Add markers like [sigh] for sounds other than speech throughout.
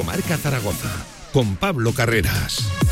Directo Marca Zaragoza con Pablo Carreras.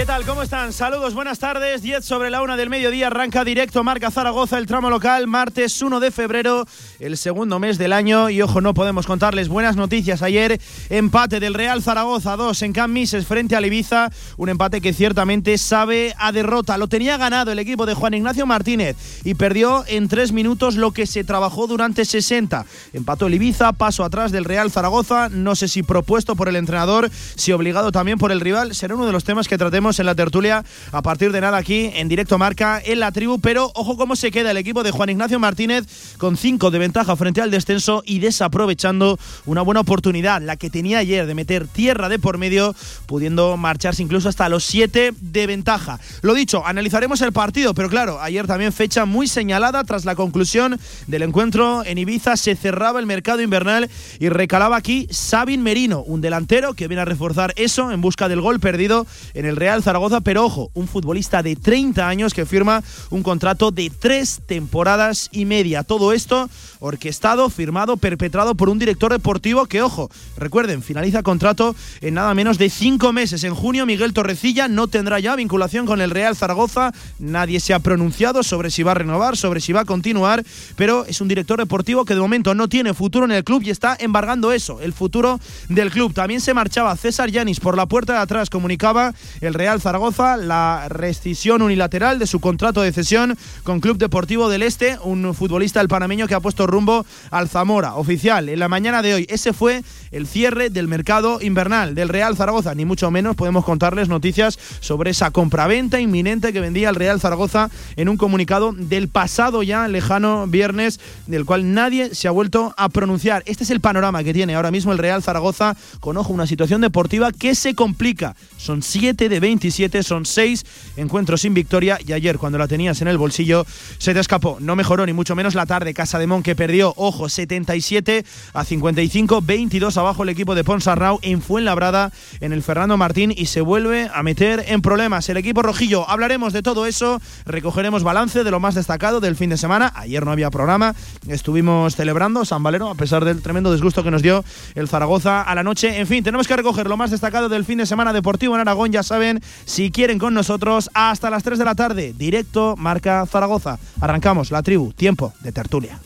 ¿Qué tal? ¿Cómo están? Saludos, buenas tardes. 10 sobre la una del mediodía arranca directo Marca Zaragoza, el tramo local, martes 1 de febrero, el segundo mes del año. Y ojo, no podemos contarles buenas noticias. Ayer, empate del Real Zaragoza 2 en Can Mises frente al Ibiza. Un empate que ciertamente sabe a derrota. Lo tenía ganado el equipo de Juan Ignacio Martínez y perdió en tres minutos lo que se trabajó durante 60. Empató el Ibiza, paso atrás del Real Zaragoza. No sé si propuesto por el entrenador, si obligado también por el rival. Será uno de los temas que tratemos en la tertulia a partir de nada aquí en directo marca en la tribu. Pero ojo cómo se queda el equipo de Juan Ignacio Martínez con cinco de ventaja frente al descenso y desaprovechando una buena oportunidad, la que tenía ayer de meter tierra de por medio, pudiendo marcharse incluso hasta los siete de ventaja. Lo dicho, analizaremos el partido, pero claro, ayer también fecha muy señalada tras la conclusión del encuentro en Ibiza, se cerraba el mercado invernal y recalaba aquí Sabin Merino, un delantero que viene a reforzar eso en busca del gol perdido en el Real Zaragoza, pero ojo, un futbolista de 30 años que firma un contrato de tres temporadas y media. Todo esto orquestado, firmado, perpetrado por un director deportivo que, ojo, recuerden, finaliza contrato en nada menos de cinco meses. En junio, Miguel Torrecilla no tendrá ya vinculación con el Real Zaragoza. Nadie se ha pronunciado sobre si va a renovar, sobre si va a continuar, pero es un director deportivo que de momento no tiene futuro en el club y está embargando eso, el futuro del club. También se marchaba César Yanis por la puerta de atrás, comunicaba el Real Zaragoza la rescisión unilateral de su contrato de cesión con Club Deportivo del Este, un futbolista el panameño que ha puesto rumbo al Zamora. Oficial, en la mañana de hoy, ese fue el cierre del mercado invernal del Real Zaragoza. Ni mucho menos podemos contarles noticias sobre esa compraventa inminente que vendía el Real Zaragoza en un comunicado del pasado ya lejano viernes, del cual nadie se ha vuelto a pronunciar. Este es el panorama que tiene ahora mismo el Real Zaragoza, con ojo, una situación deportiva que se complica. Son 7 de 27, son 6 encuentros sin victoria y ayer cuando la tenías en el bolsillo se te escapó. No mejoró ni mucho menos la tarde. Casa de Mon que perdió, ojo, 77 a 55, 22 abajo el equipo de Ponsarnau en Fuenlabrada en el Fernando Martín y se vuelve a meter en problemas. El equipo rojillo, hablaremos de todo eso, recogeremos balance de lo más destacado del fin de semana. Ayer no había programa, estuvimos celebrando San Valero a pesar del tremendo disgusto que nos dio el Zaragoza a la noche. En fin, tenemos que recoger lo más destacado del fin de semana deportivo en Aragón, ya saben, si quieren con nosotros hasta las 3 de la tarde, directo Marca Zaragoza. Arrancamos la tribu, tiempo de tertulia.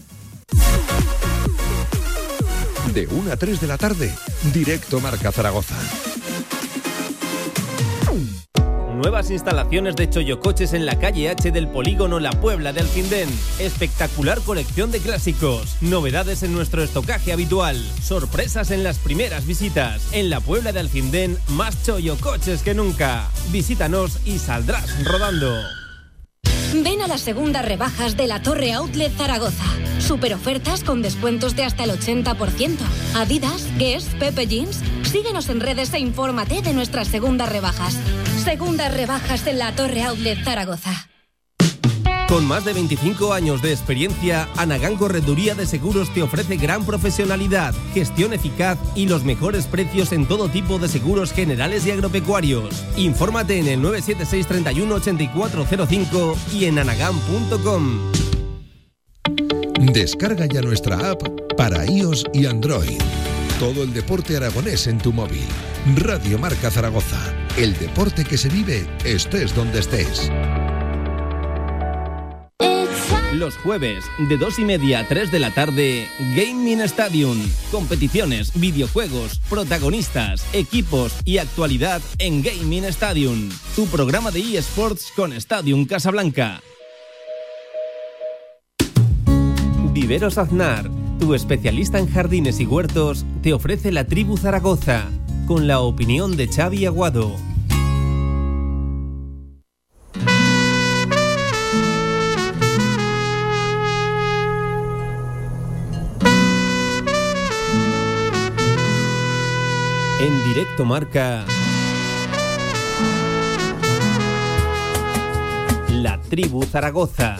De 1 a 3 de la tarde, directo Marca Zaragoza. Nuevas instalaciones de Choyocoches en la calle H del Polígono La Puebla de Alcindén. Espectacular colección de clásicos. Novedades en nuestro estocaje habitual. Sorpresas en las primeras visitas. En la Puebla de Alcindén, más Choyocoches que nunca. Visítanos y saldrás rodando. Ven a las segundas rebajas de la Torre Outlet Zaragoza. Super ofertas con descuentos de hasta el 80%. Adidas, Guess, Pepe Jeans. Síguenos en redes e infórmate de nuestras segundas rebajas. Segundas rebajas en la Torre Outlet Zaragoza. Con más de 25 años de experiencia, Anagán Correduría de Seguros te ofrece gran profesionalidad, gestión eficaz y los mejores precios en todo tipo de seguros generales y agropecuarios. Infórmate en el 976 31 8405 y en anagán.com. Descarga ya nuestra app para iOS y Android. Todo el deporte aragonés en tu móvil. Radio Marca Zaragoza. El deporte que se vive estés donde estés. Los jueves, de 2 y media a 3 de la tarde, Gaming Stadium. Competiciones, videojuegos, protagonistas, equipos y actualidad en Gaming Stadium. Tu programa de eSports con Stadium Casablanca. Viveros Aznar, tu especialista en jardines y huertos, te ofrece la tribu Zaragoza, con la opinión de Xavi Aguado. En directo marca La Tribu Zaragoza.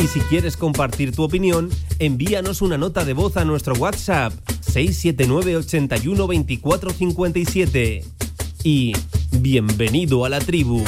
Y si quieres compartir tu opinión, envíanos una nota de voz a nuestro WhatsApp 679 81 24 57 y bienvenido a la tribu.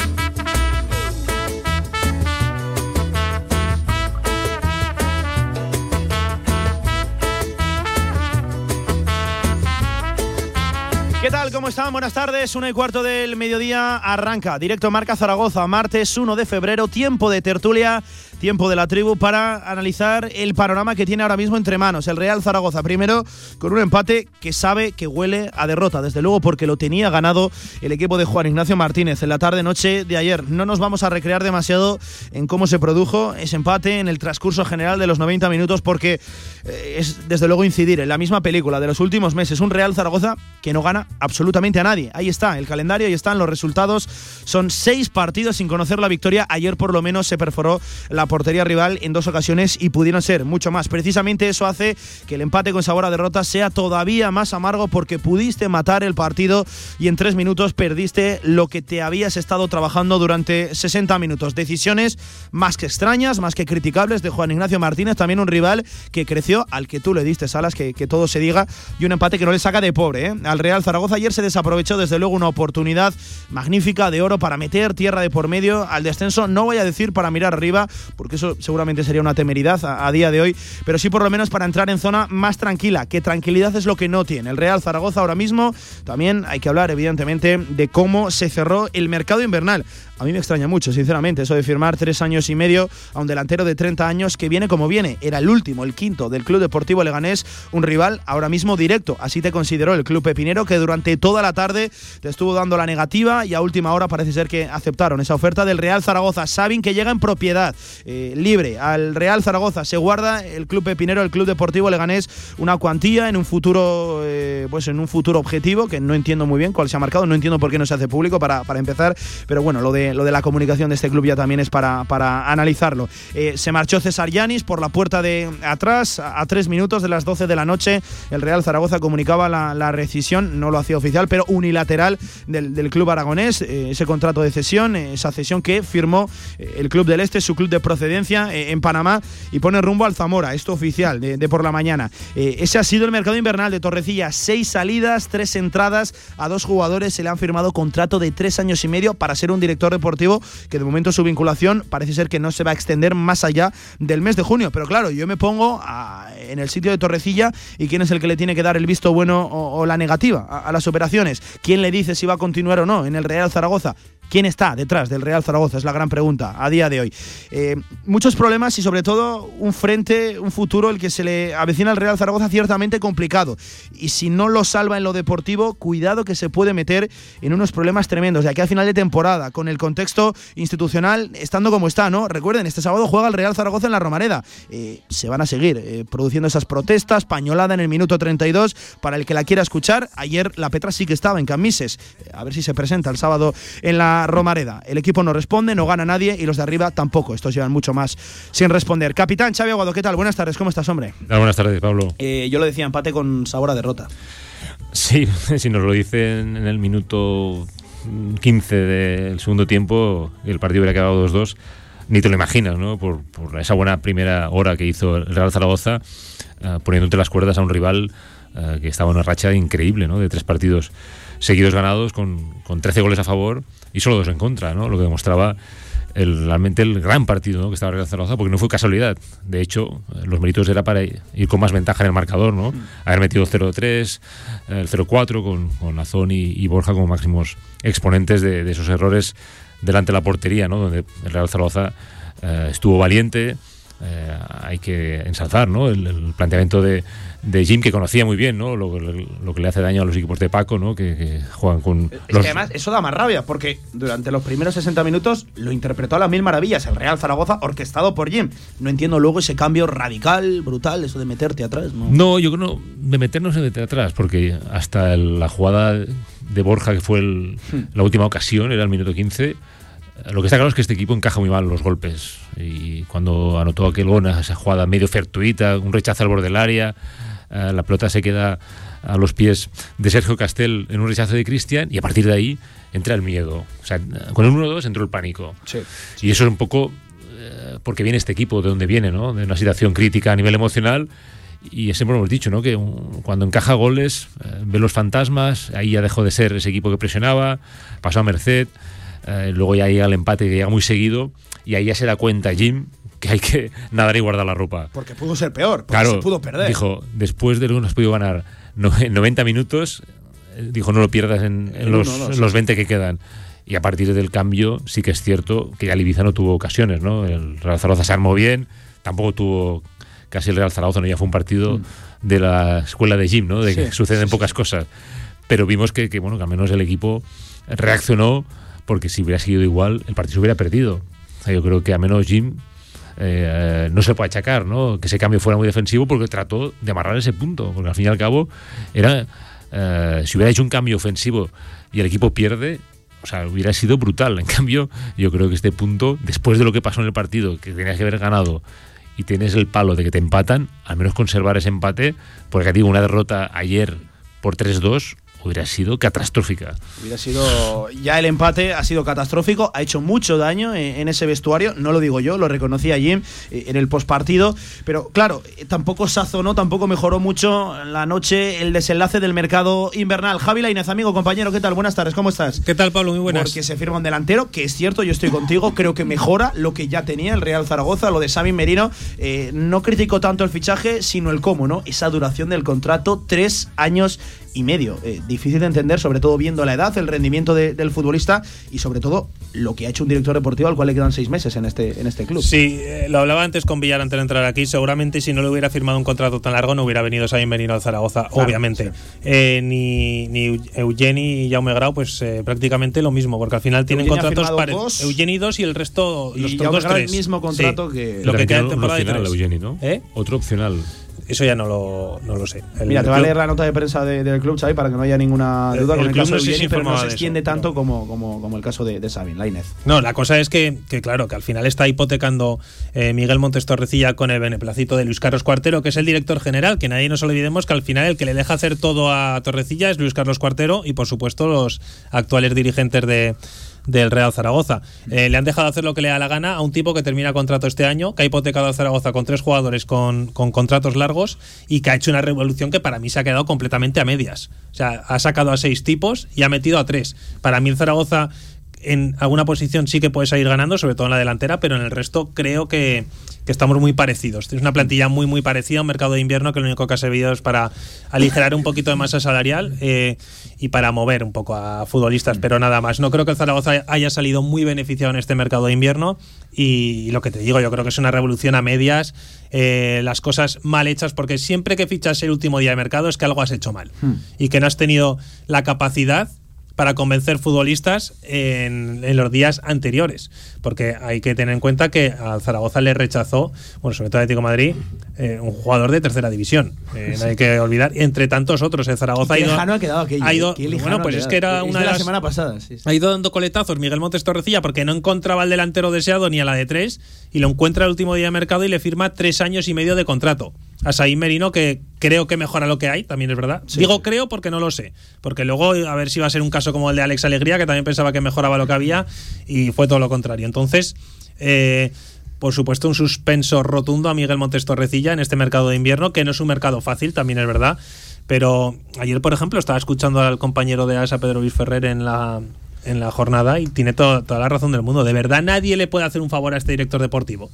¿Qué tal? ¿Cómo están? Buenas tardes. Una y cuarto del mediodía arranca. Directo Marca Zaragoza, martes 1 de febrero, tiempo de tertulia tiempo de la tribu para analizar el panorama que tiene ahora mismo entre manos. El Real Zaragoza, primero con un empate que sabe que huele a derrota, desde luego porque lo tenía ganado el equipo de Juan Ignacio Martínez en la tarde-noche de ayer. No nos vamos a recrear demasiado en cómo se produjo ese empate en el transcurso general de los 90 minutos porque eh, es desde luego incidir en la misma película de los últimos meses. Un Real Zaragoza que no gana absolutamente a nadie. Ahí está el calendario, ahí están los resultados. Son seis partidos sin conocer la victoria. Ayer por lo menos se perforó la portería rival en dos ocasiones y pudieron ser mucho más. Precisamente eso hace que el empate con sabor a derrota sea todavía más amargo porque pudiste matar el partido y en tres minutos perdiste lo que te habías estado trabajando durante 60 minutos. Decisiones más que extrañas, más que criticables de Juan Ignacio Martínez, también un rival que creció, al que tú le diste salas, que, que todo se diga, y un empate que no le saca de pobre. ¿eh? Al Real Zaragoza ayer se desaprovechó desde luego una oportunidad magnífica de oro para meter tierra de por medio al descenso. No voy a decir para mirar arriba, porque eso seguramente sería una temeridad a, día de hoy, pero sí por lo menos para entrar en zona más tranquila, que tranquilidad es lo que no tiene. El Real Zaragoza ahora mismo también hay que hablar evidentemente de cómo se cerró el mercado invernal. A mí me extraña mucho, sinceramente, eso de firmar tres años y medio a un delantero de 30 años que viene como viene. Era el último, el quinto del Club Deportivo Leganés, un rival ahora mismo directo. Así te consideró el Club Pepinero, que durante toda la tarde te estuvo dando la negativa y a última hora parece ser que aceptaron esa oferta del Real Zaragoza. Saben que llega en propiedad eh, libre al Real Zaragoza. Se guarda el Club Pepinero, el Club Deportivo Leganés, una cuantía en un futuro, eh, pues en un futuro objetivo que no entiendo muy bien cuál se ha marcado, no entiendo por qué no se hace público para, para empezar, pero bueno, lo de lo de la comunicación de este club ya también es para, para analizarlo. Eh, se marchó César Yanis por la puerta de atrás, a, tres minutos de las 12 de la noche. El Real Zaragoza comunicaba la, la rescisión, no lo hacía oficial, pero unilateral del, del club aragonés. Eh, ese contrato de cesión, eh, esa cesión que firmó el club del Este, su club de procedencia en Panamá, y pone rumbo al Zamora, esto oficial de, de por la mañana. ese ha sido el mercado invernal de Torrecilla. Seis salidas, tres entradas a dos jugadores. Se le han firmado contrato de tres años y medio para ser un director deportivo que de momento su vinculación parece ser que no se va a extender más allá del mes de junio. Pero claro, yo me pongo a, en el sitio de Torrecilla y quién es el que le tiene que dar el visto bueno o, la negativa a, las operaciones. ¿Quién le dice si va a continuar o no en el Real Zaragoza? ¿Quién está detrás del Real Zaragoza? Es la gran pregunta a día de hoy. Eh, muchos problemas y sobre todo un frente, un futuro el que se le avecina al Real Zaragoza ciertamente complicado. Y si no lo salva en lo deportivo, cuidado que se puede meter en unos problemas tremendos de aquí a final de temporada, con el contexto institucional estando como está, ¿no? Recuerden, este sábado juega el Real Zaragoza en la Romareda. Eh, se van a seguir eh, produciendo esas protestas, pañolada en el minuto 32 para el que la quiera escuchar. Ayer la Petra sí que estaba en Camises. a ver si se presenta el sábado en la Romareda. El equipo no responde, no gana nadie y los de arriba tampoco. Estos llevan mucho más sin responder. Capitán Xavi Aguado, ¿qué tal? Buenas tardes, ¿cómo estás, hombre? Buenas tardes, Pablo. Eh, yo lo decía, empate con sabor a derrota. Sí, [laughs] si nos lo dicen en el minuto 15 del segundo tiempo, el partido hubiera quedado 2-2. Ni te lo imaginas, ¿no? Por, por, esa buena primera hora que hizo el Real Zaragoza, poniendo entre las cuerdas a un rival uh, que estaba en una racha increíble, ¿no? De tres partidos seguidos ganados con, con 13 goles a favor y solo dos en contra, ¿no? Lo que demostraba el, realmente el gran partido ¿no? que estaba Real Zaragoza, porque no fue casualidad. De hecho, los méritos era para ir con más ventaja en el marcador, ¿no? Haber metido 0-3, el 0-4 con, con Azón y, y, Borja como máximos exponentes de, de, esos errores delante de la portería, ¿no? Donde el Real Zaragoza eh, estuvo valiente. Eh, hay que ensalzar ¿no? el, el planteamiento de, de, Jim que conocía muy bien ¿no? lo, lo, que le hace daño a los equipos de Paco ¿no? que, que juegan con es los... que además eso da más rabia porque durante los primeros 60 minutos lo interpretó a las mil maravillas el Real Zaragoza orquestado por Jim no entiendo luego ese cambio radical brutal eso de meterte atrás no, no yo creo de meternos en meter atrás porque hasta el, la jugada de Borja que fue el, hmm. la última ocasión era el minuto 15 lo que está claro es que este equipo encaja muy mal los golpes. Y cuando anotó aquel gol, esa jugada medio fortuita, un rechazo al borde del área, eh, la pelota se queda a los pies de Sergio Castel en un rechazo de Cristian y a partir de ahí entra el miedo. O sea, con el 1-2 entró el pánico. Sí. Y eso es un poco eh, porque viene este equipo, de donde viene, ¿no? De una situación crítica a nivel emocional. Y siempre lo hemos dicho, ¿no? Que un, cuando encaja goles, eh, ve los fantasmas, ahí ya dejó de ser ese equipo que presionaba, pasó a Merced. Eh, luego ya llega el empate que llega muy seguido y ahí ya se da cuenta Jim que hay que [laughs] nadar y guardar la ropa. Porque pudo ser peor, porque claro, se pudo perder. Dijo, después de lo que nos podido ganar no, en 90 minutos, dijo no lo pierdas en, los, los 20 que quedan. Y a partir del cambio, sí que es cierto que ya Ibiza no tuvo ocasiones, ¿no? El Real Zaragoza se armó bien, tampoco tuvo casi el Real Zaragoza, no ya fue un partido mm. de la escuela de gym, ¿no? De que suceden pocas cosas. Pero vimos que, bueno, que al menos el equipo reaccionó porque si hubiera sido igual, el partido se hubiera perdido. yo creo que a menos Jim eh, no se puede achacar, ¿no? Que ese cambio fuera muy defensivo porque trató de amarrar ese punto. Porque al fin y al cabo, era. Eh, si hubiera hecho un cambio ofensivo y el equipo pierde, o sea, hubiera sido brutal. En cambio, yo creo que este punto, después de lo que pasó en el partido, que tenías que haber ganado y tienes el palo de que te empatan, al menos conservar ese empate, porque digo, una derrota ayer por 3-2 hubiera sido catastrófica. Hubiera sido. Ya el empate ha sido catastrófico, ha hecho mucho daño en, ese vestuario, no lo digo yo, lo reconocía Jim eh, en el postpartido, pero claro, eh, tampoco sazonó, tampoco mejoró mucho la noche el desenlace del mercado invernal. Javi Lainez, amigo, compañero, ¿qué tal? Buenas tardes, ¿cómo estás? ¿Qué tal, Pablo? Muy buenas. Porque se firma un delantero, que es cierto, yo estoy contigo, creo que mejora lo que ya tenía el Real Zaragoza, lo de Xavi Merino. Eh, no critico tanto el fichaje, sino el cómo, ¿no? Esa duración del contrato, tres años y medio. Eh, difícil de entender, sobre todo viendo la edad, el rendimiento del futbolista y sobre todo lo que ha hecho un director deportivo al cual le quedan seis meses en este, en este club. Sí, eh, lo hablaba antes con Villar antes de entrar aquí. Seguramente si no le hubiera firmado un contrato tan largo no hubiera venido Sabin Benino al Zaragoza, obviamente. Eh, ni, ni Eugeni y Jaume Grau, pues prácticamente lo mismo, porque al final tienen contratos para Eugeni dos y el resto, los y dos tres. el mismo contrato que lo que queda en temporada de Eugeni, ¿no? Otro opcional eso ya no lo, no lo sé. Mira, te va a leer la nota de prensa del club, Xavi, para que no haya ninguna duda con el, caso de Jenny, pero no se extiende tanto como, como, como, el caso de, de Sabin, Lainez. No, la cosa es que, que, claro, que al final está hipotecando eh, Miguel Montes Torrecilla con el beneplacito de Luis Carlos Cuartero, que es el director general, que nadie nos olvidemos que al final el que le deja hacer todo a Torrecilla es Luis Carlos Cuartero y por supuesto los actuales dirigentes de del Real Zaragoza. Eh, le han dejado hacer lo que le da la gana a un tipo que termina contrato este año, que ha hipotecado a Zaragoza con tres jugadores con, con contratos largos y que ha hecho una revolución que para mí se ha quedado completamente a medias. O sea, ha sacado a seis tipos y ha metido a tres. Para mí el Zaragoza en alguna posición sí que puede salir ganando, sobre todo en la delantera, pero en el resto creo que, estamos muy parecidos. Es una plantilla muy, muy parecida a un mercado de invierno que lo único que ha servido es para aligerar un poquito de masa salarial eh, y para mover un poco a futbolistas, pero nada más. No creo que el Zaragoza haya salido muy beneficiado en este mercado de invierno y, lo que te digo, yo creo que es una revolución a medias, eh, las cosas mal hechas, porque siempre que fichas el último día de mercado es que algo has hecho mal hmm. y que no has tenido la capacidad para convencer futbolistas en, los días anteriores. Porque hay que tener en cuenta que a Zaragoza le rechazó, bueno, sobre todo a Atlético Madrid, eh, un jugador de tercera división. Eh, no hay que olvidar. Entre tantos otros, el Zaragoza ha ido. ha quedado aquello. Ha ido, bueno, pues es que era una de, la semana pasada. Ha ido dando coletazos Miguel Montes Torrecilla porque no encontraba al delantero deseado ni a la de tres y lo encuentra el último día de mercado y le firma tres años y medio de contrato a Saín Merino, que creo que mejora lo que hay, también es verdad. Digo creo porque no lo sé, porque luego a ver si va a ser un caso como el de Alex Alegría, que también pensaba que mejoraba lo que había y fue todo lo contrario. Entonces, eh, por supuesto, un suspenso rotundo a Miguel Montes Torrecilla en este mercado de invierno, que no es un mercado fácil, también es verdad. Pero ayer, por ejemplo, estaba escuchando al compañero de ASA, Pedro Luis Ferrer, en la, en la jornada y tiene toda la razón del mundo. De verdad, nadie le puede hacer un favor a este director deportivo.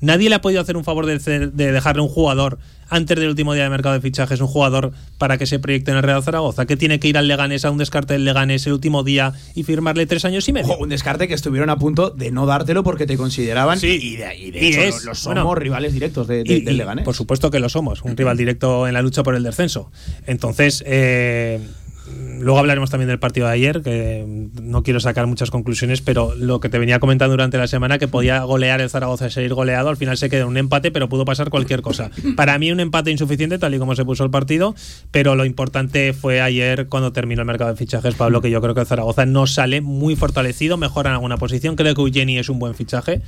Nadie le ha podido hacer un favor de, dejarle un jugador antes del último día de mercado de fichajes, un jugador para que se proyecte en el Real Zaragoza, que tiene que ir al Leganés a un descarte del Leganés el último día y firmarle tres años y medio. un descarte que estuvieron a punto de no dártelo porque te consideraban sí. y de, hecho los, somos rivales directos del Leganés. Por supuesto que lo somos, un rival directo en la lucha por el descenso. Entonces, eh, Luego hablaremos también del partido de ayer, que no quiero sacar muchas conclusiones, pero lo que te venía comentando durante la semana, que podía golear el Zaragoza y seguir goleado, al final se quedó en un empate, pero pudo pasar cualquier cosa. Para mí un empate insuficiente, tal y como se puso el partido, pero lo importante fue ayer cuando terminó el mercado de fichajes, Pablo, que yo creo que el Zaragoza no sale muy fortalecido, mejora en alguna posición, creo que Eugeni es un buen fichaje,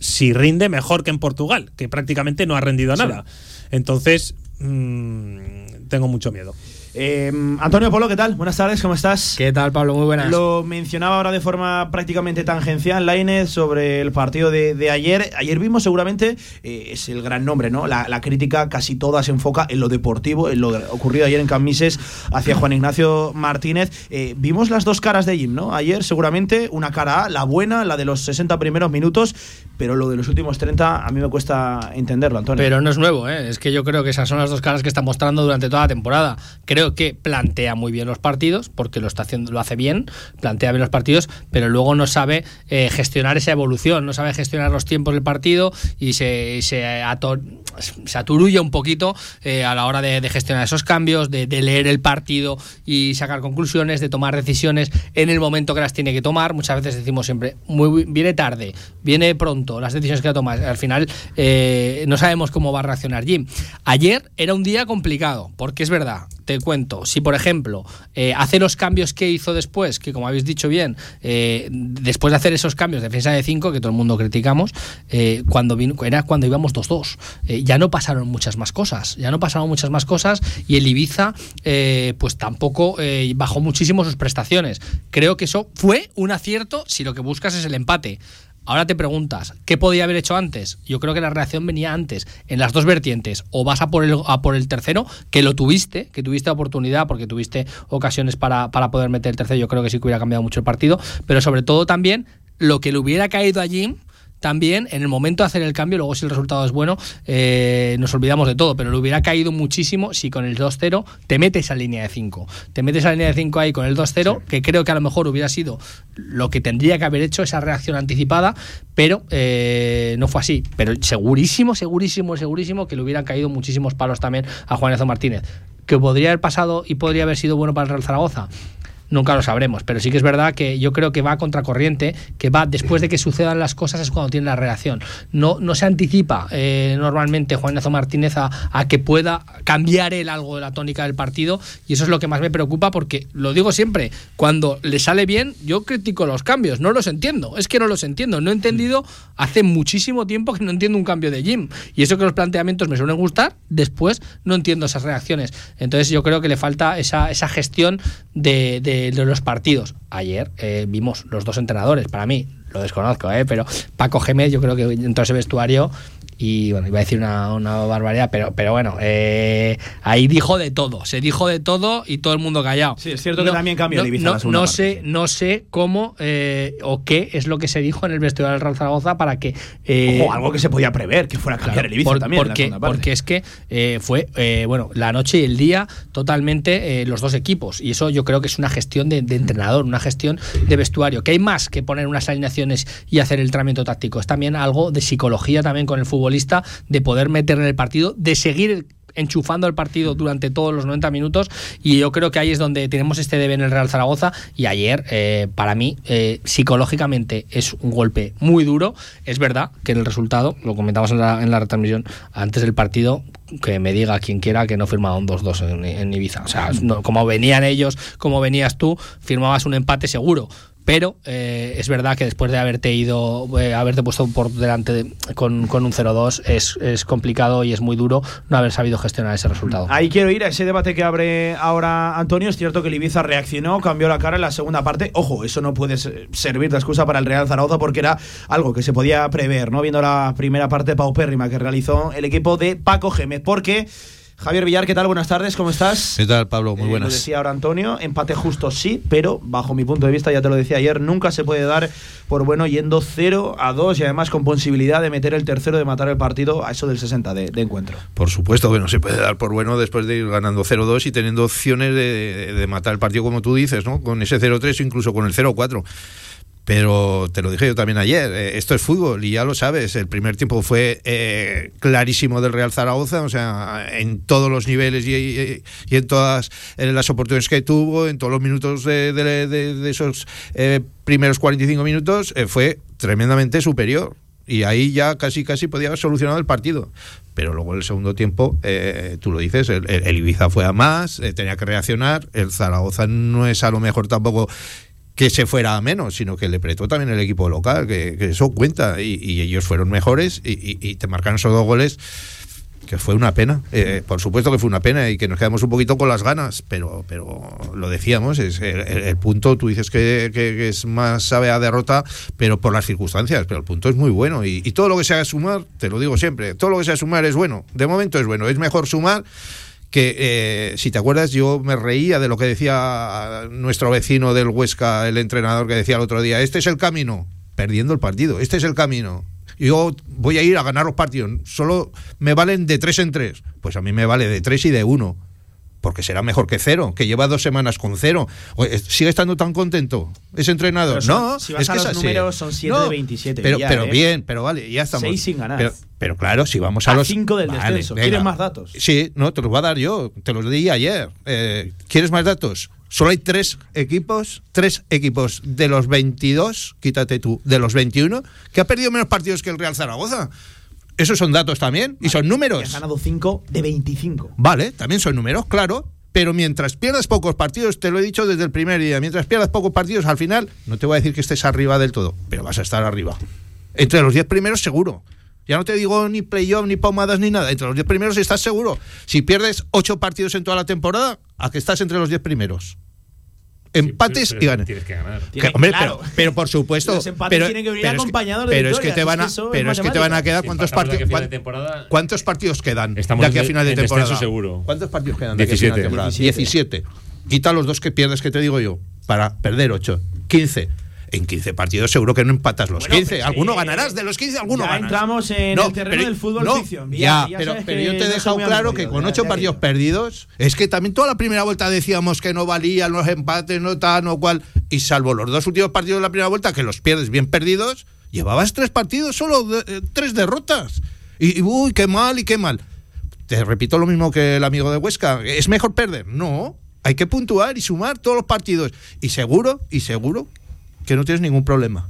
si rinde mejor que en Portugal, que prácticamente no ha rendido nada. Entonces, mmm, tengo mucho miedo. Eh, Antonio Polo, ¿qué tal? Buenas tardes, ¿cómo estás? ¿Qué tal, Pablo? Muy buenas. Lo mencionaba ahora de forma prácticamente tangencial, Lainez, sobre el partido de, ayer. Ayer vimos seguramente, eh, es el gran nombre, ¿no? La, crítica casi toda se enfoca en lo deportivo, en lo ocurrido ayer en Camises hacia Juan Ignacio Martínez. Eh, vimos las dos caras de Jim, ¿no? Ayer seguramente una cara A, la buena, la de los 60 primeros minutos, pero lo de los últimos 30 a mí me cuesta entenderlo, Antonio. Pero no es nuevo, ¿eh? Es que yo creo que esas son las dos caras que está mostrando durante toda la temporada. Creo que plantea muy bien los partidos, porque lo está haciendo, lo hace bien, plantea bien los partidos, pero luego no sabe eh, gestionar esa evolución, no sabe gestionar los tiempos del partido y se, se, aturulla un poquito eh, a la hora de, gestionar esos cambios, de, leer el partido y sacar conclusiones, de tomar decisiones en el momento que las tiene que tomar. Muchas veces decimos siempre, muy, viene tarde, viene pronto, las decisiones que tomar. Al final eh, no sabemos cómo va a reaccionar Jim. Ayer era un día complicado, porque es verdad, te cuento, si por ejemplo eh, hace los cambios que hizo después, que como habéis dicho bien, después de hacer esos cambios de defensa de 5, que todo el mundo criticamos, cuando vino, era cuando íbamos 2-2. Ya no pasaron muchas más cosas, ya no pasaron muchas más cosas y el Ibiza pues tampoco bajó muchísimo sus prestaciones. Creo que eso fue un acierto si lo que buscas es el empate. Ahora te preguntas, ¿qué podía haber hecho antes? Yo creo que la reacción venía antes, en las dos vertientes. O vas a por el, a por el tercero, que lo tuviste, que tuviste oportunidad porque tuviste ocasiones para, para poder meter el tercero. Yo creo que sí que hubiera cambiado mucho el partido. Pero sobre todo también lo que le hubiera caído allí también en el momento de hacer el cambio, luego si el resultado es bueno, eh, nos olvidamos de todo, pero le hubiera caído muchísimo si con el 2-0 te metes a línea de 5. Te metes a línea de 5 ahí con el 2-0, que creo que a lo mejor hubiera sido lo que tendría que haber hecho esa reacción anticipada, pero eh, no fue así. Pero segurísimo, segurísimo, segurísimo que le hubieran caído muchísimos palos también a Juan Martínez. Que podría haber pasado y podría haber sido bueno para el Real Zaragoza nunca lo sabremos. Pero sí que es verdad que yo creo que va a contracorriente, que va después de que sucedan las cosas es cuando tiene la reacción. No, no se anticipa eh, normalmente Juan Ignacio Martínez a, que pueda cambiar él algo de la tónica del partido y eso es lo que más me preocupa porque lo digo siempre, cuando le sale bien yo critico los cambios, no los entiendo, es que no los entiendo, no he entendido hace muchísimo tiempo que no entiendo un cambio de Jim y eso que los planteamientos me suelen gustar, después no entiendo esas reacciones. Entonces yo creo que le falta esa, esa gestión de de, los partidos. Ayer eh, vimos los dos entrenadores, para mí, lo desconozco, ¿eh? pero Paco Gémez yo creo que entró ese vestuario y bueno, iba a decir una, barbaridad, pero, pero bueno, eh, ahí dijo de todo, se dijo de todo y todo el mundo callado. Sí, es cierto que también cambió no, Ibiza no, sé, no sé cómo eh, o qué es lo que se dijo en el vestuario del Real Zaragoza para que. Eh, algo que se podía prever, que fuera a cambiar el Ibiza también. Porque, porque es que fue, bueno, la noche y el día totalmente los dos equipos. Y eso yo creo que es una gestión de, de, entrenador, una gestión de vestuario. Que hay más que poner unas alineaciones y hacer el tratamiento táctico. Es también algo de psicología también con el fútbol de poder meter en el partido, de seguir enchufando el partido durante todos los 90 minutos. Y yo creo que ahí es donde tenemos este debe en el Real Zaragoza. Y ayer eh, para mí eh, psicológicamente es un golpe muy duro. Es verdad que el resultado lo comentamos en la, en la retransmisión antes del partido que me diga quien quiera que no firmaba un 2-2 en, Ibiza. O sea como venían ellos como venías tú firmabas un empate seguro pero eh, es verdad que después de haberte ido, eh, haberte puesto por delante con, un 0-2 es, complicado y es muy duro no haber sabido gestionar ese resultado. Ahí quiero ir a ese debate que abre ahora Antonio. Es cierto que el Ibiza reaccionó, cambió la cara en la segunda parte. Ojo, eso no puede servir de excusa para el Real Zaragoza porque era algo que se podía prever, ¿no? Viendo la primera parte paupérrima que realizó el equipo de Paco Gémez. Porque Javier Villar, ¿qué tal? Buenas tardes, ¿cómo estás? ¿Qué tal, Pablo? Muy eh, buenas. Lo decía ahora Antonio, empate justo sí, pero bajo mi punto de vista, ya te lo decía ayer, nunca se puede dar por bueno yendo 0 a 2 y además con posibilidad de meter el tercero, de matar el partido a eso del 60 de, encuentro. Por supuesto que no se puede dar por bueno después de ir ganando 0-2 y teniendo opciones de, de, matar el partido como tú dices, ¿no? Con ese 0-3 incluso con el 0-4. Pero te lo dije yo también ayer, eh, esto es fútbol y ya lo sabes, el primer tiempo fue eh, clarísimo del Real Zaragoza, o sea, en todos los niveles y, en todas las oportunidades que tuvo, en todos los minutos de, esos eh, primeros 45 minutos, fue tremendamente superior. Y ahí ya casi casi podía haber solucionado el partido. Pero luego en el segundo tiempo, tú lo dices, el, el, Ibiza fue a más, tenía que reaccionar. El Zaragoza no es a lo mejor tampoco que se fuera a menos, sino que le pretó también el equipo local, que, eso cuenta, y, ellos fueron mejores y, te marcaron esos dos goles, que fue una pena, eh, por supuesto que fue una pena y que nos quedamos un poquito con las ganas, pero, pero lo decíamos, es el, punto, tú dices que, es más sabe a derrota, pero por las circunstancias, pero el punto es muy bueno y, y todo lo que sea sumar, te lo digo siempre, todo lo que sea sumar es bueno, de momento es bueno, es mejor sumar que eh, si te acuerdas yo me reía de lo que decía nuestro vecino del Huesca, el entrenador que decía el otro día, este es el camino, perdiendo el partido, este es el camino. Yo voy a ir a ganar los partidos, solo me valen de tres en tres, pues a mí me vale de tres y de uno. Porque será mejor que cero, que lleva dos semanas con cero. Oye, ¿Sigue estando tan contento ese entrenador? Son- no, si vas es a que los números, son siete No, de 27 Pero, ¿eh? bien, pero vale, ya estamos. Seis sin ganar. Pero, pero claro, si vamos a, A los. cinco del Vale, descenso. venga. ¿Quieres más datos? Sí, no, te los voy a dar yo. Te los di ayer. Eh, ¿Quieres más datos? Solo hay tres equipos, tres equipos de los 22, quítate tú, de los 21, que ha perdido menos partidos que el Real Zaragoza. Esos son datos también y son números. has ganado 5 de 25. Vale, también son números, claro. Pero mientras pierdas pocos partidos, te lo he dicho desde el primer día, mientras pierdas pocos partidos, al final, no te voy a decir que estés arriba del todo, pero vas a estar arriba. Entre los 10 primeros, seguro. Ya no te digo ni playoff, ni pomadas, ni nada. Entre los 10 primeros estás seguro. Si pierdes 8 partidos en toda la temporada, a que estás entre los 10 primeros. Empates Pero y ganas. Tienes que ganar. Que, hombre, claro. pero, pero por supuesto. Los empates pero, tienen que venir pero es acompañados de pero es que te van es a, pero es que te van a quedar cuántos partidos final de temporada, cuántos partidos quedan Estamos de aquí a final de en temporada. seguro. ¿Cuántos partidos quedan de aquí a final de 17. temporada? 17. Quita los dos que pierdes que te digo yo para perder 8, 15. En 15 partidos seguro que no empatas los Bueno, 15. pero Alguno sí. ganarás de los 15, alguno Ya ganas. entramos en el terreno del fútbol ficción. Ya- pero, pero yo te no he dejado claro que con ya- 8 ya partidos perdidos, es que también toda la primera vuelta decíamos que no valían los empates, no tal, no cual. Y salvo los dos últimos partidos de la primera vuelta, que los pierdes bien perdidos, llevabas tres partidos, solo de- eh, tres derrotas. Y, y, uy, qué mal y qué mal. Te repito lo mismo que el amigo de Huesca. ¿Es mejor perder? No. Hay que puntuar y sumar todos los partidos. Y seguro, y seguro, que no tienes ningún problema.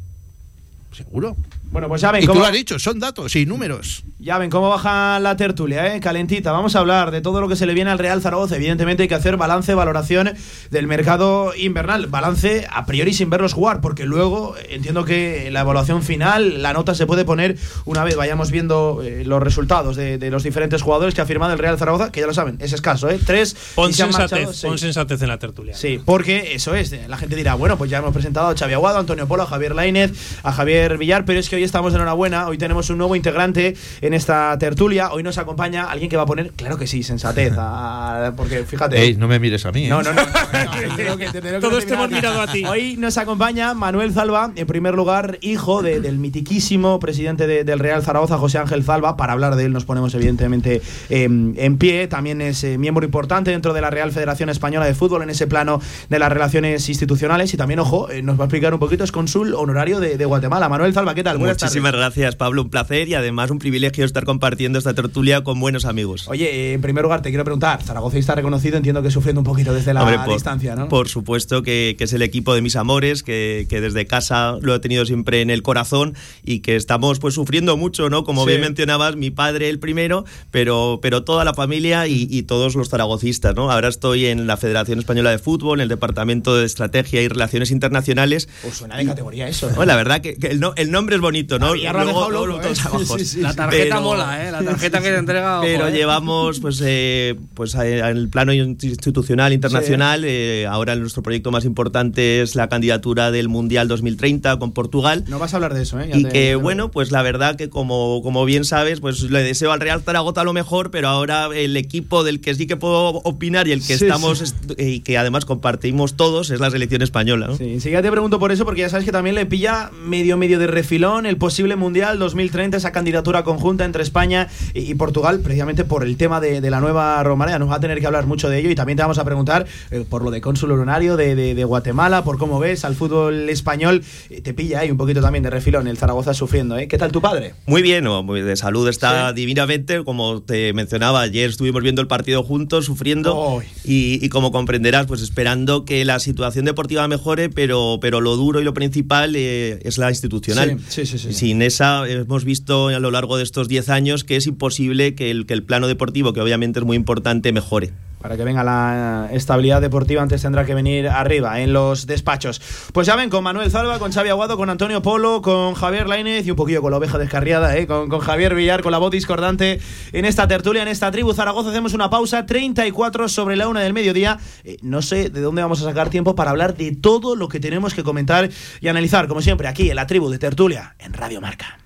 Seguro. Bueno, pues ya ven Y tú cómo, lo has dicho, son datos y números. ya ven cómo baja la tertulia, ¿eh? calentita. Vamos a hablar de todo lo que se le viene al Real Zaragoza. Evidentemente hay que hacer balance, valoración del mercado invernal. Balance a priori sin verlos jugar, porque luego entiendo que la evaluación final, la nota se puede poner una vez vayamos viendo eh, los resultados de, de los diferentes jugadores que ha firmado el Real Zaragoza, que ya lo saben, es escaso, ¿eh? Tres Pon marchado sensatez, pon sensatez en la tertulia. Sí, porque eso es. La gente dirá, bueno, pues ya hemos presentado a Xavi Aguado, a Antonio Polo, a Javier Lainez, a Javier Villar, pero es que hoy estamos de enhorabuena. Hoy tenemos un nuevo integrante en esta tertulia. Hoy nos acompaña alguien que va a poner, claro que sí, sensatez. a- porque fíjate. Ey, no me mires a mí. ¿eh? No, no, no. no, [laughs] te tengo que- te tengo que Todos te hemos mirado a ti. Hoy nos acompaña Manuel Zalba, en primer lugar, hijo de- del mitiquísimo presidente de- del Real Zaragoza, José Ángel Zalba. Para hablar de él nos ponemos evidentemente em, en pie. También es eh, miembro importante dentro de la Real Federación Española de Fútbol en ese plano de las relaciones institucionales. Y también, ojo, eh, nos va a explicar un poquito, es cónsul honorario de, de Guatemala. Manuel Zalba, ¿qué tal? Buenas Muchísimas tardes. gracias, Pablo. Un placer y además un privilegio estar compartiendo esta tertulia con buenos amigos. Oye, eh, en primer lugar te quiero preguntar, Zaragoza está reconocido, entiendo que sufriendo un poquito desde la Hombre, por, distancia, ¿no? por supuesto que, que es el equipo de mis amores, que, que desde casa lo he tenido siempre en el corazón y que estamos pues sufriendo mucho, ¿no? Como Sí. bien mencionabas, mi padre el primero, pero, pero toda la familia y, y todos los zaragocistas, ¿no? Ahora estoy en la Federación Española de Fútbol, en el Departamento de Estrategia y Relaciones Internacionales. Pues suena de categoría eso. ¿eh? Bueno, la verdad que, que el, no- el nombre es bonito, dejado luego, loco, luego ¿eh? Sí, sí, La tarjeta Pero- mola, ¿eh? La tarjeta que te entrega. ojo, [laughs] Pero ¿eh? llevamos, pues, eh, pues en el plano institucional, internacional, eh, ahora nuestro proyecto más importante es la candidatura del Mundial 2030 con Portugal. No vas a hablar de eso, ¿eh? Ya Y te- que bueno, pues la verdad que como, como bien sabes, pues le deseo al Real Zaragoza lo mejor, pero ahora el equipo del que sí que puedo opinar y el que estamos y que además compartimos todos es la selección española. ¿no? Sí, enseguida te pregunto por eso, porque ya sabes que también le pilla medio medio de refilón el posible Mundial 2030, esa candidatura conjunta entre España y, y Portugal, precisamente por el tema de, de la nueva Romareda. Nos va a tener que hablar mucho de ello y también te vamos a preguntar eh, por lo de cónsul honorario de, de- de Guatemala, por cómo ves al fútbol español. Eh, te pilla ahí un poquito también de refilón, el Zaragoza sufriendo. ¿eh? ¿Qué tal tu padre? Muy bien, no, de salud está Sí. divinamente. Como te mencionaba, ayer estuvimos viendo el partido juntos, sufriendo. Y como comprenderás, pues esperando que la situación deportiva mejore, pero, pero lo duro y lo principal eh, es la institucional. Sí, sí, Sin esa, hemos visto a lo largo de estos 10 años que es imposible que el, que el plano deportivo, que obviamente es muy importante, mejore. Para que venga la estabilidad deportiva, antes tendrá que venir arriba en los despachos. Pues ya ven, con Manuel Zalba, con Xavi Aguado, con Antonio Polo, con Javier Lainez y un poquillo con la oveja descarriada, ¿eh? con, con Javier Villar, con la voz discordante en esta tertulia, en esta tribu Zaragoza. Hacemos una pausa, 34 sobre la una del mediodía. Eh, no sé de dónde vamos a sacar tiempo para hablar de todo lo que tenemos que comentar y analizar, como siempre, aquí en la tribu de tertulia, en Radio Marca.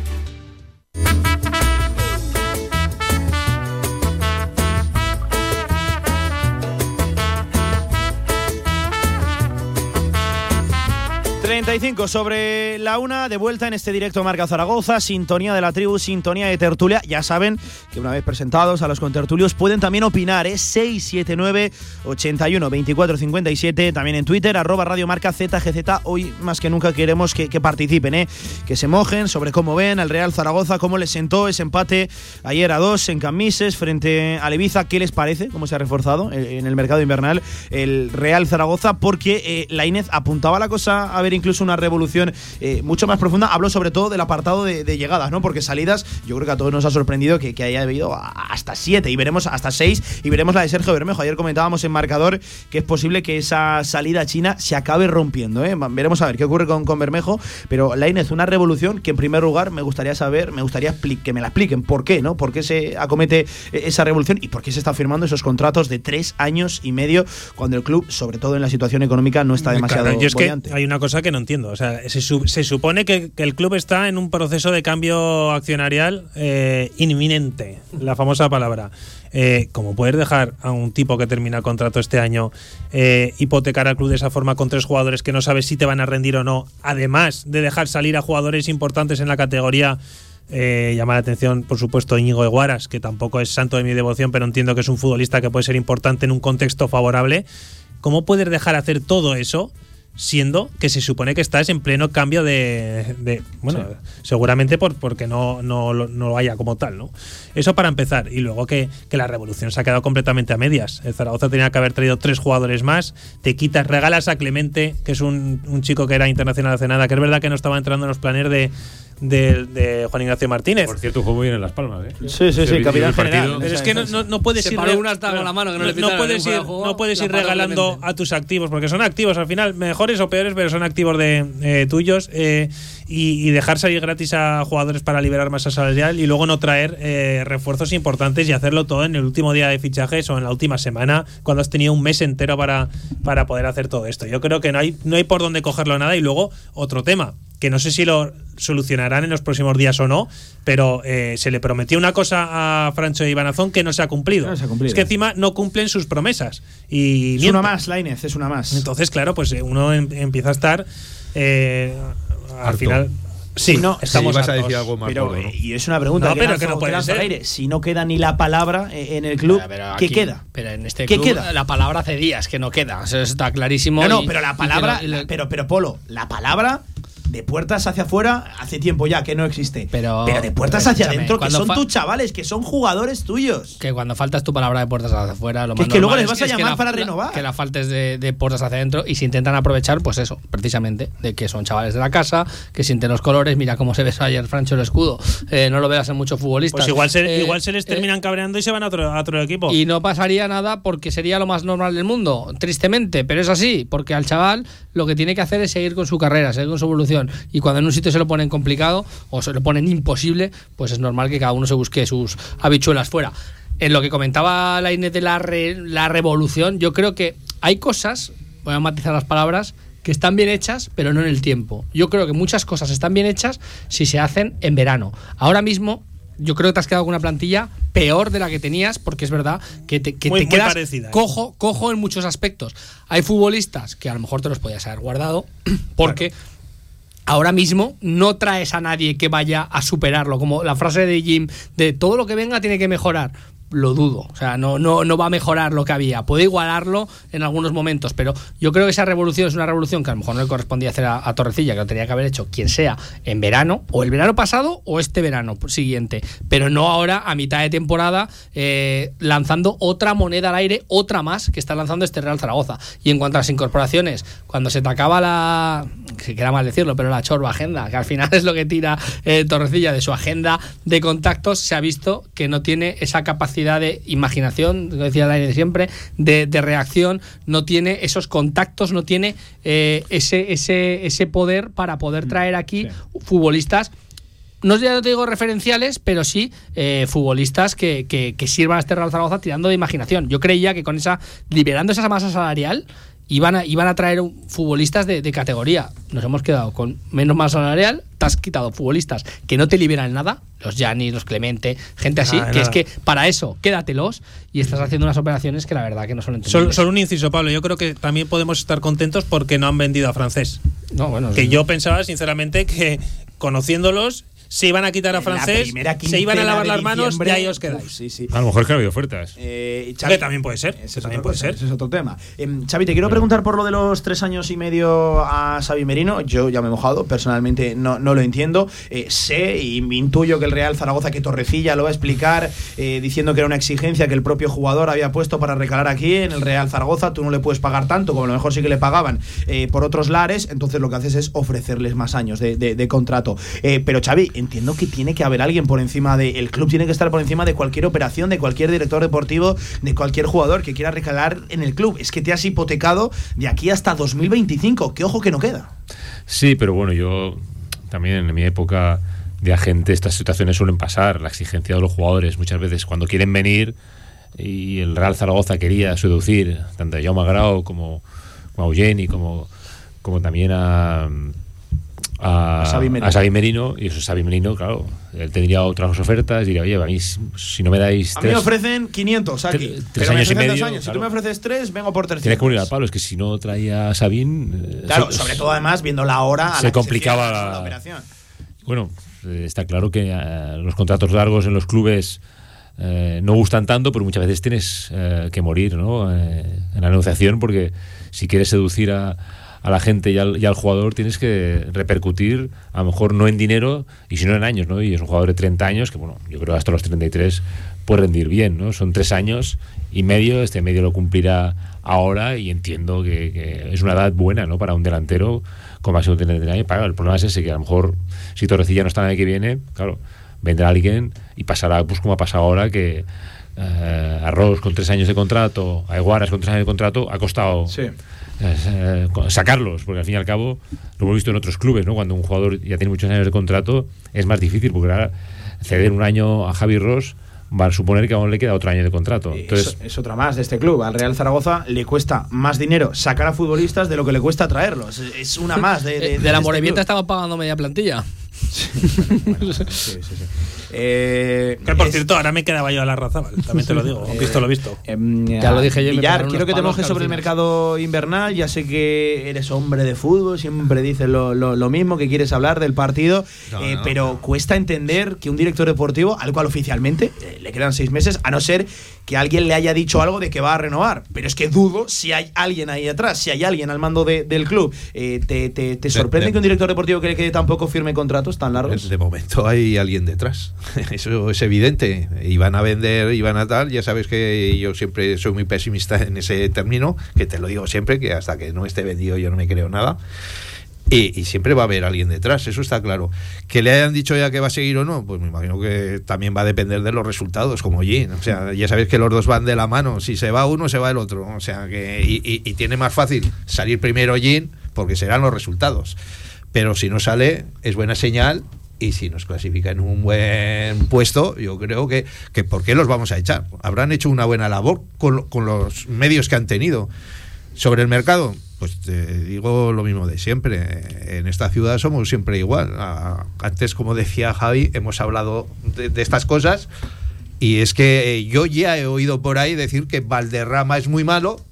Sobre la una, de vuelta en este directo Marca Zaragoza, sintonía de la tribu, sintonía de tertulia. Ya saben que una vez presentados a los contertulios pueden también opinar, es 679 81 24 57, también en Twitter, arroba Radio Marca ZGZ. Hoy más que nunca queremos que, participen, ¿eh? que se mojen sobre cómo ven al Real Zaragoza, cómo les sentó ese empate ayer a dos en Camises frente a Leviza, qué les parece, cómo se ha reforzado en el mercado invernal el Real Zaragoza, porque eh, apuntaba la cosa a ver incluso una revolución eh, mucho más profunda. Hablo sobre todo del apartado de, llegadas, ¿no? Porque salidas, yo creo que a todos nos ha sorprendido que, haya habido hasta siete y veremos hasta seis y veremos la de Sergio Bermejo. Ayer comentábamos en marcador que es posible que esa salida china se acabe rompiendo, ¿eh? Veremos a ver qué ocurre con, con Bermejo, pero la es una revolución que en primer lugar me gustaría saber, me gustaría que me la expliquen por qué, ¿no? ¿Por qué se acomete esa revolución y por qué se está firmando esos contratos de tres años y medio cuando el club, sobre todo en la situación económica, no está demasiado claro, es que hay una cosa que no entiendo o sea, se, supone que, el club está en un proceso de cambio accionarial eh, inminente, la famosa palabra. Eh, como puedes dejar a un tipo que termina el contrato este año eh, hipotecar al club de esa forma con tres jugadores que no sabes si te van a rendir o no, además de dejar salir a jugadores importantes en la categoría. llama la atención, por supuesto, Íñigo Eguaras, que tampoco es santo de mi devoción, pero entiendo que es un futbolista que puede ser importante en un contexto favorable. ¿Cómo puedes dejar hacer todo eso siendo que se supone que estás en pleno cambio de, bueno, seguramente por, porque no, no, no, lo haya como tal, ¿no? Eso para empezar. Y luego que, la revolución se ha quedado completamente a medias. El Zaragoza tenía que haber traído tres jugadores más. Te quitas, regalas a Clemente, que es un, un chico que era internacional hace nada, que es verdad que no estaba entrando en los planes de, de, Juan Ignacio Martínez. Por cierto, jugó muy bien en Las Palmas. ¿eh? Sí, sí, sí, capitán general. Pero es que no, no, puedes ir. la mano no, puedes ir, no puedes ir regalando a tus activos, porque son activos al final, mejores o peores, pero son activos de eh, tuyos. Eh, y, dejar salir gratis a jugadores para liberar masa salarial y luego no traer eh, refuerzos importantes y hacerlo todo en el último día de fichajes o en la última semana, cuando has tenido un mes entero para, para poder hacer todo esto. Yo creo que no hay, no hay por dónde cogerlo nada. Y luego, otro tema que no sé si lo solucionarán en los próximos días o no, pero eh, se le prometió una cosa a Francho y Banazón que no se ha cumplido. Es que encima no cumplen sus promesas. Y es una más, Lainez, es una más. Entonces, claro, pues eh, uno em, empieza a estar eh, al final. Sí, no, estamos vas a decir algo más pero, Y es una pregunta no, pero que no puede ser. Aire. Si no queda ni la palabra en el club, ¿qué queda? Pero en este ¿Qué queda? La palabra hace días que no queda. Eso está clarísimo. No, no, pero la palabra. pero, pero, Polo, la palabra de puertas hacia afuera hace tiempo ya que no existe. Pero, de puertas hacia adentro, que son tus chavales, que son jugadores tuyos. Que cuando faltas tu palabra de puertas hacia afuera, lo que más es que luego les vas a llamar para renovar. Que la faltes de, puertas hacia adentro y se intentan aprovechar, pues eso, precisamente, de que son chavales de la casa, que sienten los colores. Mira cómo se ve ayer Francho el escudo. Eh, no lo veas en muchos futbolistas. Pues igual se, eh, igual se les terminan eh, cabreando y se van a otro, a otro equipo. Y no pasaría nada porque sería lo más normal del mundo, tristemente, pero es así, porque al chaval lo que tiene que hacer es seguir con su carrera, seguir con su evolución. Y cuando en un se lo ponen complicado o se lo ponen imposible, pues es normal que cada uno se busque sus habichuelas fuera. En lo que comentaba la Inés de la, la revolución, yo creo que hay cosas, voy a matizar las palabras, que están bien hechas, pero no en el tiempo. Yo creo que muchas cosas están bien hechas si se hacen en verano. Ahora mismo, yo creo que te has quedado con una plantilla peor de la que tenías, porque es verdad que te, que quedas ¿eh? cojo, cojo en muchos aspectos. Hay futbolistas que a lo mejor te los podías haber guardado, [clears throat] porque ahora mismo no traes a nadie que vaya a superarlo. Como la frase de Jim de todo lo que venga tiene que mejorar lo dudo. O sea, no, no, no va a mejorar lo que había. Puede igualarlo en algunos momentos, pero yo creo que esa revolución es una revolución que a lo mejor no le correspondía hacer a, Torrecilla, que lo tenía que haber hecho quien sea en verano, o el verano pasado o este verano siguiente, pero no ahora a mitad de temporada eh, lanzando otra moneda al aire, otra más que está lanzando este Real Zaragoza. Y en cuanto a las incorporaciones, cuando se te acaba la, que queda mal decirlo, pero la chorba agenda, que al final [laughs] es lo que tira eh, Torrecilla de su agenda de contactos, se ha visto que no tiene esa capacidad de imaginación, lo decía el aire de siempre, de, reacción, no tiene esos contactos, no tiene eh, ese, ese, ese poder para poder mm, traer aquí futbolistas no te digo referenciales, pero sí eh, futbolistas que, que, sirvan a este Real Zaragoza tirando de imaginación. Yo creía que con esa, liberando esa masa salarial, iban a, iban a traer futbolistas de, categoría. Nos hemos quedado con menos más salarial, te has quitado futbolistas que no te liberan nada, los Gianni, los Clemente, gente así, que es que para eso quédatelos y estás haciendo unas operaciones que la verdad que no son entendibles. Solo, un inciso, Pablo, yo creo que también podemos estar contentos porque no han vendido a francés. No, bueno, que yo pensaba sinceramente que conociéndolos se iban a quitar a francés, se iban a lavar las manos y ahí os quedáis. A lo mejor que no había ofertas. Eh, también puede ser. Ese también puede ser. Ese es otro tema. Eh, Xavi, te quiero preguntar por lo de los tres años y medio a Xavi Merino. Yo ya me he mojado, personalmente no, no lo entiendo. Eh, sé y intuyo que el Real Zaragoza, que Torrecilla lo va a explicar, eh, diciendo que era una exigencia que el propio jugador había puesto para recalar aquí en el Real Zaragoza. Tú no le puedes pagar tanto, como a lo mejor sí que le pagaban por otros lares. Entonces lo que haces es ofrecerles más años de, de contrato. pero Xavi, entiendo que tiene que haber alguien por encima de. El club tiene que estar por encima de cualquier operación, de cualquier director deportivo, de cualquier jugador que quiera recalar en el club. Es que te has hipotecado de aquí hasta 2025. Que ojo que no queda. Sí, pero bueno, yo también en mi época de agente estas situaciones suelen pasar. La exigencia de los jugadores muchas veces cuando quieren venir y el Real Zaragoza quería seducir tanto a Jaume Grau como, como a Eugeni como, como también a a, a, Merino. y eso Xavi Merino, claro, él tendría otras ofertas, diría, oye, a mí si no me dais A mí me ofrecen 500 aquí, tres años y medio. Años. Si tú me ofreces tres, vengo por 300. Tiene que unir al palo, es que si no traía a Sabín... Eh, claro, sobre todo además viendo la hora Se complicaba la, operación. Bueno, eh, está claro que eh, los contratos largos en los clubes... no gustan tanto, pero muchas veces tienes que morir ¿no? en la negociación porque si quieres seducir a, a la gente y al, jugador tienes que repercutir, a lo mejor no en dinero, y sino en años, ¿no? Y es un jugador de 30 años que, bueno, yo creo que hasta los 33 puede rendir bien, ¿no? Son tres años y medio, este medio lo cumplirá ahora y entiendo que, es una edad buena, ¿no? Para un delantero con máximo de 33 años. el problema es ese, que a lo mejor si Torrecilla no está en el que viene, claro, vendrá alguien y pasará, pues como ha pasado ahora, que eh, Arroz con tres años de contrato, Aiguaras con tres años de contrato, ha costado... eh, sacarlos, porque al fin y al cabo lo hemos visto en otros clubes, ¿no? Cuando un jugador ya tiene muchos años de contrato es más difícil, porque ahora ceder un año a Javi Ross va a suponer que aún le queda otro año de contrato. Entonces, es, otra más de este club. Al Real Zaragoza le cuesta más dinero sacar a futbolistas de lo que le cuesta traerlos. Es una [laughs] más de. de, la este estaba pagando media plantilla. Sí, sí, sí. Eh, que por cierto, ahora me quedaba yo a la raza, también te lo digo, visto lo visto. Eh, ya lo dije yo. Villar, quiero que te mojes sobre el mercado invernal. Ya sé que eres hombre de fútbol, siempre dices lo, lo, mismo, que quieres hablar del partido, eh, pero cuesta entender que un director deportivo, al cual oficialmente eh, le quedan seis meses, a no ser que alguien le haya dicho algo de que va a renovar. Pero es que dudo si hay alguien ahí atrás, si hay alguien al mando del club. te, te, sorprende que un director deportivo que, que tampoco firme contratos tan largos? De momento hay alguien detrás. [laughs] Eso es evidente. Iban a vender, iban a tal. Ya sabes que yo siempre soy muy pesimista en ese término, que te lo digo siempre, que hasta que no esté vendido yo no me creo nada. Y, siempre va a haber alguien detrás, eso está claro. Que le hayan dicho ya que va a seguir o no, pues me imagino que también va a depender de los resultados, como Jin. O sea, ya sabéis que los dos van de la mano. Si se va uno, se va el otro. O sea, que. Y, y tiene más fácil salir primero Jin, porque serán los resultados. Pero si no sale, es buena señal y si nos clasifica en un buen puesto, yo creo que, que ¿por qué los vamos a echar? Habrán hecho una buena labor con, con los medios que han tenido. Sobre el mercado, pues te digo lo mismo de siempre. En esta ciudad somos siempre igual. Antes, como decía Javi, hemos hablado de, estas cosas. Y es que yo ya he oído por ahí decir que Valderrama es muy malo,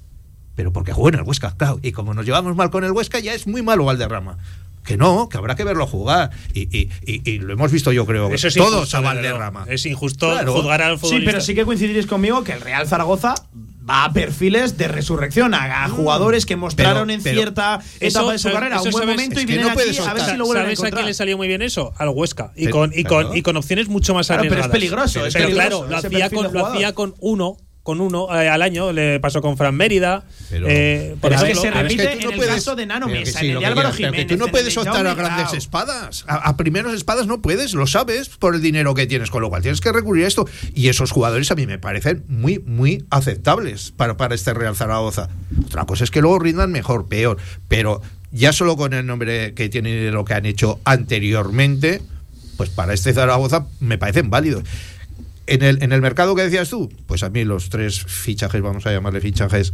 pero porque juega en el Huesca, claro. Y como nos llevamos mal con el Huesca, ya es muy malo Valderrama. Que no, que habrá que verlo jugar. Y, y- y- y lo hemos visto, yo creo, Eso es todos injusto, a Valderrama. Es injusto Claro. juzgar al Sí, futbolista. pero sí que coincidiréis conmigo que el Real Zaragoza va a perfiles de resurrección, a, a jugadores que mostraron Pero- en pero- cierta etapa de su carrera un buen sabes- momento y vienen no aquí a ver si lo vuelven a ¿Sabes a quién le salió muy bien eso? Al Huesca. Y Pero- con, y con, y con opciones mucho más Claro, pero es arriesgadas. peligroso, es pero peligroso claro, lo hacía, con, lo hacía con uno. Con uno eh, al año le pasó con Fran Mérida. Pero- eh, por Pero es que ejemplo. se es repite que tú no en el puedes- caso de Nano Mesa, sí, en el de Álvaro Jiménez. que tú no puedes de optar a grandes espadas. A, a primeras espadas no puedes, lo sabes por el dinero que tienes, con lo cual tienes que recurrir a esto. Y esos jugadores a mí me parecen muy, muy aceptables para, para este Real Zaragoza. Otra cosa es que luego rindan mejor, peor. Pero ya solo con el nombre que tienen y lo que han hecho anteriormente, pues para este Zaragoza me parecen válidos. En el, en el mercado que decías tú, pues a mí los tres fichajes, vamos a llamarle fichajes,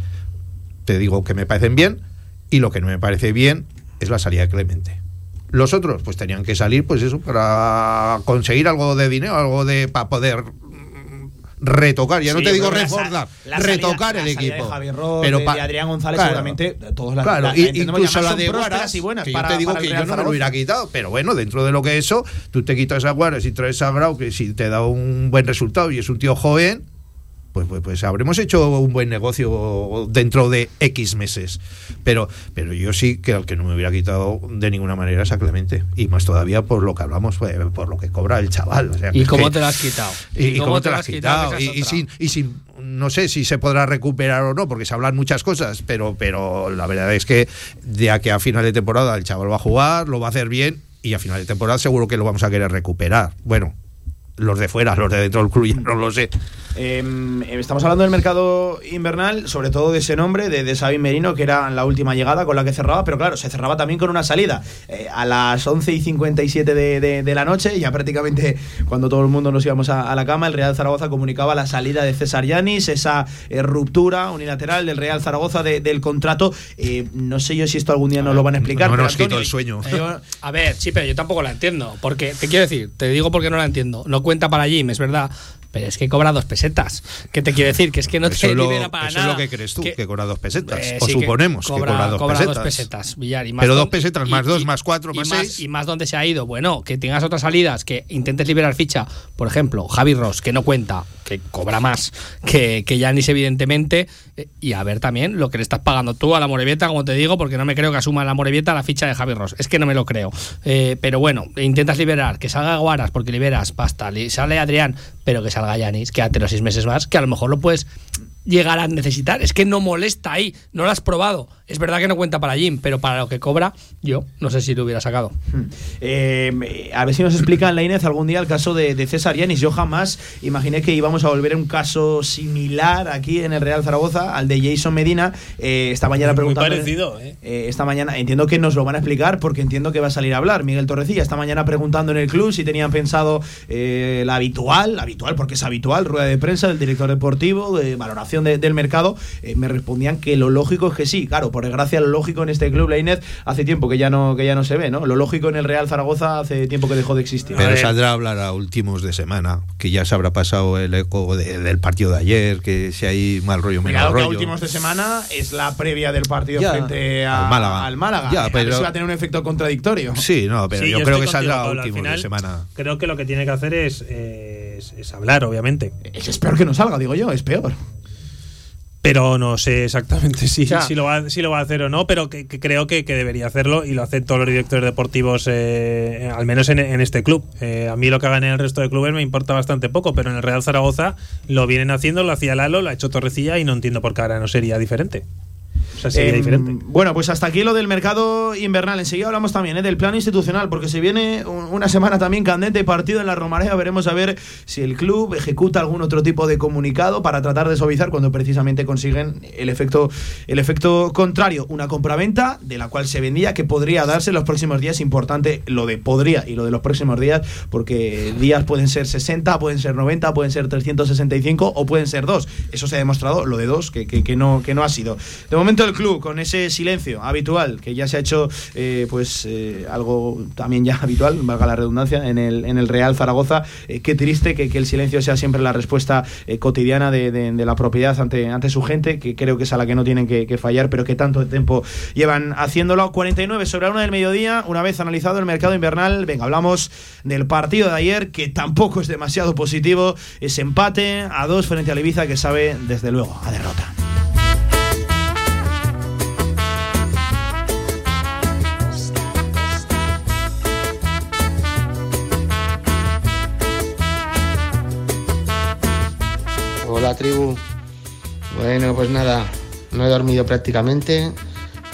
te digo que me parecen bien y lo que no me parece bien es la salida de Clemente. Los otros, pues tenían que salir, pues eso, para conseguir algo de dinero, algo de para poder retocar. Ya no te digo la reforzar, la retocar el equipo. De Javier Ross, pero de, pa- de Adrián González, claro, seguramente todos la, Claro, la- y- incluso la de Guaras, y buenas que para- yo te digo que yo no me lo hubiera quitado, pero bueno, dentro de lo que eso, tú te quitas a Guaras y traes a Grau, que si te da un buen resultado y es un tío joven, pues, pues, pues habremos hecho un buen negocio dentro de X meses. Pero, pero yo sí que al que no me hubiera quitado de ninguna manera es a Clemente. Y más todavía por lo que hablamos, pues, por lo que cobra el chaval. O sea, que ¿Y cómo que- te lo has quitado? ¿Y, y cómo te lo has quitado? Y, sin, y sin, no sé si se podrá recuperar o no, porque se hablan muchas cosas, pero, pero la verdad es que de aquí a final de temporada el chaval va a jugar, lo va a hacer bien y a final de temporada seguro que lo vamos a querer recuperar. Bueno, los de fuera, los de dentro del club, ya no lo sé. Eh, estamos hablando del mercado invernal, sobre todo de ese nombre, de, de Sabin Merino, que era la última llegada con la que cerraba, pero claro, se cerraba también con una salida. Eh, a las 11 y 57 de, de- de la noche, ya prácticamente cuando todo el mundo nos íbamos a, a la cama, el Real Zaragoza comunicaba la salida de César Yanis, esa eh, ruptura unilateral del Real Zaragoza de- del contrato. Eh, no sé yo si esto algún día nos lo van a explicar. No pero, nos quito el sueño. yo- A ver, sí, pero yo tampoco la entiendo. Porque, te quiero decir, te digo porque no la entiendo. No cuenta para Jim, es verdad. Pero es que cobra dos pesetas. ¿Qué te quiero decir? Que es que no eso te lo, libera para eso nada. es lo que crees tú, que, cobra dos pesetas. Eh, o sí, que suponemos que cobra, dos, pesetas. dos pesetas, Villar. Y más Pero dos pesetas, más dos, más cuatro, y más seis. Y más donde se ha ido. Bueno, que tengas otras salidas, que intentes liberar ficha. Por ejemplo, Javi Ross, que no cuenta, que cobra más que, que Yanis, evidentemente. Y a ver también lo que le estás pagando tú a la Morevieta, como te digo, porque no me creo que asuma la Morevieta la ficha de Javi Ross. Es que no me lo creo. Eh, pero bueno, intentas liberar, que salga Guaras, porque liberas pasta, sale Adrián, pero que salga Yanis, quédate los seis meses más, que a lo mejor lo puedes llegar a necesitar. Es que no molesta ahí, no lo has probado. Es verdad que no cuenta para Jim, pero para lo que cobra, yo no sé si lo hubiera sacado. Eh, a ver si nos explican la Inés algún día el caso de, de César Yanis. Yo jamás imaginé que íbamos a volver a un caso similar aquí en el Real Zaragoza, al de Jason Medina. Eh, esta mañana Muy preguntando. parecido, ¿eh? Eh, esta mañana, entiendo que nos lo van a explicar porque entiendo que va a salir a hablar Miguel Torrecilla. Esta mañana preguntando en el club si tenían pensado eh, la habitual, la habitual porque es habitual, rueda de prensa del director deportivo, de valoración de- del mercado. Eh, me respondían que lo lógico es que sí, claro, por desgracia lo lógico en este club, la Inés, hace tiempo que ya no, que ya no se ve, ¿no? Lo lógico en el Real Zaragoza hace tiempo que dejó de existir. Pero saldrá a hablar a últimos de semana, que ya se habrá pasado el eco de- del partido de ayer, que si hay mal rollo, menos Cuidado que a rollo. últimos de semana es la previa del partido Ya, frente a- al Málaga. al Málaga. Ya, a ver pero- si va a tener un efecto contradictorio. Sí, no, pero Sí, yo, yo creo que saldrá a últimos final, de semana. Creo que lo que tiene que hacer es, eh, es, es hablar, obviamente. Es, es peor que no salga, digo yo, es peor. Pero no sé exactamente si, si, lo, va, si lo va a hacer o no, pero que, que creo que, que debería hacerlo y lo hacen todos los directores deportivos, eh, al menos en, en este club. Eh, a mí lo que hagan en el resto de clubes me importa bastante poco, pero en el Real Zaragoza lo vienen haciendo, lo hacía Lalo, lo ha hecho Torrecilla y no entiendo por qué ahora no sería diferente. O sea, sería Em, diferente. Bueno, pues hasta aquí lo del mercado invernal. Enseguida hablamos también ¿eh? del plano institucional, porque se viene un- una semana también candente, partido en la Romarea. Veremos a ver si el club ejecuta algún otro tipo de comunicado para tratar de suavizar cuando precisamente consiguen el efecto, el efecto contrario. Una compraventa de la cual se vendía que podría darse en los próximos días. Importante lo de podría y lo de los próximos días, porque días pueden ser 60, pueden ser 90, pueden ser 365 o pueden ser dos. Eso se ha demostrado, lo de dos, que, que- que no, que no ha sido. De momento el club con ese silencio habitual que ya se ha hecho eh, pues eh, algo también ya [laughs] habitual, valga la redundancia, en el, en el Real Zaragoza. Eh, qué triste que, que, el silencio sea siempre la respuesta eh, cotidiana de, de, de, la propiedad ante, ante su gente, que creo que es a la que no tienen que, que fallar, pero que tanto tiempo llevan haciéndolo. 49 sobre la una del mediodía, una vez analizado el mercado invernal, venga, hablamos del partido de ayer, que tampoco es demasiado positivo, ese empate a dos frente a Ibiza que sabe desde luego a derrota. Hola tribu. Bueno, pues nada, no he dormido prácticamente,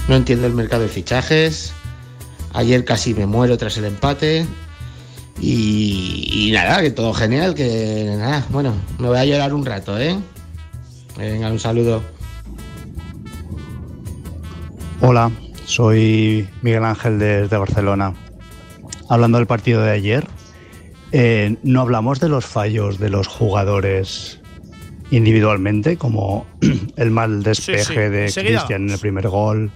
no entiendo el mercado de fichajes, ayer casi me muero tras el empate y, nada, que todo genial, que nada, bueno, me voy a llorar un rato, ¿eh? Venga, un saludo. Hola, soy Miguel Ángel desde Barcelona. Hablando del partido de ayer, eh, no hablamos de los fallos de los jugadores individualmente, como [clears throat] el mal despeje sí, sí. de Cristian en el primer gol,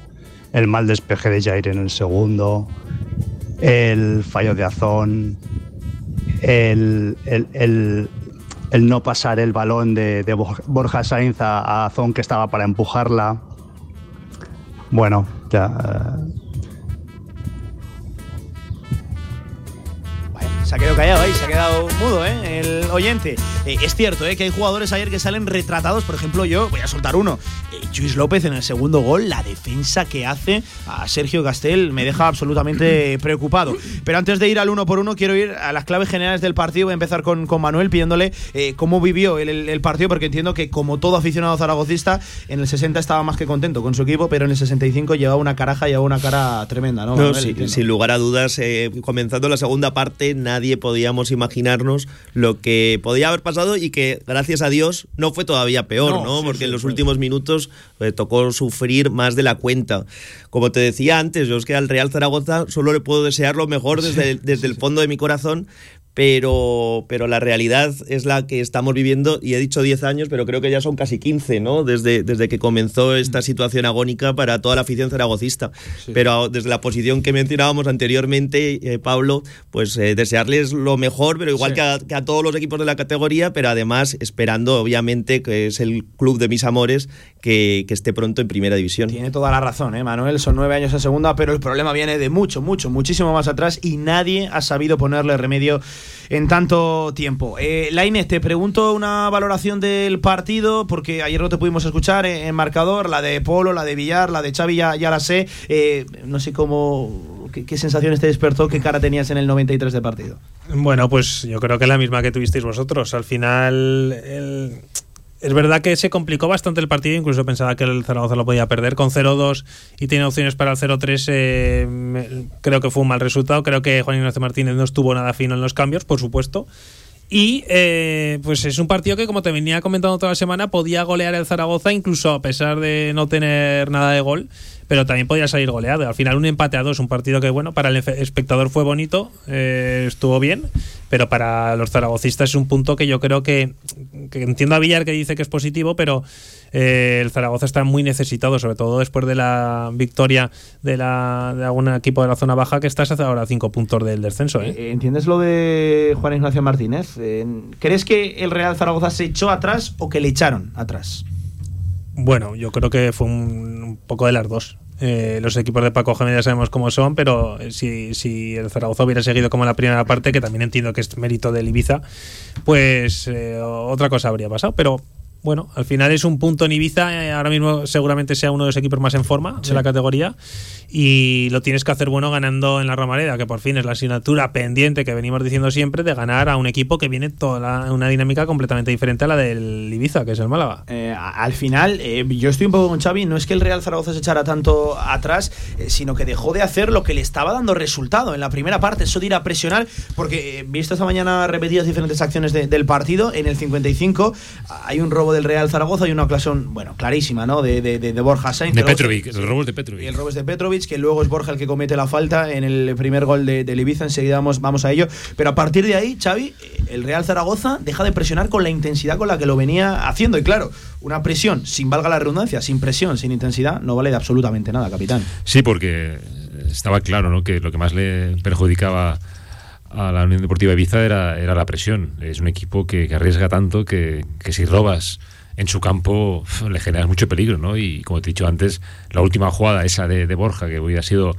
el mal despeje de Jair en el segundo, el fallo de Azón, el, el, el, el no pasar el balón de, de Borja Sainz a, a, Azón que estaba para empujarla. Bueno, ya. Se ha quedado callado ahí, se ha quedado mudo, ¿eh? El oyente. Eh, es cierto, ¿eh? Que hay jugadores ayer que salen retratados. Por ejemplo, yo voy a soltar uno. Eh, Luis López en el segundo gol, la defensa que hace a Sergio Castel me deja absolutamente [laughs] preocupado. Pero antes de ir al uno por uno, quiero ir a las claves generales del partido. Voy a empezar con, con Manuel pidiéndole eh, cómo vivió el, el, el, partido, porque entiendo que, como todo aficionado zaragocista, en el 60 estaba más que contento con su equipo, pero en el 65 llevaba una caraja, llevaba una cara tremenda, ¿no? no Manuel, sí, sin lugar a dudas, eh, comenzando la segunda parte, nadie podíamos imaginarnos lo que podía haber pasado y que, gracias a Dios, no fue todavía peor, ¿no? ¿no? Sí, Porque sí, en los últimos minutos eh, tocó sufrir más de la cuenta. Como te decía antes, yo es que al Real Zaragoza solo le puedo desear lo mejor desde, desde el fondo de mi corazón, pero, pero la realidad es la que estamos viviendo, y he dicho 10 años, pero creo que ya son casi 15, ¿no? Desde, desde que comenzó esta situación agónica para toda la afición zaragocista. Sí. Pero desde la posición que mencionábamos anteriormente, eh, Pablo, pues eh, desearles lo mejor, pero igual sí. que, a, que, a, todos los equipos de la categoría, pero además esperando, obviamente, que es el club de mis amores, que, que esté pronto en primera división. Tiene toda la razón, ¿eh, Manuel? Son nueve años en segunda, pero el problema viene de mucho, mucho, muchísimo más atrás y nadie ha sabido ponerle remedio en tanto tiempo. Eh, te pregunto una valoración del partido, porque ayer no te pudimos escuchar en, marcador, la de Polo, la de Villar, la de Xavi, ya, la sé. Eh, no sé cómo, qué, qué, sensaciones te despertó, qué cara tenías en el 93 de partido. Bueno, pues yo creo que la misma que tuvisteis vosotros. Al final, es verdad que se complicó bastante el partido, incluso pensaba que el Zaragoza lo podía perder con 0-2 y tiene opciones para el 0-3. Eh, creo que fue un mal resultado. Creo que Juan Ignacio Martínez no estuvo nada fino en los cambios, por supuesto. Y eh, pues es un partido que, como te venía comentando toda la semana, podía golear el Zaragoza, incluso a pesar de no tener nada de gol pero también podía salir goleado. Al final un empate a dos, un partido que bueno, para el espectador fue bonito, eh, estuvo bien, pero para los zaragocistas es un punto que yo creo que, entiendo a Villar que dice que es positivo, pero eh, el Zaragoza está muy necesitado, sobre todo después de la victoria de, la, de algún equipo de la zona baja que estás ahora a cinco puntos del descenso. ¿eh? ¿Entiendes lo de Juan Ignacio Martínez? ¿Crees que el Real Zaragoza se echó atrás o que le echaron atrás? Bueno, yo creo que fue un, un poco de las dos. Eh, los equipos de Paco Gémez ya sabemos cómo son, pero si, si, el Zaragoza hubiera seguido como la primera parte, que también entiendo que es mérito del Ibiza, pues eh, otra cosa habría pasado. Pero bueno, al final es un punto en Ibiza, eh, ahora mismo seguramente sea uno de los equipos más en forma sí. de la categoría y lo tienes que hacer bueno ganando en la Romareda, que por fin es la asignatura pendiente que venimos diciendo siempre de ganar a un equipo que viene toda la, una dinámica completamente diferente a la del Ibiza, que es el Málaga. Eh, al final, eh, yo estoy un poco con Xavi, no es que el Real Zaragoza se echara tanto atrás, eh, sino que dejó de hacer lo que le estaba dando resultado en la primera parte, eso de ir a presionar, porque visto esta mañana repetidas diferentes acciones de, del partido, en el 55 hay un robo robo del Real Zaragoza y una ocasión, bueno, clarísima, ¿no? De, de, de Borja Sainz. De Petrovic, el robo es de Petrovic. Y el robo es de Petrovic, que luego es Borja el que comete la falta en el primer gol de, de Ibiza. Enseguida vamos, vamos a ello. Pero a partir de ahí, Xavi, el Real Zaragoza deja de presionar con la intensidad con la que lo venía haciendo. Y claro, una presión, sin valga la redundancia, sin presión, sin intensidad, no vale de absolutamente nada, capitán. Sí, porque estaba claro ¿no? que lo que más le perjudicaba a la Unión Deportiva Ibiza era, era la presión. Es un equipo que, arriesga tanto que, si robas en su campo le generas mucho peligro, ¿no? Y como te he dicho antes, la última jugada, esa de, Borja, que hubiera sido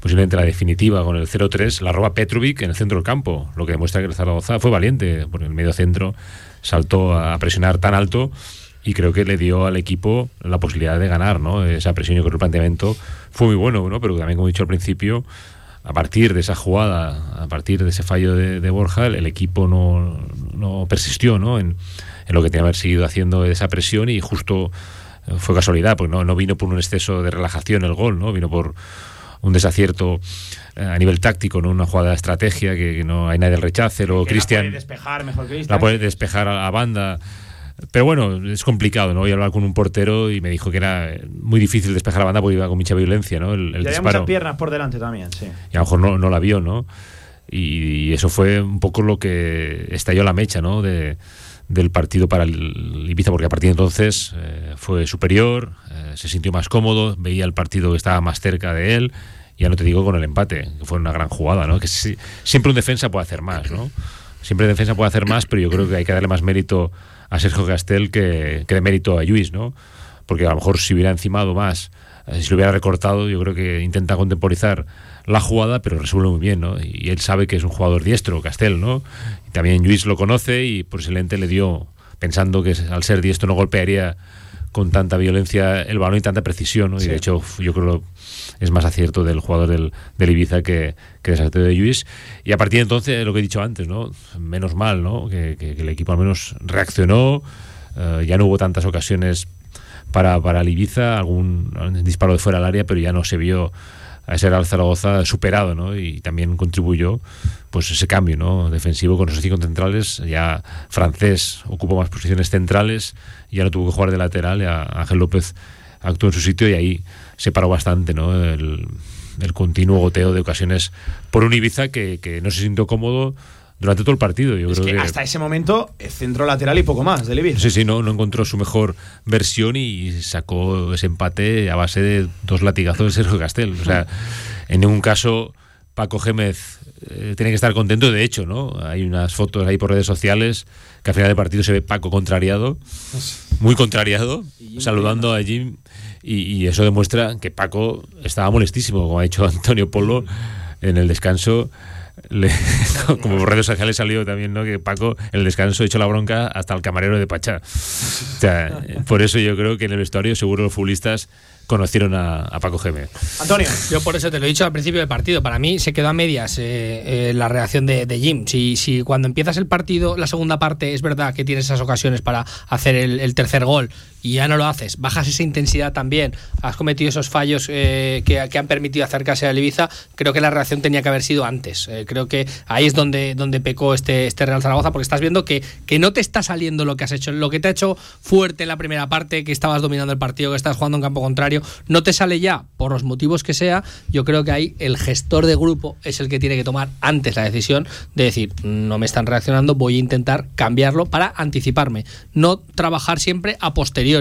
posiblemente la definitiva con el 0-3, la roba Petrovic en el centro del campo, lo que demuestra que el Zaragoza fue valiente, porque el medio centro saltó a presionar tan alto y creo que le dio al equipo la posibilidad de ganar, ¿no? Esa presión, yo creo que el planteamiento fue muy bueno, ¿no? Pero también, como he dicho al principio, a partir de esa jugada, a partir de ese fallo de, Borja, el, equipo no, no persistió ¿no? En, en, lo que tenía que haber seguido haciendo esa presión y justo eh, fue casualidad, porque no, no vino por un exceso de relajación el gol, ¿no? vino por un desacierto eh, a nivel táctico, ¿no? una jugada de estrategia que, no hay nadie del rechace, luego Cristian la puede despejar mejor La puede despejar a, a banda pero bueno, es complicado, ¿no? Voy a hablar con un portero y me dijo que era muy difícil despejar la banda porque iba con mucha violencia, ¿no? El, y había muchas piernas por delante también, sí. Y a lo mejor no, no la vio, ¿no? Y, eso fue un poco lo que estalló la mecha, ¿no? De, del partido para el Ibiza, porque a partir de entonces eh, fue superior, eh, se sintió más cómodo, veía el partido que estaba más cerca de él. Ya no te digo con el empate, que fue una gran jugada, ¿no? Que siempre un defensa puede hacer más, ¿no? Siempre un defensa puede hacer más, pero yo creo que hay que darle más mérito a Sergio Castel que, que mérito a Luis, ¿no? Porque a lo mejor si hubiera encimado más, eh, si lo hubiera recortado, yo creo que intenta contemporizar la jugada, pero resuelve muy bien, ¿no? Y él sabe que es un jugador diestro, Castel, ¿no? Y también Luis lo conoce y por ese lente le dio, pensando que al ser diestro no golpearía con tanta violencia el balón y tanta precisión, ¿no? Y de hecho, yo creo es más acierto del jugador del, del Ibiza que, que desacierto de Luis. Y a partir de entonces, lo que he dicho antes, ¿no? Menos mal, ¿no? Que, el equipo al menos reaccionó, eh, ya no hubo tantas ocasiones para, para el Ibiza, algún disparo de fuera del área, pero ya no se vio a ese Real Zaragoza superado, ¿no? Y también contribuyó pues ese cambio, ¿no? Defensivo con esos cinco centrales, ya francés ocupó más posiciones centrales, ya no tuvo que jugar de lateral, Ángel López actuó en su sitio y ahí se paró bastante, ¿no? El, continuo goteo de ocasiones por un Ibiza que, que no se sintió cómodo durante todo el partido. Yo creo que, hasta ese momento centro lateral y poco más del Ibiza. Sí, sí, no, no encontró su mejor versión y sacó ese empate a base de dos latigazos de Sergio Castel. O sea, [laughs] en ningún caso Paco Gémez eh, tiene que estar contento. De hecho, ¿no? Hay unas fotos ahí por redes sociales que al final del partido se ve Paco contrariado, muy contrariado, saludando a Jim. Y, eso demuestra que Paco estaba molestísimo, como ha dicho [laughs] Antonio Polo en el descanso. [laughs] como por redes sociales salió también, ¿no? Que Paco en el descanso ha hecho la bronca hasta el camarero de Pachá. O sea, por eso yo creo que en el vestuario seguro los futbolistas conocieron a, Paco Geme. Antonio. Yo por eso te lo he dicho al principio del partido. Para mí se quedó a medias eh, eh, la reacción de, Jim. Si, si, cuando empiezas el partido, la segunda parte, es verdad que tienes esas ocasiones para hacer el, tercer gol y ya no lo haces, bajas esa intensidad también, has cometido esos fallos eh, que, han permitido acercarse a Ibiza, creo que la reacción tenía que haber sido antes. creo que ahí es donde, donde pecó este, este Real Zaragoza, porque estás viendo que, que no te está saliendo lo que has hecho, lo que te ha hecho fuerte en la primera parte, que estabas dominando el partido, que estabas jugando en campo contrario no te sale ya, por los motivos que sea, yo creo que ahí el gestor de grupo es el que tiene que tomar antes la decisión de decir, no me están reaccionando, voy a intentar cambiarlo para anticiparme, no trabajar siempre a posteriori.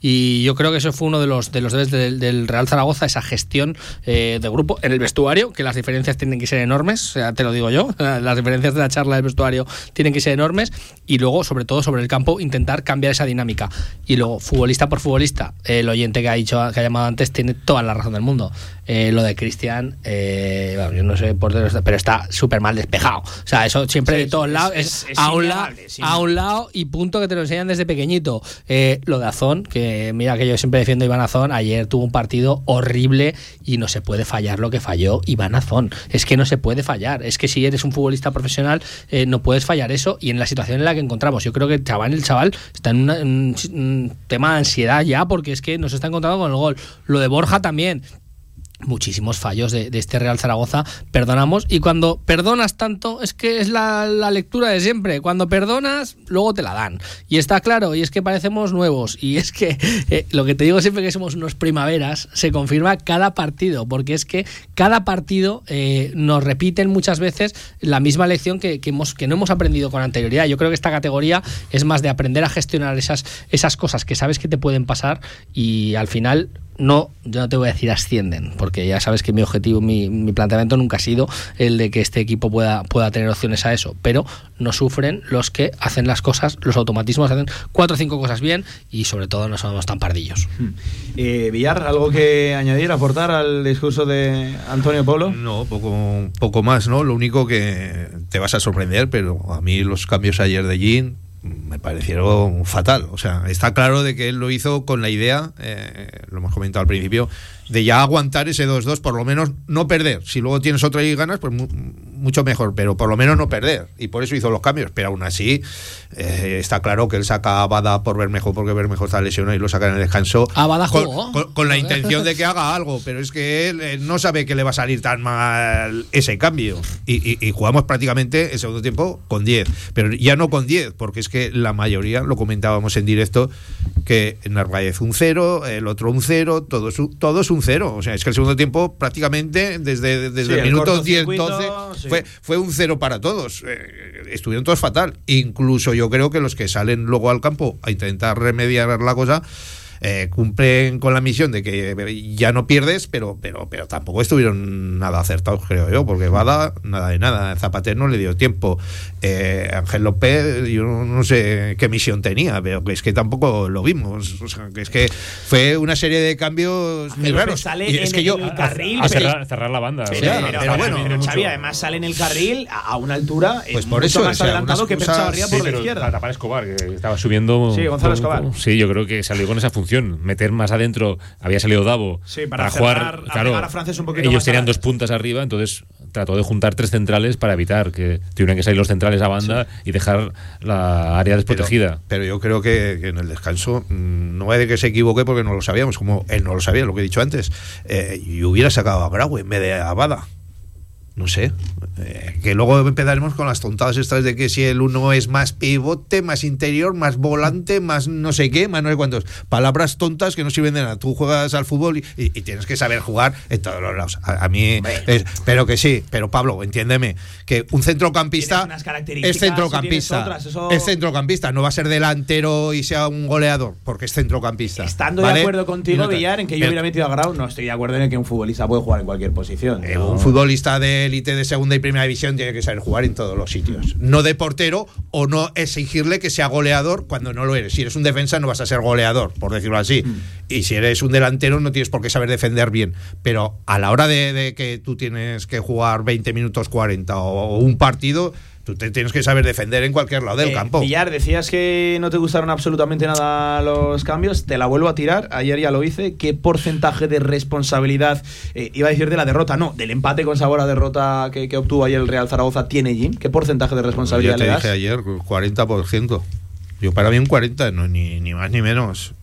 Y yo creo que eso fue uno de los, de los deberes del, Real Zaragoza, esa gestión eh, de grupo en el vestuario, que las diferencias tienen que ser enormes, te lo digo yo, [laughs] las diferencias de la charla del vestuario tienen que ser enormes, y luego, sobre todo sobre el campo, intentar cambiar esa dinámica. Y luego, futbolista por futbolista, el oyente que ha dicho que ha llamado antes tiene toda la razón del mundo. Eh, lo de Cristian, eh, yo no sé por qué, pero está súper mal despejado. O sea, eso siempre de todos lados es, a, un lado, a un lado y punto que te lo enseñan desde pequeñito. Eh, lo de Azón, que mira que yo siempre defiendo a Iván Azón, ayer tuvo un partido horrible y no se puede fallar lo que falló Iván Azón. Es que no se puede fallar. Es que si eres un futbolista profesional no puedes fallar eso y en la situación en la que encontramos. Yo creo que el chaval, el chaval está en un tema de ansiedad ya porque es que nos está encontrando con el gol. Lo de Borja también muchísimos fallos de, este Real Zaragoza, perdonamos. Y cuando perdonas tanto es que es la, lectura de siempre, cuando perdonas luego te la dan. Y está claro y es que parecemos nuevos. Y es que eh, lo que te digo siempre que somos unos primaveras se confirma cada partido. Porque es que cada partido eh, nos repiten muchas veces la misma lección que, hemos, que no hemos aprendido con anterioridad. Yo creo que esta categoría es más de aprender a gestionar esas, esas cosas que sabes que te pueden pasar y al final no, yo no te voy a decir ascienden, porque ya sabes que mi objetivo, mi, mi, planteamiento nunca ha sido el de que este equipo pueda, pueda tener opciones a eso, pero no sufren los que hacen las cosas, los automatismos hacen cuatro o cinco cosas bien y sobre todo no somos tan pardillos. Hmm. Eh, Villar, ¿algo que añadir, aportar al discurso de Antonio Polo? No, poco, poco más, ¿no? Lo único que te vas a sorprender, pero a mí los cambios ayer de Jean me parecieron fatal. O sea, está claro de que él lo hizo con la idea, eh, lo hemos comentado al principio, de ya aguantar ese 2-2, por lo menos no perder. Si luego tienes otra y ganas, pues mucho mejor, pero por lo menos no perder. Y por eso hizo los cambios. Pero aún así, eh, está claro que él saca a Bada por ver mejor, porque ver mejor está lesionado y lo saca en el descanso. A Bada con, con, la intención de que haga algo, pero es que él eh, no sabe que le va a salir tan mal ese cambio. Y, y jugamos prácticamente el segundo tiempo con 10. Pero ya no con 10, porque es que la mayoría, lo comentábamos en directo, que Narváez un 0, el otro un 0, todos, todos un un cero. O sea, es que el segundo tiempo prácticamente desde, desde el, minuto 10, 12 fue, fue un cero para todos. Eh, estuvieron todos fatal. Incluso yo creo que los que salen luego al campo a intentar remediar la cosa eh, cumplen con la misión de que ya no pierdes, pero, pero, pero tampoco estuvieron nada acertados, creo yo, porque Bada, nada de nada. Zapater no le dio tiempo. Eh, Ángel López, yo no sé qué misión tenía, pero es que tampoco lo vimos. O sea, que es que fue una serie de cambios muy raros. Sale es que yo. carril, a, cerrar, la banda. pero, bueno, además sale en el carril a una altura pues por eso, más adelantado que pensaba por la izquierda. Tapar Escobar, que estaba subiendo. Sí, Gonzalo Escobar. Sí, yo creo que salió con esa función meter más adentro. Había salido Davo para, jugar. claro, a ellos tenían dos puntas arriba, entonces trató de juntar tres centrales para evitar que tuvieran que salir los centrales a banda y dejar la área desprotegida. Pero, yo creo que, en el descanso mm, no hay de que se equivoque porque no lo sabíamos, como él no lo sabía, lo que he dicho antes, eh, y hubiera sacado a Grau en vez de a Bada no sé, eh, que luego empezaremos con las tontadas estas de que si el uno es más pivote, más interior, más volante, más no sé qué, más no sé cuántos. Palabras tontas que no sirven de nada. Tú juegas al fútbol y, tienes que saber jugar en todos los lados. A, mí, pero que sí, pero Pablo, entiéndeme, que un centrocampista es centrocampista. Es centrocampista, no va a ser delantero y sea un goleador, porque es centrocampista. Estando de acuerdo contigo, Villar, en que yo hubiera metido a Grau, no estoy de acuerdo en que un futbolista puede jugar en cualquier posición. Eh, un futbolista de élite de segunda y primera división tiene que saber jugar en todos los sitios. No de portero o no exigirle que sea goleador cuando no lo eres. Si eres un defensa no vas a ser goleador, por decirlo así. Mm. Y si eres un delantero no tienes por qué saber defender bien. Pero a la hora de, que tú tienes que jugar 20 minutos 40 o un partido Tú te tienes que saber defender en cualquier lado del eh, campo. Villar, decías que no te gustaron absolutamente nada los cambios. Te la vuelvo a tirar. Ayer ya lo hice. ¿Qué porcentaje de responsabilidad, eh, iba a decir de la derrota, no, del empate con sabor a derrota que, obtuvo ayer el Real Zaragoza tiene Jim? ¿Qué porcentaje de responsabilidad ya te le dije ayer, 40%. Yo para mí un 40, no, ni, ni más ni menos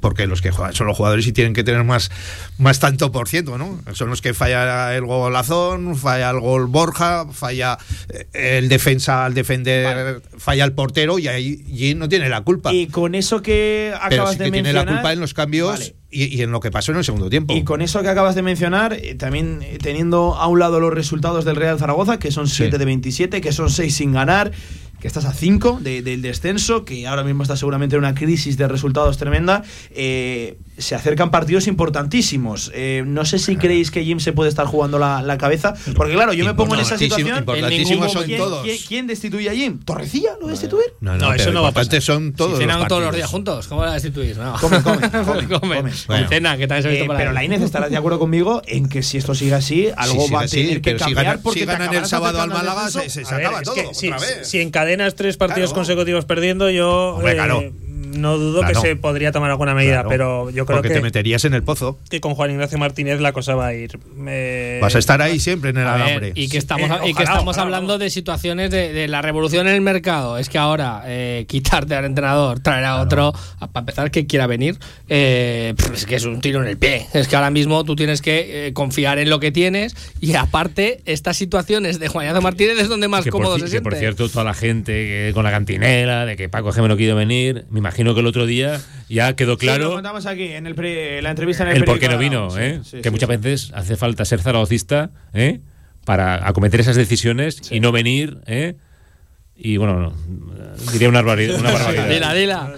porque los que juegan son los jugadores y tienen que tener más, más tanto por ciento, ¿no? Son los que falla el golazón, falla el gol Borja, falla eh, el defensa al defender, falla el portero y ahí no tiene la culpa. Y con eso que acabas de mencionar. Tiene la culpa en los cambios. Y, en lo que pasó en el segundo tiempo. Y con eso que acabas de mencionar, eh, también eh, teniendo a un lado los resultados del Real Zaragoza, que son 7 de 27, que son 6 sin ganar, que estás a 5 del descenso, que ahora mismo está seguramente en una crisis de resultados tremenda, eh, se acercan partidos importantísimos. Eh, no sé si creéis que Jim se puede estar jugando la, cabeza, porque claro, yo me pongo en esa situación. Importantísimos son ¿quién, todos. ¿quién, destituye a Jim? ¿Torrecilla lo destituir? No, no, eso no va a pasar. son todos. Si cenan todos los días juntos, ¿cómo va a destituir? No. Comen, comen. [laughs] comen, comen. Cena, que también se eh, Pero la Inés estará de acuerdo conmigo en que si esto sigue así, algo va a tener que cambiar. Si ganan el sábado al Málaga, se acaba todo. Si encadenas tres partidos consecutivos perdiendo, yo. Hombre, claro no dudo Claro. que se podría tomar alguna medida, Claro, pero yo creo porque que, te meterías en el pozo. que con Juan Ignacio Martínez la cosa va a ir. eh, Vas a estar ahí siempre en el alambre. y que estamos, Eh, y que estamos ojalá, hablando de situaciones de, de la revolución en el mercado. Es que ahora eh, quitarte al entrenador, traer a otro, a- para empezar que quiera venir, eh, es que es un tiro en el pie. Es que ahora mismo tú tienes que eh, confiar en lo que tienes y aparte estas situaciones de Juan Ignacio Martínez es donde más que, por, cómodo ci- se que, siente. por cierto, toda la gente con la cantinela, de que Paco Gémeno quiere venir, me imagino que el otro día ya quedó Sí, lo claro contamos aquí en el pre- la entrevista en el el por qué no vino, de ¿eh? Sí, que sí, muchas sí. veces hace falta ser zaragocista, ¿eh? Para acometer esas decisiones y no venir, ¿eh? Y bueno, no, diría una barbaridad. Una [laughs] barbaridad. Dila, dila.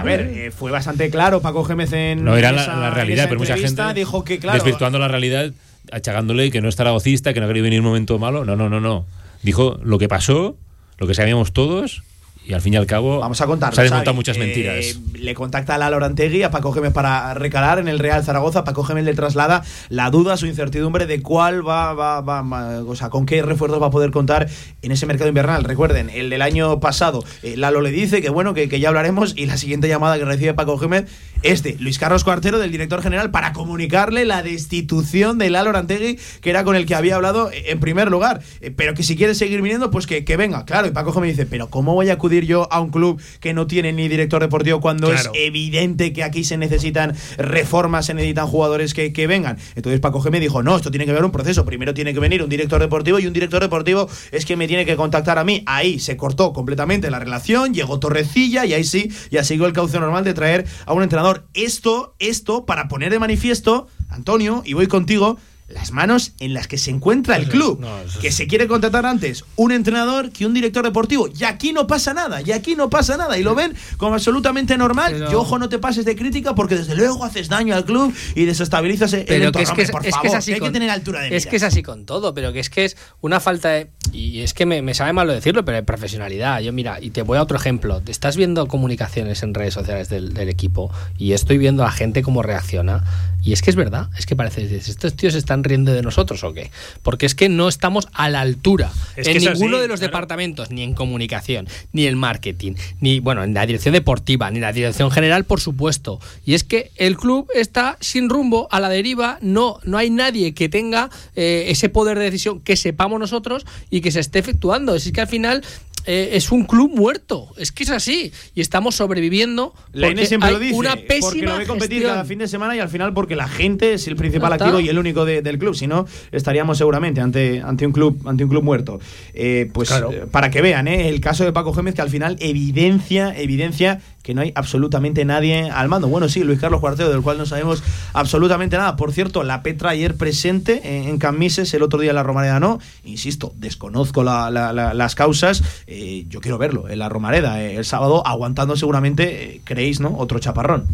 A ver, eh, fue bastante claro Paco Gémez en No era en esa- la realidad, pero mucha gente dijo que claro, desvirtuando la realidad, achagándole que no es zaragocista, que no ha querido venir en un momento malo. No, no, no, no. Dijo lo que pasó, lo que sabíamos todos, y al fin y al cabo Vamos a contar. se han desmontado muchas mentiras. le contacta a Lalo Orantegui, a Paco Gémez para recalar en el Real Zaragoza. Paco Gémez le traslada la duda, su incertidumbre de cuál va, va, va, va- o sea, con qué refuerzos va a poder contar en ese mercado invernal. Recuerden, el del año pasado, eh, Lalo le dice que bueno, que, que ya hablaremos y la siguiente llamada que recibe Paco Gémez es de Luis Carlos Cuartero, del director general, para comunicarle la destitución de Lalo Orantegui, que era con el que había hablado eh, en primer lugar. Eh, pero que si quiere seguir viniendo, pues que, que venga. Claro, y Paco Gémez dice, pero ¿cómo voy a acudir yo a un club que no tiene ni director deportivo cuando Claro. es evidente que aquí se necesitan reformas, se necesitan jugadores que, que vengan? Entonces Paco Gémez dijo, no, esto tiene que haber un proceso. Primero tiene que venir un director deportivo y un director deportivo es que me tiene que contactar a mí. Ahí se cortó completamente la relación, llegó Torrecilla y ahí sí, ya siguió el cauce normal de traer a un entrenador. Esto, esto, para poner de manifiesto, Antonio, y voy contigo, las manos en las que se encuentra el club. que se quiere contratar antes un entrenador que un director deportivo. Y aquí no pasa nada, y aquí no pasa nada. Y lo ven como absolutamente normal. Pero- Y ojo, no te pases de crítica porque desde luego haces daño al club y desestabilizas el pero entorno. que es que es, por es que favor, es así que hay con, que tener altura de es miras. que es así con todo pero que es que es una falta de y es que me, me sabe malo decirlo pero de profesionalidad yo mira y te voy a otro ejemplo estás viendo comunicaciones en redes sociales del, del equipo y estoy viendo a gente cómo reacciona y es que es verdad es que parece estos tíos se están riendo de nosotros o qué porque es que no estamos a la altura Es en ninguno así, de los claro. departamentos ni en comunicación ni en marketing ni bueno en la dirección deportiva ni en la dirección general por supuesto. Y es que el club está sin rumbo a la deriva no no hay nadie que tenga eh, ese poder de decisión que sepamos nosotros y que se esté efectuando. Es que al final eh, es un club muerto es que es así y estamos sobreviviendo La N porque siempre hay lo dice, una porque pésima lo ve competir gestión. cada fin de semana y al final porque la gente es el principal activo y el único de- del club, si no estaríamos seguramente ante, ante un club ante un club muerto. Eh, pues Claro. eh, para que vean, eh, el caso de Paco Gémez que al final evidencia evidencia que no hay absolutamente nadie al mando. Bueno, sí, Luis Carlos Cuartero, del cual no sabemos absolutamente nada. Por cierto, la Petra ayer presente en, en Camises, el otro día en la Romareda no. Insisto, desconozco la- la- la- las causas. Eh, yo quiero verlo en la Romareda eh, el sábado, aguantando seguramente, eh, creéis, ¿no? Otro chaparrón.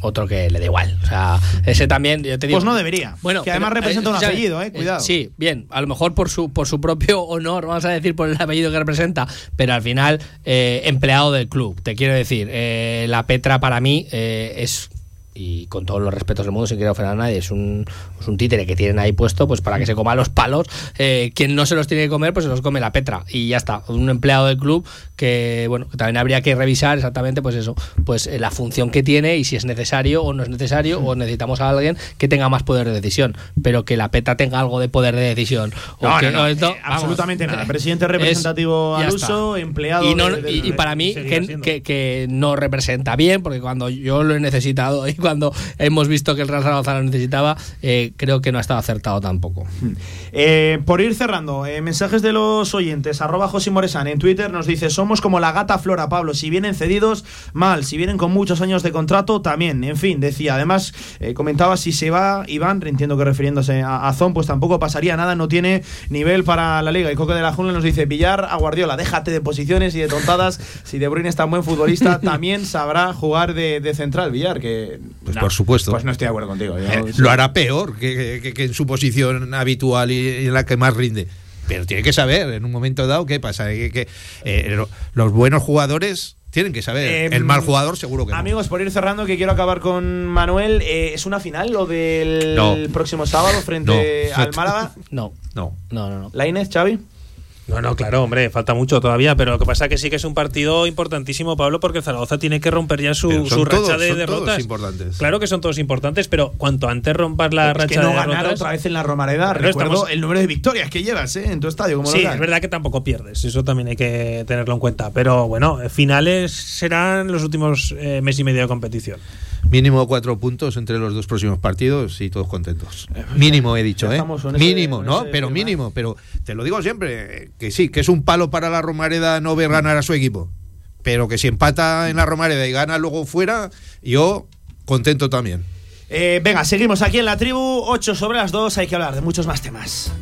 Otro que le da igual o sea ese también yo te digo Pues no debería. Bueno, que además pero, representa eh, un o sea, apellido, eh, cuidado. sí, bien, a lo mejor por su por su propio honor, vamos a decir por el apellido que representa, pero al final eh, empleado del club. Te quiero decir, eh, la Petra para mí eh, es y con todos los respetos del mundo, sin querer ofender a nadie, es un, es un títere que tienen ahí puesto pues para que se coma los palos. Eh, quien no se los tiene que comer, pues se los come la Petra. Y ya está. Un empleado del club que, bueno, que también habría que revisar exactamente, pues eso, pues eh, la función que tiene y si es necesario o no es necesario, o necesitamos a alguien que tenga más poder de decisión. Pero que la Petra tenga algo de poder de decisión. o No, que- no, esto, eh, absolutamente nada. Presidente [laughs] es- representativo ya al está. uso, empleado. y, no- de- de- y- y para mí que, que- que no representa bien, porque cuando yo lo he necesitado [laughs] cuando hemos visto que el Real Zaragoza lo necesitaba, eh, creo que no ha estado acertado tampoco. Eh, por ir cerrando, eh, mensajes de los oyentes. Arroba José Moresan en Twitter nos dice: Somos como la gata Flora Pablo. Si vienen cedidos, mal. Si vienen con muchos años de contrato, también. En fin, decía. Además, comentaba si se va Iván, entiendo que refiriéndose a, a Zon, pues tampoco pasaría nada. No tiene nivel para la liga. Y Coque de la Jungla nos dice: Villar a Guardiola, déjate de posiciones y de tontadas. Si De Bruyne es tan buen futbolista, [laughs] también sabrá jugar de, de central, Villar. Que, Pues por supuesto. Pues no estoy de acuerdo contigo. Yo- Eh, lo hará peor que, que- que en su posición habitual y, y en la que más rinde. Pero tiene que saber en un momento dado qué pasa. Que, que, eh, lo- los buenos jugadores tienen que saber. Eh, el mal jugador seguro que no. Amigos, por ir cerrando, que quiero acabar con Manuel. eh, ¿Es una final lo del No. próximo sábado frente No. al Málaga? No, No. no, no. no. ¿La Inés, Xavi? No, no, claro, hombre, falta mucho todavía, pero lo que pasa es que sí que es un partido importantísimo, Pablo, porque Zaragoza tiene que romper ya su, su racha de derrotas. importantes. Claro que son todos importantes, pero cuanto antes rompas la es racha que no de ganar derrotas. otra vez en la Romareda, recuerdo estamos- el número de victorias que llevas ¿eh? en tu estadio. Como Sí, local. es verdad que tampoco pierdes, eso también hay que tenerlo en cuenta. Pero bueno, finales serán los últimos eh, mes y medio de competición. Mínimo cuatro puntos entre los dos próximos partidos y todos contentos. Mínimo, he dicho, ¿eh? Mínimo, ¿no? Pero mínimo. Pero te lo digo siempre, que sí, que es un palo para la Romareda no ver ganar a su equipo. Pero que si empata en la Romareda y gana luego fuera, yo contento también. Eh, venga, seguimos aquí en la tribu. 8 sobre las 2. Hay que hablar de muchos más temas.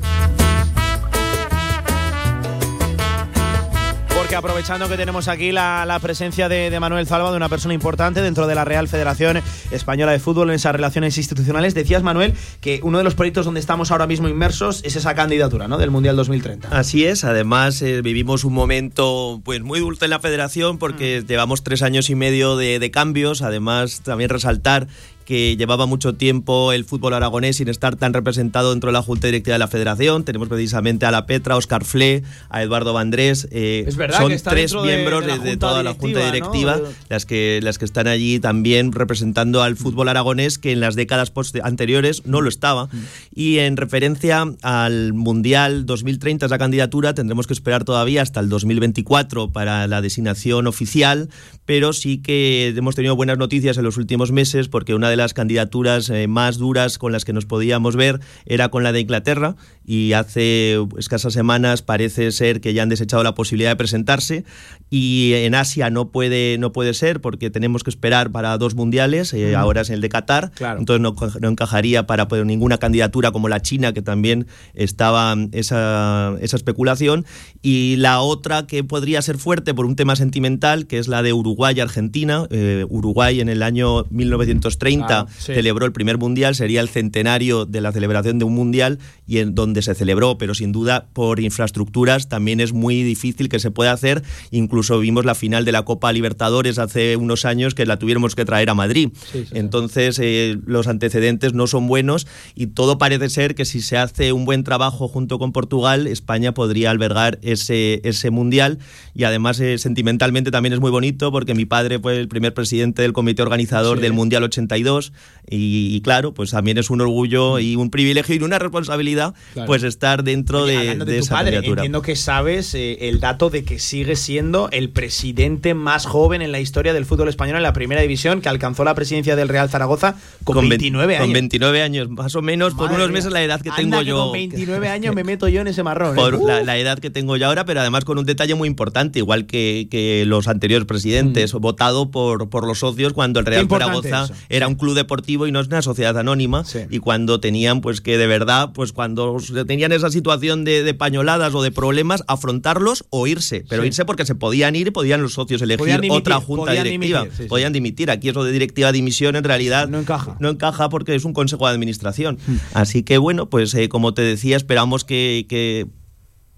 Porque aprovechando que tenemos aquí la, la presencia de, de Manuel Zalba, de una persona importante dentro de la Real Federación Española de Fútbol en esas relaciones institucionales, decías, Manuel, que uno de los proyectos donde estamos ahora mismo inmersos es esa candidatura ¿no? del Mundial 2030. Así es, además eh, vivimos un momento pues muy dulce en la federación porque llevamos tres años y medio de, de cambios, además también resaltar que llevaba mucho tiempo el fútbol aragonés sin estar tan representado dentro de la Junta Directiva de la Federación. Tenemos precisamente a La Petra, a Oscar Fle, a Eduardo Vandrés. eh, Es verdad son que está tres miembros de de, de toda la Junta Directiva ¿no? las, que, las que están allí también representando al fútbol aragonés que en las décadas anteriores no lo estaba. Y en referencia al Mundial 2030, esa candidatura, tendremos que esperar todavía hasta el 2024 para la designación oficial, pero sí que hemos tenido buenas noticias en los últimos meses porque una de las candidaturas eh, más duras con las que nos podíamos ver era con la de Inglaterra y hace escasas semanas parece ser que ya han desechado la posibilidad de presentarse y en Asia no puede, no puede ser porque tenemos que esperar para dos mundiales, eh, Mm. ahora es el de Qatar, Claro. entonces no, no encajaría para pues, ninguna candidatura como la China, que también estaba esa, esa especulación, y la otra que podría ser fuerte por un tema sentimental, que es la de Uruguay y Argentina. Eh, Uruguay en el año 1930 Claro, sí. celebró el primer mundial, sería el centenario de la celebración de un mundial y en donde se celebró, pero sin duda por infraestructuras también es muy difícil que se pueda hacer. Incluso vimos la final de la Copa Libertadores hace unos años que la tuviéramos que traer a Madrid. Sí, sí, sí. Entonces eh, los antecedentes no son buenos y todo parece ser que si se hace un buen trabajo junto con Portugal, España podría albergar ese, ese mundial y además eh, sentimentalmente también es muy bonito porque mi padre fue el primer presidente del comité organizador Sí. del Mundial 82 y, y claro, pues también es un orgullo y un privilegio y una responsabilidad Claro. Pues estar dentro Oye, de, de tu esa padre, candidatura. entiendo que sabes eh, el dato de que sigue siendo el presidente más joven en la historia del fútbol español en la primera división, que alcanzó la presidencia del Real Zaragoza con, ve- 29 años. Con 29 años, más o menos, por unos meses la edad que Anda, tengo que yo. Con 29 años me [laughs] meto yo en ese marrón. ¿eh? por la, la edad que tengo yo ahora, pero además con un detalle muy importante, igual que, que los anteriores presidentes, votado por, por los socios cuando el Real Mm. Zaragoza eso. era un club deportivo y no es una sociedad anónima, Sí. y cuando tenían, pues que de verdad, pues cuando tenían esa situación de, de pañoladas o de problemas, afrontarlos o irse, pero Sí. irse porque se podían ir, podían los socios elegir dimitir, otra junta podían directiva, dimitir, sí, sí. podían dimitir. Aquí eso de directiva dimisión en realidad No encaja. no encaja porque es un consejo de administración. Hmm. Así que bueno, pues eh, como te decía, esperamos que, que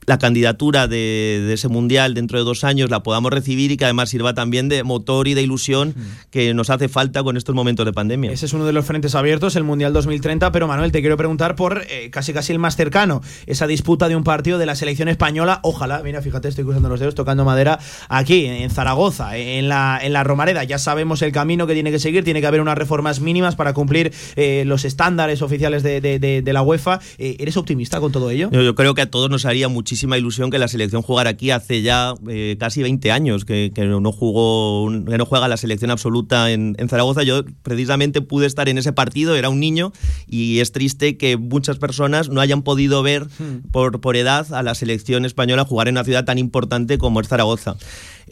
la candidatura de, de ese mundial dentro de dos años la podamos recibir y que además sirva también de motor y de ilusión que nos hace falta con estos momentos de pandemia. Ese es uno de los frentes abiertos, el Mundial 2030. Pero Manuel, te quiero preguntar por eh, casi casi el más cercano, esa disputa de un partido de la selección española. Ojalá, mira, fíjate, estoy cruzando los dedos, tocando madera aquí, en Zaragoza, en la, en la Romareda. Ya sabemos el camino que tiene que seguir, tiene que haber unas reformas mínimas para cumplir eh, los estándares oficiales de, de- la UEFA. Eh, ¿Eres optimista con todo ello? Yo, yo creo que a todos nos haría muchísima ilusión que la selección jugara aquí hace ya eh, casi 20 años que, que no jugó un- que no juega la selección absoluta en, en Zaragoza. Yo precisamente pude estar en ese partido, era un niño y es triste que muchas personas no hayan podido ver por, por edad a la selección española jugar en una ciudad tan importante como es Zaragoza.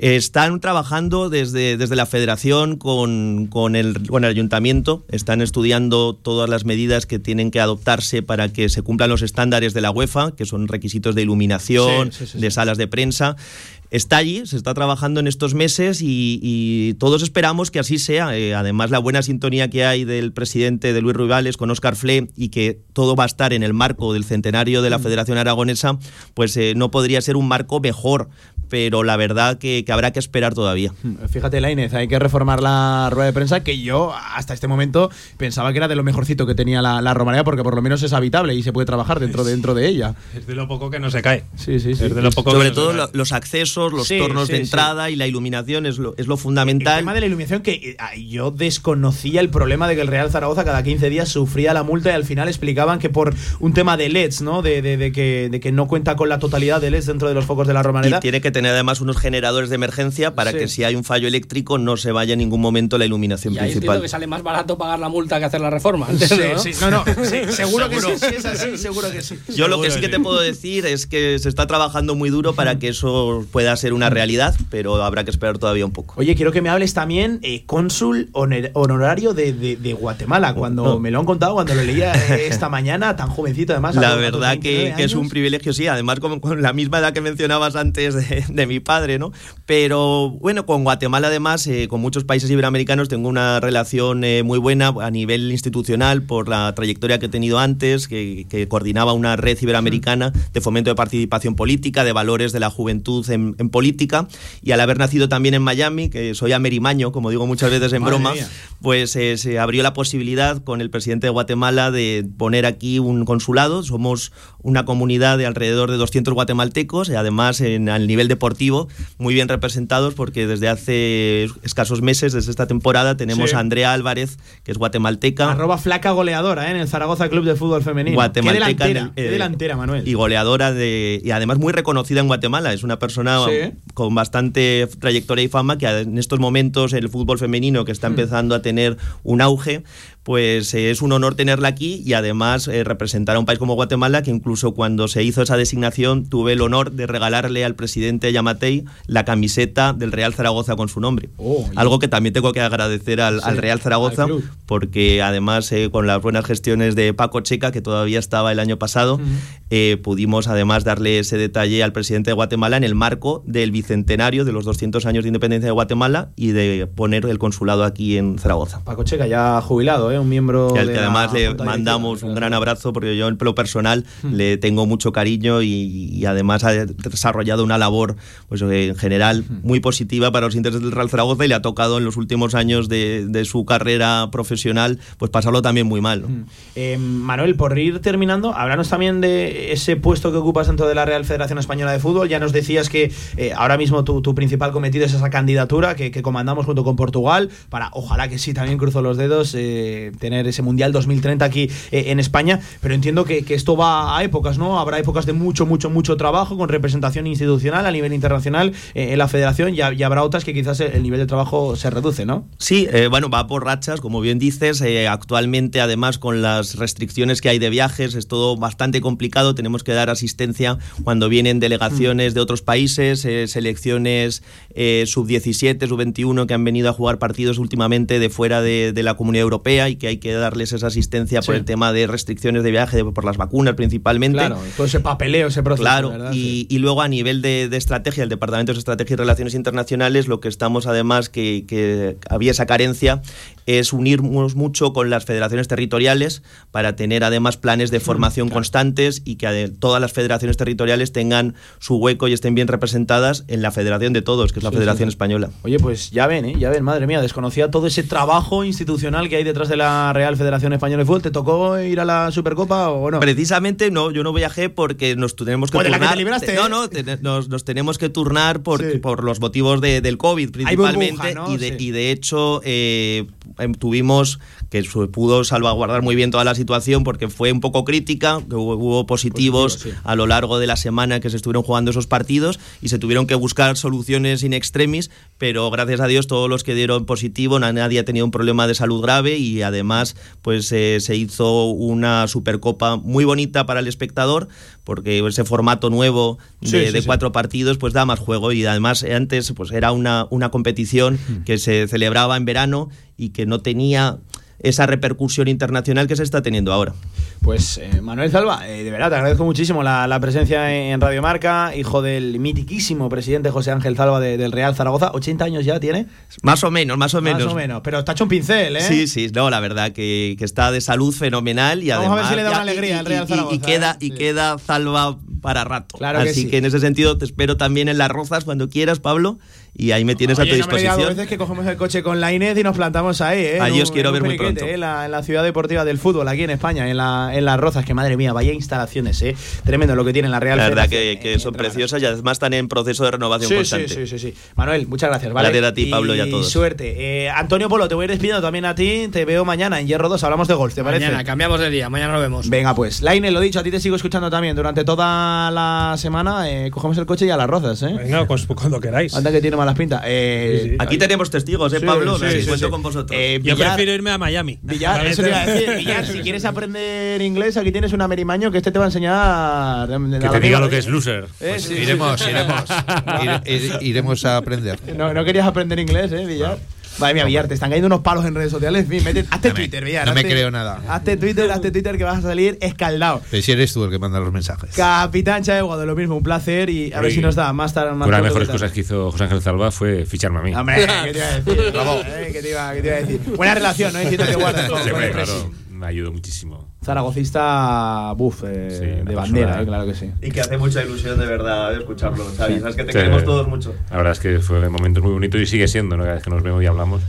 Están trabajando desde, desde la federación con, con el, con el ayuntamiento, están estudiando todas las medidas que tienen que adoptarse para que se cumplan los estándares de la UEFA, que son requisitos de iluminación, Sí, sí, sí, de salas de prensa. Está allí, se está trabajando en estos meses y, y todos esperamos que así sea. Eh, además, la buena sintonía que hay del presidente de Luis Rubiales con Óscar Fle y que todo va a estar en el marco del centenario Mm. de la Federación Aragonesa, pues eh, no podría ser un marco mejor pero la verdad que, habrá que esperar todavía. Fíjate, Lainez, hay que reformar la rueda de prensa que yo hasta este momento pensaba que era de lo mejorcito que tenía la, la Romareda porque por lo menos es habitable y se puede trabajar dentro, dentro de ella. Es de lo poco que no se cae. Sí, sí, sí. Es de lo poco Sobre que todo no los accesos, los Sí, tornos sí, de sí. entrada y la iluminación es lo, es lo El fundamental. tema de la iluminación que eh, yo desconocía el problema de que el Real Zaragoza cada 15 días sufría la multa y al final explicaban que por un tema de LEDs, ¿no? De, de- de que, de que no cuenta con la totalidad de LEDs dentro de los focos de la Y Romareda. tiene que tener además unos generadores de emergencia para Sí. que si hay un fallo eléctrico no se vaya en ningún momento la iluminación Y ahí entiendo principal. que sale más barato pagar la multa que hacer la reforma. Sí, ¿no? sí, no, no, sí, [laughs] seguro que sí, sí, es así, seguro que sí. Yo lo que sí que te puedo decir es que se está trabajando muy duro para que eso pueda ser una realidad, pero habrá que esperar todavía un poco. Oye, quiero que me hables también eh, cónsul honor- honorario de, de- de Guatemala. Cuando No. me lo han contado, cuando lo leía eh, [laughs] esta mañana, tan jovencito además. La verdad 29 que, que es un privilegio, sí, además con, con la misma edad que mencionabas antes de, de mi padre, ¿no? Pero bueno, con Guatemala además, eh, con muchos países iberoamericanos tengo una relación eh, muy buena a nivel institucional por la trayectoria que he tenido antes, que, que coordinaba una red iberoamericana de fomento de participación política, de valores de la juventud en, en política, y al haber nacido también en Miami, que soy amerimaño, como digo muchas veces en Madre broma, mía. pues eh, se abrió la posibilidad con el presidente de Guatemala de poner aquí un consulado. Somos una comunidad de alrededor de 200 guatemaltecos y además en, al nivel deportivo muy bien representados porque desde hace escasos meses, desde esta temporada, tenemos Sí. a Andrea Álvarez, que es guatemalteca. Arroba flaca goleadora ¿eh? en el Zaragoza Club de Fútbol Femenino. Guatemalteca Qué delantera, qué eh, delantera, Manuel. Y goleadora de. Y además muy reconocida en Guatemala. Es una persona Sí. con bastante trayectoria y fama que en estos momentos el fútbol femenino que Mm. está empezando a tener un auge, pues eh, es un honor tenerla aquí y además eh, representar a un país como Guatemala que incluso cuando se hizo esa designación tuve el honor de regalarle al presidente Yamatei la camiseta del Real Zaragoza con su nombre. Oh, Algo que también tengo que agradecer al, Sí, al Real Zaragoza al porque además eh, con las buenas gestiones de Paco Checa, que todavía estaba el año pasado, pudimos además darle ese detalle al presidente de Guatemala en el marco del bicentenario de los 200 años de independencia de Guatemala y de poner el consulado aquí en Zaragoza. Paco Checa, ya jubilado, ¿eh? un miembro. Y al de que además le mandamos un gran abrazo porque yo en lo personal le tengo mucho cariño y, y además ha desarrollado una labor pues, en general muy positiva para los intereses del Real Zaragoza y le ha tocado en los últimos años de, de su carrera profesional pues pasarlo también muy mal. ¿no? Eh, Manuel, por ir terminando, háblanos también de ese puesto que ocupas dentro de la Real Federación Española de Fútbol. Ya nos decías que eh, ahora mismo tu, tu principal cometido es esa candidatura que, que comandamos junto con Portugal para, ojalá que sí, también cruzo los dedos, eh, tener ese Mundial 2030 aquí eh, en España. Pero entiendo que, que esto va a épocas, ¿no? Habrá épocas de mucho, mucho, mucho trabajo con representación institucional a nivel internacional eh, en la federación y, habrá otras que quizás el nivel de trabajo se reduce, ¿no? Sí, eh, bueno, va por rachas, como bien dices. actualmente, además, con las restricciones que hay de viajes, es todo bastante complicado. Tenemos que dar asistencia cuando vienen delegaciones de otros países, selecciones eh, sub-17, sub-21 que han venido a jugar partidos últimamente de fuera de la Comunidad Europea y que hay que darles esa asistencia por Sí. el tema de restricciones de viaje, por las vacunas principalmente. Claro, todo ese papeleo, ese proceso. Claro, ¿verdad? y, y luego a nivel de, de estrategia, el Departamento de Estrategia y Relaciones Internacionales, lo que estamos además, que, que había esa carencia, es unirnos mucho con las federaciones territoriales para tener además planes de formación constantes y que todas las federaciones territoriales tengan su hueco y estén bien representadas en la federación de todos, que es la Sí, Federación sí. Española. Oye, pues ya ven, ¿eh? ya ven, madre mía, desconocía todo ese trabajo institucional que hay detrás de la Real Federación Española de Fútbol. ¿Te tocó ir a la Supercopa o no? Precisamente no, yo no viajé porque nos tenemos que de la que turnar. te libraste, no, ¿eh? no, te- nos, nos tenemos que turnar por, Sí. por los motivos de- del COVID Hay burbuja, principalmente. ¿no? y, de, Sí. y de hecho eh, em, tuvimos que su- pudo salvaguardar muy bien toda la situación porque fue un poco crítica, que hubo, hubo positivos Positivo, sí. a lo largo de la semana que se estuvieron jugando esos partidos y se tuvieron que buscar soluciones in extremis, pero gracias a Dios todos los que dieron positivo, na- nadie ha tenido un problema de salud grave y además pues eh, se hizo una supercopa muy bonita para el espectador porque ese formato nuevo de, Sí, sí, de sí. cuatro partidos pues da más juego y además antes pues era una, una competición que se celebraba en verano y que no tenía esa repercusión internacional que se está teniendo ahora. Pues eh, Manuel Salva, eh, de verdad te agradezco muchísimo la, la presencia en Radio Marca, hijo del mitiquísimo presidente José Ángel Salva de- del Real Zaragoza. ¿80 años ya tiene? Más o menos, más o menos. Más o menos, pero está hecho un pincel, ¿eh? Sí, sí, no, la verdad que, que está de salud fenomenal y Vamos a ver además si le da y- una alegría y- al Real y- y- Zaragoza, Y, queda, ¿eh? y Sí. queda Salva para rato. Claro que Así sí. que en ese sentido te espero también en Las Rozas cuando quieras, Pablo, y ahí me tienes a tu no me disposición. dos veces que cogemos el coche con la Inés y nos plantamos ahí, ¿eh? Ahí os quiero ver muy pronto. ¿eh? En la, en la ciudad deportiva del fútbol, aquí en España, en, la, en Las Rozas, que madre mía, vaya instalaciones, ¿eh? Tremendo lo que tiene la Real La verdad que, que son preciosas y además están en proceso de renovación Sí, sí, constante. sí, sí, sí. Manuel, muchas gracias, ¿vale? Gracias a ti, Pablo, y a todos. suerte. Eh, Antonio Polo, te voy a ir despidiendo también a ti. Te veo mañana en Hierro 2, hablamos de golf, ¿te parece? Mañana, cambiamos de día, mañana nos vemos. Venga, pues. Laine, lo dicho, a ti te sigo escuchando también durante toda la semana. eh, cogemos el coche y a las rozas, ¿eh? Venga, pues cuando queráis. Anda que tiene malas pintas. Eh, Sí, sí. Aquí tenemos testigos, ¿eh, Sí, Pablo? sí, cuento sí. con vosotros. Eh, Yo Villar- prefiero irme a Miami. Villar, eso te iba a decir. Villar, si quieres [laughs] aprender inglés, aquí tienes un amerimaño que este te va a enseñar. Que te diga lo que es loser. Eh, sí, Iremos, iremos. [laughs] Ire- ire- iremos a aprender. No, no querías aprender inglés, ¿eh, Villar? Madre mía, Villar, te están cayendo unos palos en redes sociales. En fin, mete- hazte No Twitter, Villar. no me creo nada. Hazte Twitter, hazte Twitter que vas a salir escaldado. Pero si eres tú el que manda los mensajes. Capitán Chaegua, de lo mismo, un placer y a ver si nos da más tarde. Más Una de las mejores cosas que hizo José Ángel Zalba fue ficharme a mí. Hombre, [laughs] ¿qué te iba a decir? Bravo. [laughs] Eh, ¿qué, te iba, qué te iba a decir? Buena relación, ¿no? Entiendo que guardas con, [laughs] Sí, con claro, me ayudó muchísimo. Zaragocista, buf, eh, Sí, de bandera, eh, claro que sí. Y que hace mucha ilusión de verdad escucharlo, Xavi. Sabes que te Sí. queremos todos mucho. La verdad es que fue un momento muy bonito y sigue siendo, ¿no? Cada vez que nos vemos y hablamos.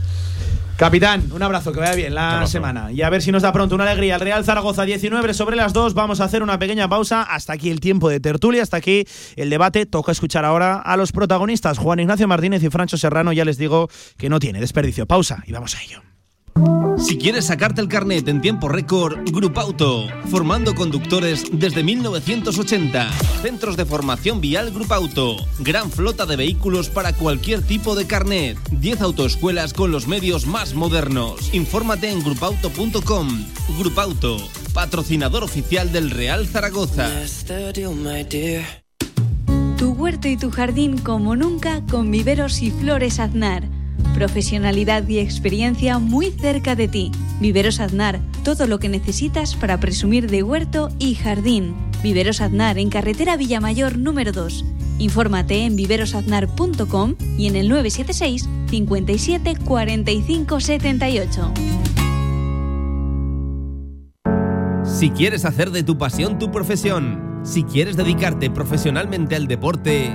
Capitán, un abrazo, que vaya bien la semana. Y a ver si nos da pronto una alegría. El Real Zaragoza 19 sobre las 2. Vamos a hacer una pequeña pausa. Hasta aquí el tiempo de tertulia, hasta aquí el debate. Toca escuchar ahora a los protagonistas. Juan Ignacio Martínez y Francho Serrano. Ya les digo que no tiene desperdicio. Pausa y vamos a ello. Si quieres sacarte el carnet en tiempo récord, Grupauto. Formando conductores desde 1980. Centros de formación vial Grupauto. Gran flota de vehículos para cualquier tipo de carnet. 10 autoescuelas con los medios más modernos. Infórmate en grupauto.com. Grupauto, patrocinador oficial del Real Zaragoza. Tu huerto y tu jardín como nunca con viveros y flores Aznar. Profesionalidad y experiencia muy cerca de ti. Viveros Aznar, todo lo que necesitas para presumir de huerto y jardín. Viveros Aznar en carretera Villamayor número 2. Infórmate en viverosaznar.com y en el 976 57 45 78. Si quieres hacer de tu pasión tu profesión, si quieres dedicarte profesionalmente al deporte,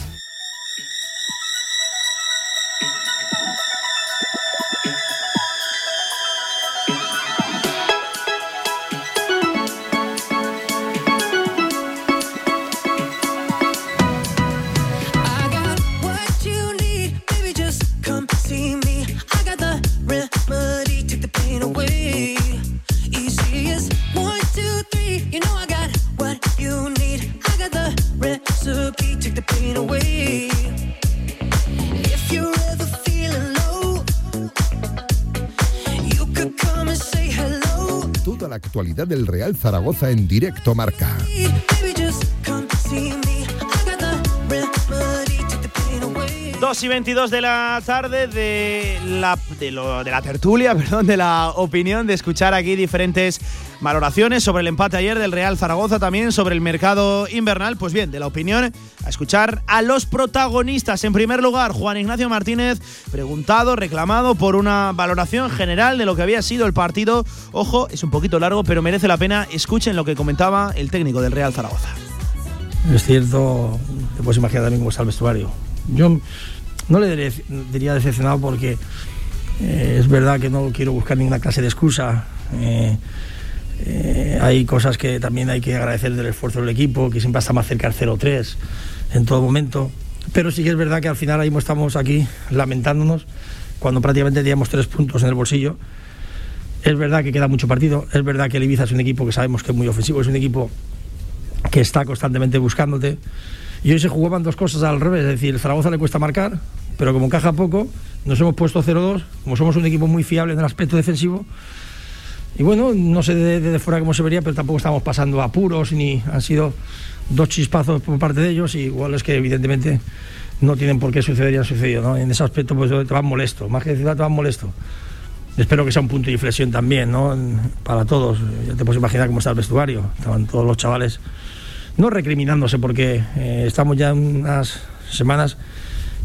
Del Real Zaragoza en directo marca. 2 y 22 de la tarde de la, de la tertulia, [laughs] perdón, de la opinión, de escuchar aquí diferentes valoraciones sobre el empate ayer del Real Zaragoza, también sobre el mercado invernal. Pues bien, de la opinión, a escuchar a los protagonistas. En primer lugar, Juan Ignacio Martínez, preguntado, reclamado por una valoración general de lo que había sido el partido. Ojo, es un poquito largo, pero merece la pena. Escuchen lo que comentaba el técnico del Real Zaragoza. Es cierto, te puedes imaginar también cómo está el vestuario. Yo no le diría decepcionado porque eh, es verdad que no quiero buscar ninguna clase de excusa. Eh, eh, hay cosas que también hay que agradecer del esfuerzo del equipo, que siempre está más cerca del 0-3 en todo momento. Pero sí que es verdad que al final ahí estamos aquí lamentándonos cuando prácticamente teníamos tres puntos en el bolsillo. Es verdad que queda mucho partido, es verdad que el Ibiza es un equipo que sabemos que es muy ofensivo, es un equipo que está constantemente buscándote. Y hoy se jugaban dos cosas al revés, es decir, el Zaragoza le cuesta marcar, pero como encaja poco, nos hemos puesto 0-2, como somos un equipo muy fiable en el aspecto defensivo. Y bueno, no sé de- fuera cómo se vería, pero tampoco estamos pasando apuros, ni han sido dos chispazos por parte de ellos, igual es que evidentemente no tienen por qué suceder y han sucedido. ¿no? En ese aspecto pues te vas molesto, más que decir te vas molesto. Espero que sea un punto de inflexión también, ¿no? Para todos. Ya te puedes imaginar cómo está el vestuario. Estaban todos los chavales no recriminándose, porque eh, estamos ya unas semanas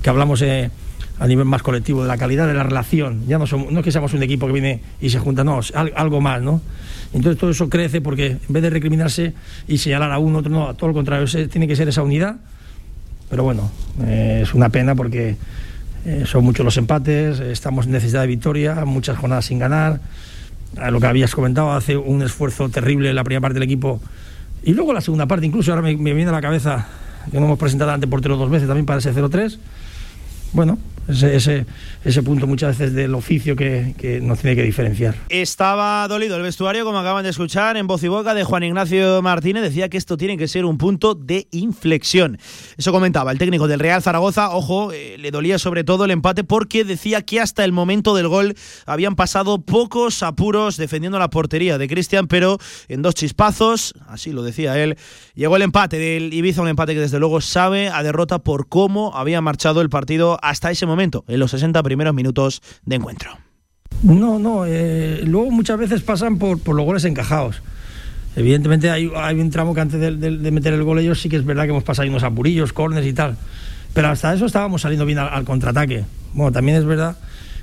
que hablamos eh, a nivel más colectivo de la calidad de la relación. Ya no, somos, no es que seamos un equipo que viene y se junta, no, algo más, ¿no? Entonces todo eso crece porque en vez de recriminarse y señalar a uno, otro, no, todo lo contrario, tiene que ser esa unidad. Pero bueno, eh, es una pena porque eh, son muchos los empates, estamos en necesidad de victoria, muchas jornadas sin ganar. Lo que habías comentado, hace un esfuerzo terrible la primera parte del equipo y luego la segunda parte, incluso ahora me, me viene a la cabeza que no hemos presentado ante portero dos veces también para ese 0-3. Bueno, ese, ese, ese punto muchas veces del oficio que, que nos tiene que diferenciar. Estaba dolido el vestuario, como acaban de escuchar, en voz y boca de Juan Ignacio Martínez. Decía que esto tiene que ser un punto de inflexión. Eso comentaba el técnico del Real Zaragoza. Ojo, eh, le dolía sobre todo el empate porque decía que hasta el momento del gol habían pasado pocos apuros defendiendo la portería de Cristian, pero en dos chispazos, así lo decía él, llegó el empate del Ibiza, un empate que desde luego sabe a derrota por cómo había marchado el partido hasta ese momento, en los 60 primeros minutos de encuentro. No, no, eh, luego muchas veces pasan por, por los goles encajados. Evidentemente hay, hay un tramo que antes de, meter el gol ellos sí que es verdad que hemos pasado unos apurillos, corners y tal. Pero hasta eso estábamos saliendo bien al, contraataque. Bueno, también es verdad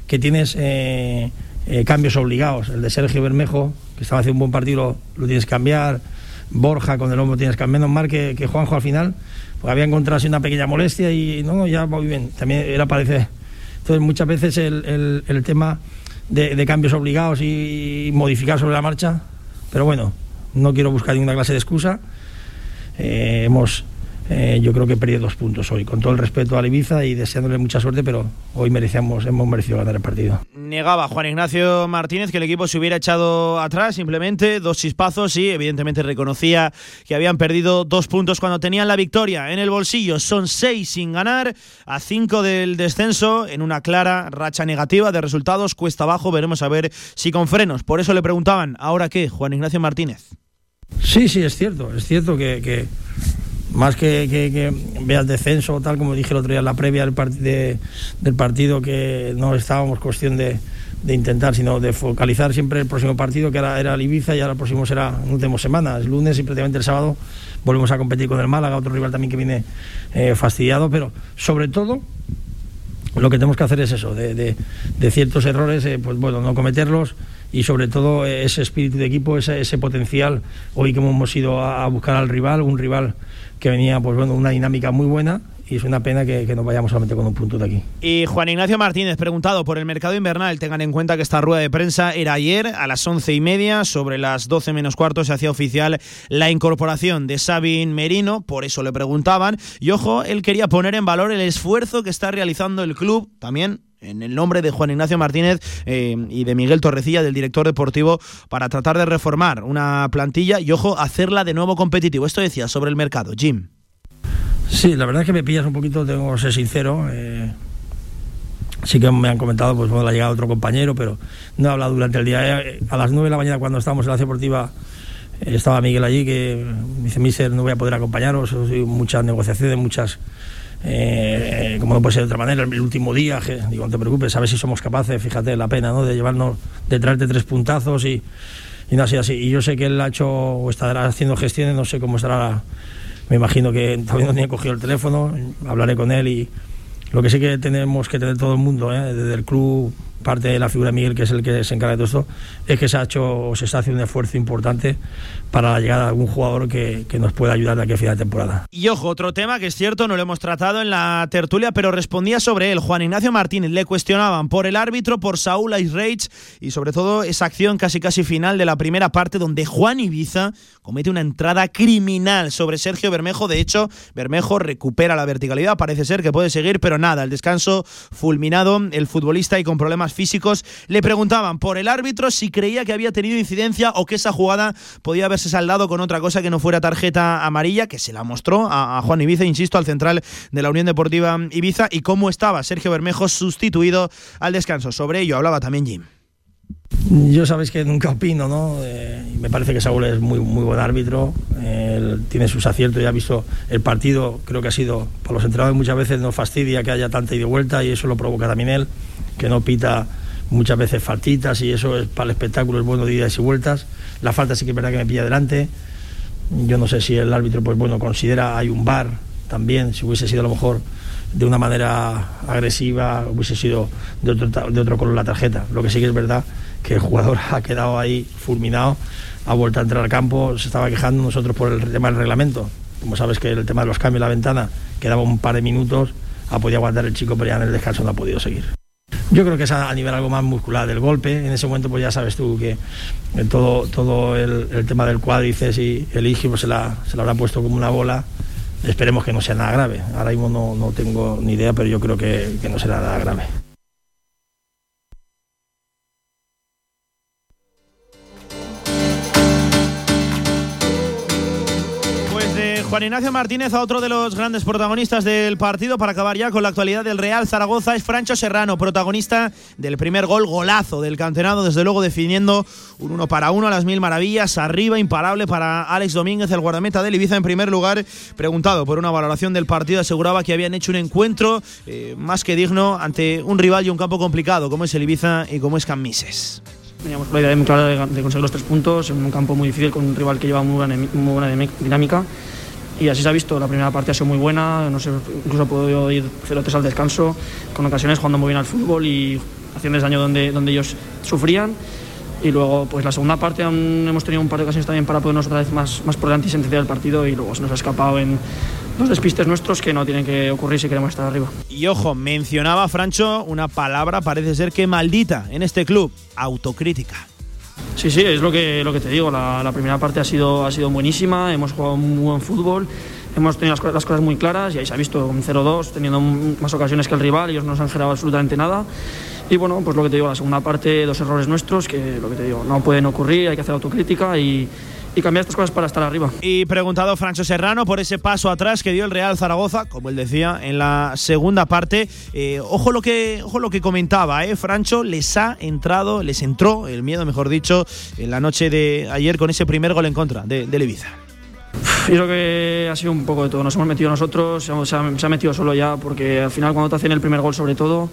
que tienes eh, eh, cambios obligados. El de Sergio Bermejo, que estaba haciendo un buen partido, lo tienes que cambiar. Borja con el hombro tienes que cambiar. Menos mal que, que Juanjo al final pues había encontrado así una pequeña molestia y no, ya muy bien. También era parece. Entonces muchas veces el, el- tema de, de cambios obligados y, modificar sobre la marcha, pero bueno, no quiero buscar ninguna clase de excusa. Eh, hemos, eh, yo creo que perdido dos puntos hoy, con todo el respeto a Ibiza y deseándole mucha suerte, pero hoy merecíamos, hemos merecido ganar el partido. Negaba Juan Ignacio Martínez que el equipo se hubiera echado atrás, simplemente dos chispazos y evidentemente reconocía que habían perdido dos puntos cuando tenían la victoria en el bolsillo. Son seis sin ganar, a cinco del descenso, en una clara racha negativa de resultados, cuesta abajo, veremos a ver si con frenos. Por eso le preguntaban, ¿ahora qué, Juan Ignacio Martínez? Sí, sí, es cierto, es cierto que, que más que, que, que descenso o tal, como dije el otro día en la previa del, part- de- del partido, que no estábamos cuestión de, de intentar, sino de focalizar siempre el próximo partido, que era, era el Ibiza y ahora el próximo será, no tenemos semana, es lunes y prácticamente el sábado volvemos a competir con el Málaga, otro rival también que viene eh, fastidiado, pero sobre todo lo que tenemos que hacer es eso, de, de- de ciertos errores, eh, pues bueno, no cometerlos y sobre todo ese espíritu de equipo, ese, ese potencial. Hoy que hemos ido a, a buscar al rival, un rival que venía, pues bueno, una dinámica muy buena y es una pena que, que nos vayamos solamente con un punto de aquí. Y Juan Ignacio Martínez, preguntado por el mercado invernal, tengan en cuenta que esta rueda de prensa era ayer a las once y media, sobre las doce menos cuarto se hacía oficial la incorporación de Sabin Merino, por eso le preguntaban. Y ojo, él quería poner en valor el esfuerzo que está realizando el club, también en el nombre de Juan Ignacio Martínez eh, y de Miguel Torrecilla, del director deportivo, para tratar de reformar una plantilla y, ojo, hacerla de nuevo competitivo. Esto decía sobre el mercado, Jim. Sí, la verdad es que me pillas un poquito, tengo que ser sincero. eh, sí que me han comentado pues, bueno, la llegada de otro compañero, pero no he hablado durante el día. Eh, A las 9 de la mañana, cuando estábamos en la deportiva, eh, estaba Miguel allí, que dice: Mister, no voy a poder acompañaros. Muchas negociaciones, muchas. Eh, como no puede ser de otra manera, el último día, que, digo, no te preocupes, a ver si somos capaces, fíjate la pena, ¿no? De llevarnos, de traerte tres puntazos y, y no así así. Y yo sé que él ha hecho o estará haciendo gestiones, no sé cómo estará me imagino que todavía no tenía cogido el teléfono, hablaré con él y lo que sí que tenemos que tener todo el mundo, ¿eh? desde el club, parte de la figura de Miguel, que es el que se encarga de todo esto, es que se ha hecho o se está haciendo un esfuerzo importante para la llegada de algún jugador que, que nos pueda ayudar de aquí a final de temporada. Y ojo, otro tema que es cierto, no lo hemos tratado en la tertulia, pero respondía sobre él. Juan Ignacio Martínez le cuestionaban por el árbitro, por Saúl Reich y sobre todo esa acción casi casi final de la primera parte donde Juan Ibiza comete una entrada criminal sobre Sergio Bermejo. De hecho, Bermejo recupera la verticalidad, parece ser que puede seguir, pero nada, el descanso fulminado, el futbolista y con problemas físicos le preguntaban por el árbitro si creía que había tenido incidencia o que esa jugada podía haberse saldado con otra cosa que no fuera tarjeta amarilla, que se la mostró a, a Juan Ibiza, insisto, al central de la Unión Deportiva Ibiza, y cómo estaba Sergio Bermejo sustituido al descanso. Sobre ello hablaba también Jim. Yo sabéis que nunca opino, ¿no? Eh, me parece que Saúl es muy, muy buen árbitro, eh, tiene sus aciertos, ya ha visto el partido, creo que ha sido, para los entrenadores muchas veces nos fastidia que haya tanta ida y vuelta y eso lo provoca también él, que no pita muchas veces faltitas y eso es para el espectáculo es bueno de idas y vueltas. La falta sí que es verdad que me pilla adelante. Yo no sé si el árbitro, pues bueno, considera hay un bar también, si hubiese sido a lo mejor de una manera agresiva, hubiese sido de otro, de otro color la tarjeta. Lo que sí que es verdad que el jugador [laughs] ha quedado ahí fulminado, ha vuelto a entrar al campo, se estaba quejando nosotros por el tema del reglamento. Como sabes que el tema de los cambios en la ventana quedaba un par de minutos, ha podido aguantar el chico, pero ya en el descanso no ha podido seguir. Yo creo que es a, nivel algo más muscular del golpe. En ese momento, pues ya sabes tú que en todo, todo el, tema del cuádriceps y el isquio se, la, se la habrá puesto como una bola. Esperemos que no sea nada grave. Ahora mismo no, no tengo ni idea, pero yo creo que, que no será nada grave. Juan Ignacio Martínez a otro de los grandes protagonistas del partido para acabar ya con la actualidad del Real Zaragoza es Francho Serrano, protagonista del primer gol golazo del canterano, desde luego definiendo un uno para uno a las mil maravillas, arriba imparable para Alex Domínguez, el guardameta del Ibiza en primer lugar, preguntado por una valoración del partido, aseguraba que habían hecho un encuentro eh, más que digno ante un rival y un campo complicado como es el Ibiza y como es Camises. Teníamos la idea muy clara de, conseguir los tres puntos en un campo muy difícil con un rival que lleva muy buena dinámica. Y así se ha visto, la primera parte ha sido muy buena, no sé, incluso ha podido ir 0-3 al descanso, con ocasiones jugando muy bien al fútbol y haciéndoles daño donde, donde ellos sufrían. Y luego, pues la segunda parte aún hemos tenido un par de ocasiones también para ponernos otra vez más, más por delante y sentenciar el partido y luego se nos ha escapado en dos despistes nuestros que no tienen que ocurrir si queremos estar arriba. Y ojo, mencionaba Francho una palabra, parece ser que maldita en este club, autocrítica. Sí, sí, es lo que, lo que te digo. La, primera parte ha sido, ha sido buenísima, hemos jugado muy buen fútbol, hemos tenido las, las cosas muy claras y ahí se ha visto un 0-2, teniendo más ocasiones que el rival, ellos no nos han generado absolutamente nada. Y bueno, pues lo que te digo, la segunda parte, dos errores nuestros que lo que te digo, no pueden ocurrir, hay que hacer autocrítica y, y cambiar estas cosas para estar arriba. Y preguntado Francho Serrano por ese paso atrás que dio el Real Zaragoza, como él decía, en la segunda parte. Eh, ojo lo que ojo lo que comentaba, eh. Francho les ha entrado, les entró el miedo, mejor dicho, en la noche de ayer con ese primer gol en contra de, del Ibiza. Yo creo que ha sido un poco de todo. Nos hemos metido nosotros, se ha- se ha metido solo ya, porque al final cuando te hacen el primer gol sobre todo,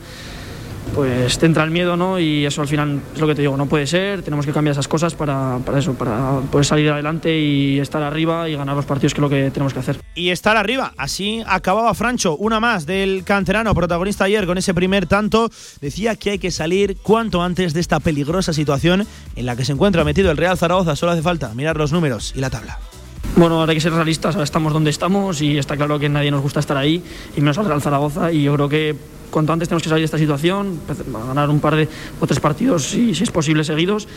pues te entra el miedo, ¿no? Y eso al final es lo que te digo, no puede ser, tenemos que cambiar esas cosas para, para eso, para poder salir adelante y estar arriba y ganar los partidos, que es lo que tenemos que hacer. Y estar arriba. Así acababa Francho, una más del canterano, protagonista ayer con ese primer tanto. Decía que hay que salir cuanto antes de esta peligrosa situación en la que se encuentra metido el Real Zaragoza. Solo hace falta mirar los números y la tabla. Bueno, ahora hay que ser realistas, ahora estamos donde estamos y está claro que nadie nos gusta estar ahí, y menos al Real Zaragoza, y yo creo que cuanto antes tenemos que salir de esta situación, ganar un par de o tres partidos, si, es posible, seguidos,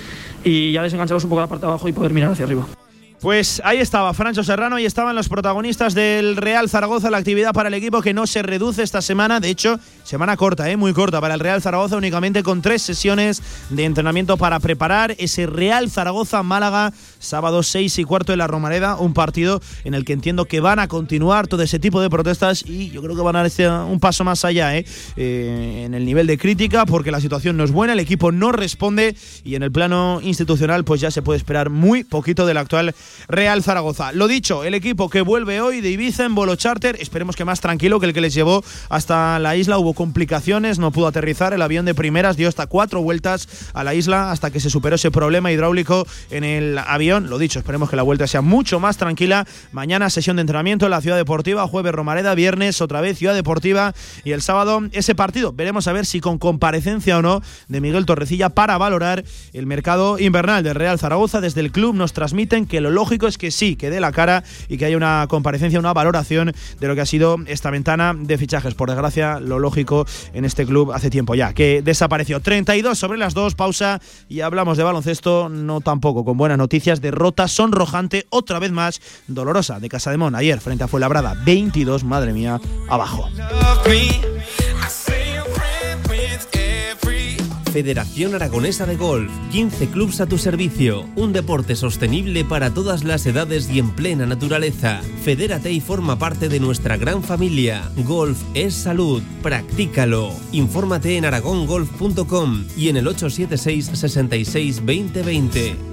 y ya desengancharnos un poco la parte de abajo y poder mirar hacia arriba. Pues ahí estaba Francho Serrano y estaban los protagonistas del Real Zaragoza, la actividad para el equipo que no se reduce esta semana, de hecho, semana corta, ¿eh? muy corta para el Real Zaragoza, únicamente con tres sesiones de entrenamiento para preparar ese Real Zaragoza-Málaga, sábado 6 y cuarto de la Romareda, un partido en el que entiendo que van a continuar todo ese tipo de protestas y yo creo que van a dar un paso más allá ¿eh? Eh, en el nivel de crítica, porque la situación no es buena, el equipo no responde y en el plano institucional pues ya se puede esperar muy poquito del actual Real Zaragoza. Lo dicho, el equipo que vuelve hoy de Ibiza en vuelo charter, esperemos que más tranquilo que el que les llevó hasta la isla. Hubo complicaciones, no pudo aterrizar. El avión de primeras dio hasta cuatro vueltas a la isla hasta que se superó ese problema hidráulico en el avión. Lo dicho, esperemos que la vuelta sea mucho más tranquila. Mañana sesión de entrenamiento en la Ciudad Deportiva, jueves Romareda, viernes otra vez Ciudad Deportiva y el sábado ese partido. Veremos a ver si con comparecencia o no de Miguel Torrecilla para valorar el mercado invernal del Real Zaragoza. Desde el club nos transmiten que lo lógico es que sí, que dé la cara y que haya una comparecencia, una valoración de lo que ha sido esta ventana de fichajes. Por desgracia, lo lógico en este club hace tiempo ya, que desapareció. 32 sobre las 2, pausa y hablamos de baloncesto, no tampoco con buenas noticias. Derrota sonrojante, otra vez más dolorosa de Casa de Mon ayer frente a Fuenlabrada. 22, madre mía, abajo. Federación Aragonesa de Golf, 15 clubs a tu servicio, un deporte sostenible para todas las edades y en plena naturaleza. Fedérate y forma parte de nuestra gran familia. Golf es salud, practícalo. Infórmate en aragongolf.com y en el 876 66 2020.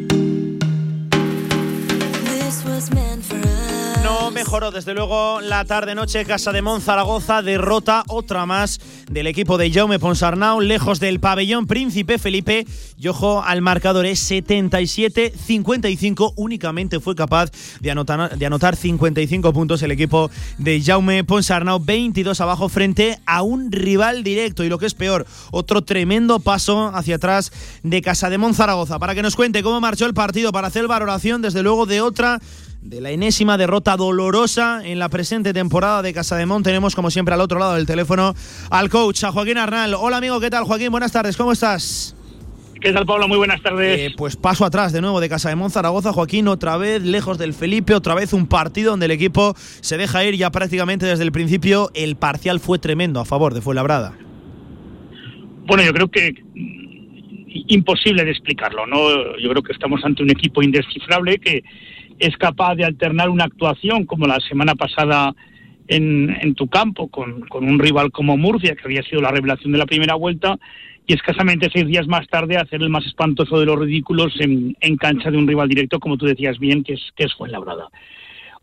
Mejoró desde luego la tarde-noche Casa de Mon Zaragoza, derrota otra más del equipo de Jaume Ponsarnau, lejos del pabellón Príncipe Felipe. Y ojo al marcador es 77-55. Únicamente fue capaz de anotar, de anotar 55 puntos el equipo de Jaume Ponsarnau, 22 abajo frente a un rival directo. Y lo que es peor, otro tremendo paso hacia atrás de Casa de Mon Zaragoza. Para que nos cuente cómo marchó el partido, para hacer valoración desde luego de otra de la enésima derrota dolorosa en la presente temporada de Casa de Mon. Tenemos, como siempre, al otro lado del teléfono al coach, a Joaquín Arnal. Hola, amigo, ¿qué tal, Joaquín? Buenas tardes, ¿cómo estás? ¿Qué tal, Pablo? Muy buenas tardes. Eh, pues paso atrás de nuevo de Casa de Mon Zaragoza, Joaquín, otra vez lejos del Felipe, otra vez un partido donde el equipo se deja ir ya prácticamente desde el principio. El parcial fue tremendo a favor de Fuenlabrada. Bueno, yo creo que imposible de explicarlo, ¿no? Yo creo que estamos ante un equipo indescifrable que es capaz de alternar una actuación como la semana pasada en, en tu campo con, con, un rival como Murcia, que había sido la revelación de la primera vuelta, y escasamente seis días más tarde hacer el más espantoso de los ridículos en, en cancha de un rival directo, como tú decías bien, que es, que es Fuenlabrada.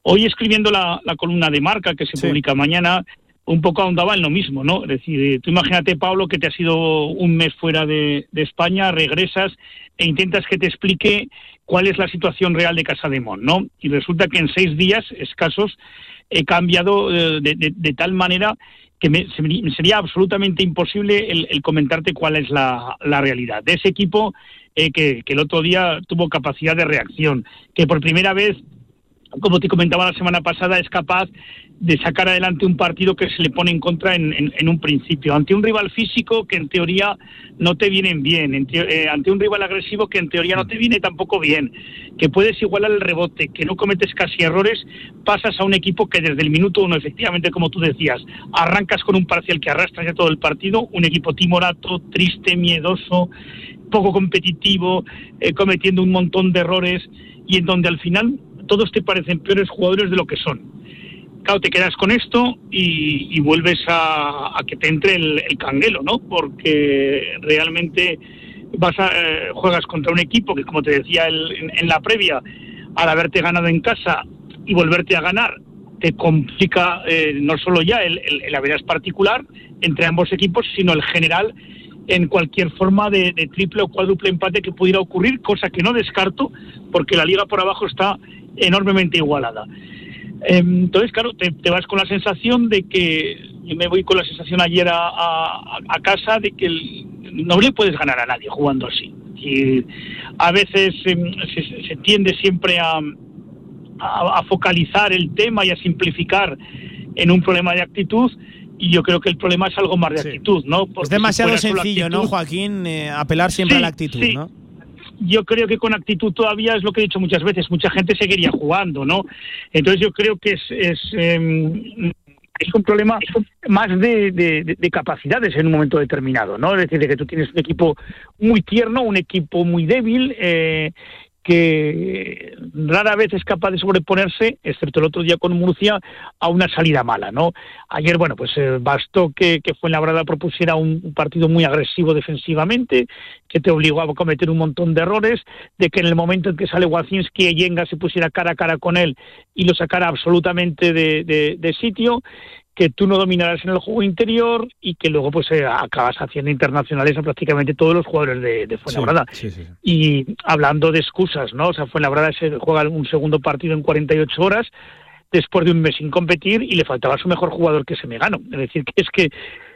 Hoy escribiendo la, la columna de marca que se sí. publica mañana, un poco ahondaba en lo mismo, ¿no? Es decir, tú imagínate, Pablo, que te has ido un mes fuera de, de España, regresas e intentas que te explique cuál es la situación real de Casa de ¿no? Y resulta que en seis días escasos he cambiado eh, de, de, tal manera que me, sería absolutamente imposible el, comentarte cuál es la, realidad de ese equipo eh, que el otro día tuvo capacidad de reacción, que por primera vez como te comentaba la semana pasada, es capaz de sacar adelante un partido que se le pone en contra en, en, en un principio, ante un rival físico que en teoría no te vienen bien, en te, eh, ante un rival agresivo que en teoría no te viene tampoco bien, que puedes igualar el rebote, que no cometes casi errores, pasas a un equipo que desde el minuto uno, efectivamente, como tú decías, arrancas con un parcial que arrastra ya todo el partido, un equipo timorato, triste, miedoso, poco competitivo, eh, cometiendo un montón de errores y en donde al final todos te parecen peores jugadores de lo que son. Claro, te quedas con esto y, vuelves a, que te entre el, el, canguelo, ¿no? Porque realmente vas a, eh, juegas contra un equipo que, como te decía en, la previa, al haberte ganado en casa y volverte a ganar, te complica eh, no solo ya el, el, el particular entre ambos equipos, sino el general en cualquier forma de, de, triple o cuádruple empate que pudiera ocurrir, cosa que no descarto, porque la liga por abajo está enormemente igualada. Entonces, claro, te, te, vas con la sensación de que, yo me voy con la sensación ayer a, a, a casa de que el, no le puedes ganar a nadie jugando así. Y a veces eh, se, se, tiende siempre a, a, focalizar el tema y a simplificar en un problema de actitud. Y yo creo que el problema es algo más de sí. actitud, ¿no? Porque es demasiado si sencillo, actitud, ¿no, Joaquín? Eh, apelar siempre sí, a la actitud, sí. ¿no? Yo creo que con actitud todavía es lo que he dicho muchas veces, mucha gente seguiría jugando, ¿no? Entonces yo creo que es, es, eh, es un problema más de, de, de, capacidades en un momento determinado, ¿no? Es decir, de que tú tienes un equipo muy tierno, un equipo muy débil, eh, que rara vez es capaz de sobreponerse, excepto el otro día con Murcia, a una salida mala, ¿no? Ayer, bueno, pues eh, bastó que, que Fuenlabrada propusiera un, partido muy agresivo defensivamente, que te obligó a cometer un montón de errores, de que en el momento en que sale Wacinski, Yenga se pusiera cara a cara con él y lo sacara absolutamente de, de, de sitio, que tú no dominarás en el juego interior y que luego pues eh, acabas haciendo internacionales a prácticamente todos los jugadores de, de Fuenlabrada. Sí, sí, sí. Y hablando de excusas, ¿no? O sea, Fuenlabrada se juega un segundo partido en 48 horas después de un mes sin competir y le faltaba su mejor jugador que se me ganó. Es decir, que es que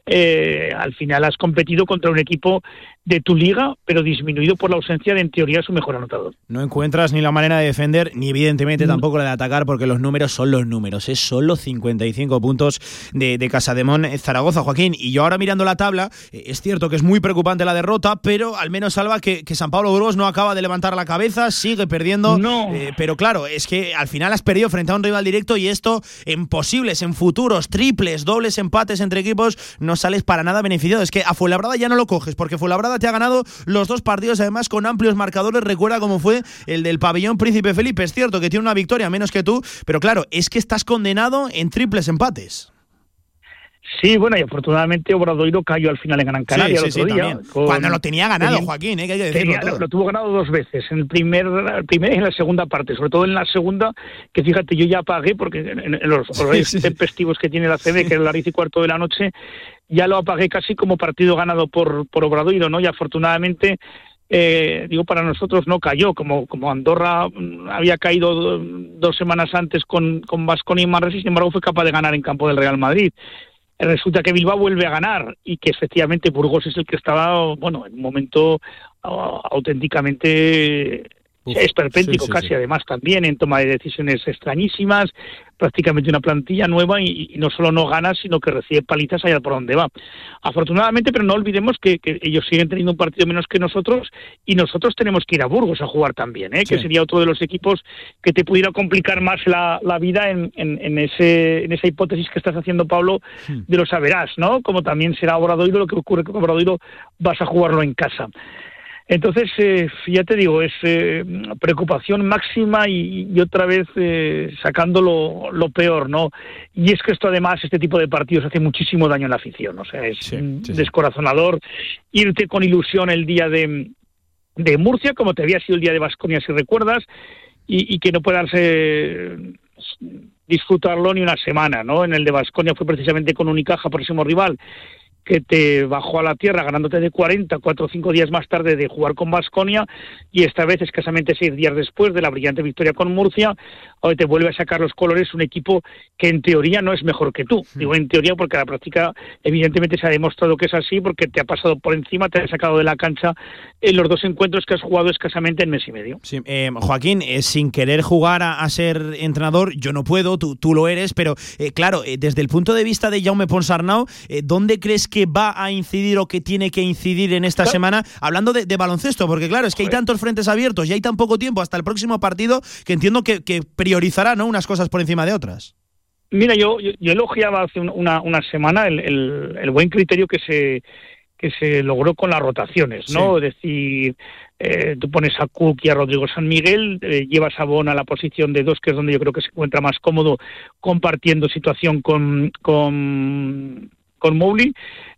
eh, al final has competido contra un equipo de tu liga, pero disminuido por la ausencia de, en teoría, su mejor anotador. No encuentras ni la manera de defender, ni evidentemente tampoco la de atacar, porque los números son los números. Es solo 55 puntos de, de Casademón Zaragoza, Joaquín. Y yo ahora mirando la tabla, eh, es cierto que es muy preocupante la derrota, pero al menos salva que, que San Pablo Burgos no acaba de levantar la cabeza, sigue perdiendo. No. Eh, pero claro, es que al final has perdido frente a un rival directo y esto en posibles, en futuros, triples, dobles empates entre equipos, no sales para nada beneficiado. Es que a Fuenlabrada ya no lo coges, porque Fuenlabrada te ha ganado los dos partidos, además con amplios marcadores. Recuerda cómo fue el del pabellón Príncipe Felipe. Es cierto que tiene una victoria menos que tú, pero claro, es que estás condenado en triples empates. Sí, bueno, y afortunadamente Obradoiro cayó al final en Gran Canaria Sí, el otro sí, día. con- Cuando lo tenía ganado, tenía- Joaquín, ¿eh? que hay que decirlo tenía- todo. lo, lo tuvo ganado dos veces, en el primer, el primer y en la segunda parte, sobre todo en la segunda, que fíjate, yo ya pagué, porque en, en los horarios sí. tempestivos que tiene la CB, que es las 10 y cuarto de la noche, ya lo apagué casi como partido ganado por, por Obradoiro, ¿no? Y afortunadamente, eh, digo, para nosotros no cayó, como, como Andorra mm, había caído do- dos semanas antes con, con Baskonia y Manresa, y sin embargo fue capaz de ganar en campo del Real Madrid. Resulta que Bilbao vuelve a ganar y que efectivamente Burgos es el que estaba, bueno, en un momento ah, auténticamente esperpéntico sí, sí, casi, sí. además también en toma de decisiones extrañísimas, prácticamente una plantilla nueva y, y no solo no gana, sino que recibe palizas allá por donde va. Afortunadamente, pero no olvidemos que, que ellos siguen teniendo un partido menos que nosotros y nosotros tenemos que ir a Burgos a jugar también, ¿eh? que sería otro de los equipos que te pudiera complicar más la, la vida en, en, en ese, en esa hipótesis que estás haciendo, Pablo, de lo saberás, ¿no? Como también será Obradoiro, lo que ocurre con Obradoiro vas a jugarlo en casa. Entonces, eh, ya te digo, es eh, preocupación máxima y, y otra vez eh, sacando lo, lo peor, ¿no? Y es que esto además, este tipo de partidos hace muchísimo daño en la afición, o sea, es descorazonador irte con ilusión el día de, de Murcia, como te había sido el día de Vasconia, si recuerdas, y, y que no puedas eh, disfrutarlo ni una semana, ¿no? En el de Vasconia fue precisamente con Unicaja, próximo rival, que te bajó a la tierra ganándote de 40, cuatro o cinco días más tarde de jugar con Vasconia y esta vez escasamente seis días después de la brillante victoria con Murcia, hoy te vuelve a sacar los colores un equipo que en teoría no es mejor que tú. Digo en teoría porque la práctica evidentemente se ha demostrado que es así porque te ha pasado por encima, te ha sacado de la cancha en los dos encuentros que has jugado escasamente en mes y medio. Sí, eh, Joaquín, eh, sin querer jugar a, a ser entrenador, yo no puedo, tú, tú lo eres, pero eh, claro, desde el punto de vista de Jaume Ponsarnau, ¿dónde crees que va a incidir o que tiene que incidir en esta semana? Hablando de, de baloncesto, porque claro, es que hay tantos frentes abiertos y hay tan poco tiempo hasta el próximo partido que entiendo que, que priorizará ¿no? unas cosas por encima de otras. Mira, yo, yo, yo elogiaba hace un- una, una semana el, el- el buen criterio que se que se logró con las rotaciones, ¿no? Es decir, eh, tú pones a Cook y a Rodrigo San Miguel, eh, llevas a Bon a la posición de dos, que es donde yo creo que se encuentra más cómodo compartiendo situación con, con, con Mowgli,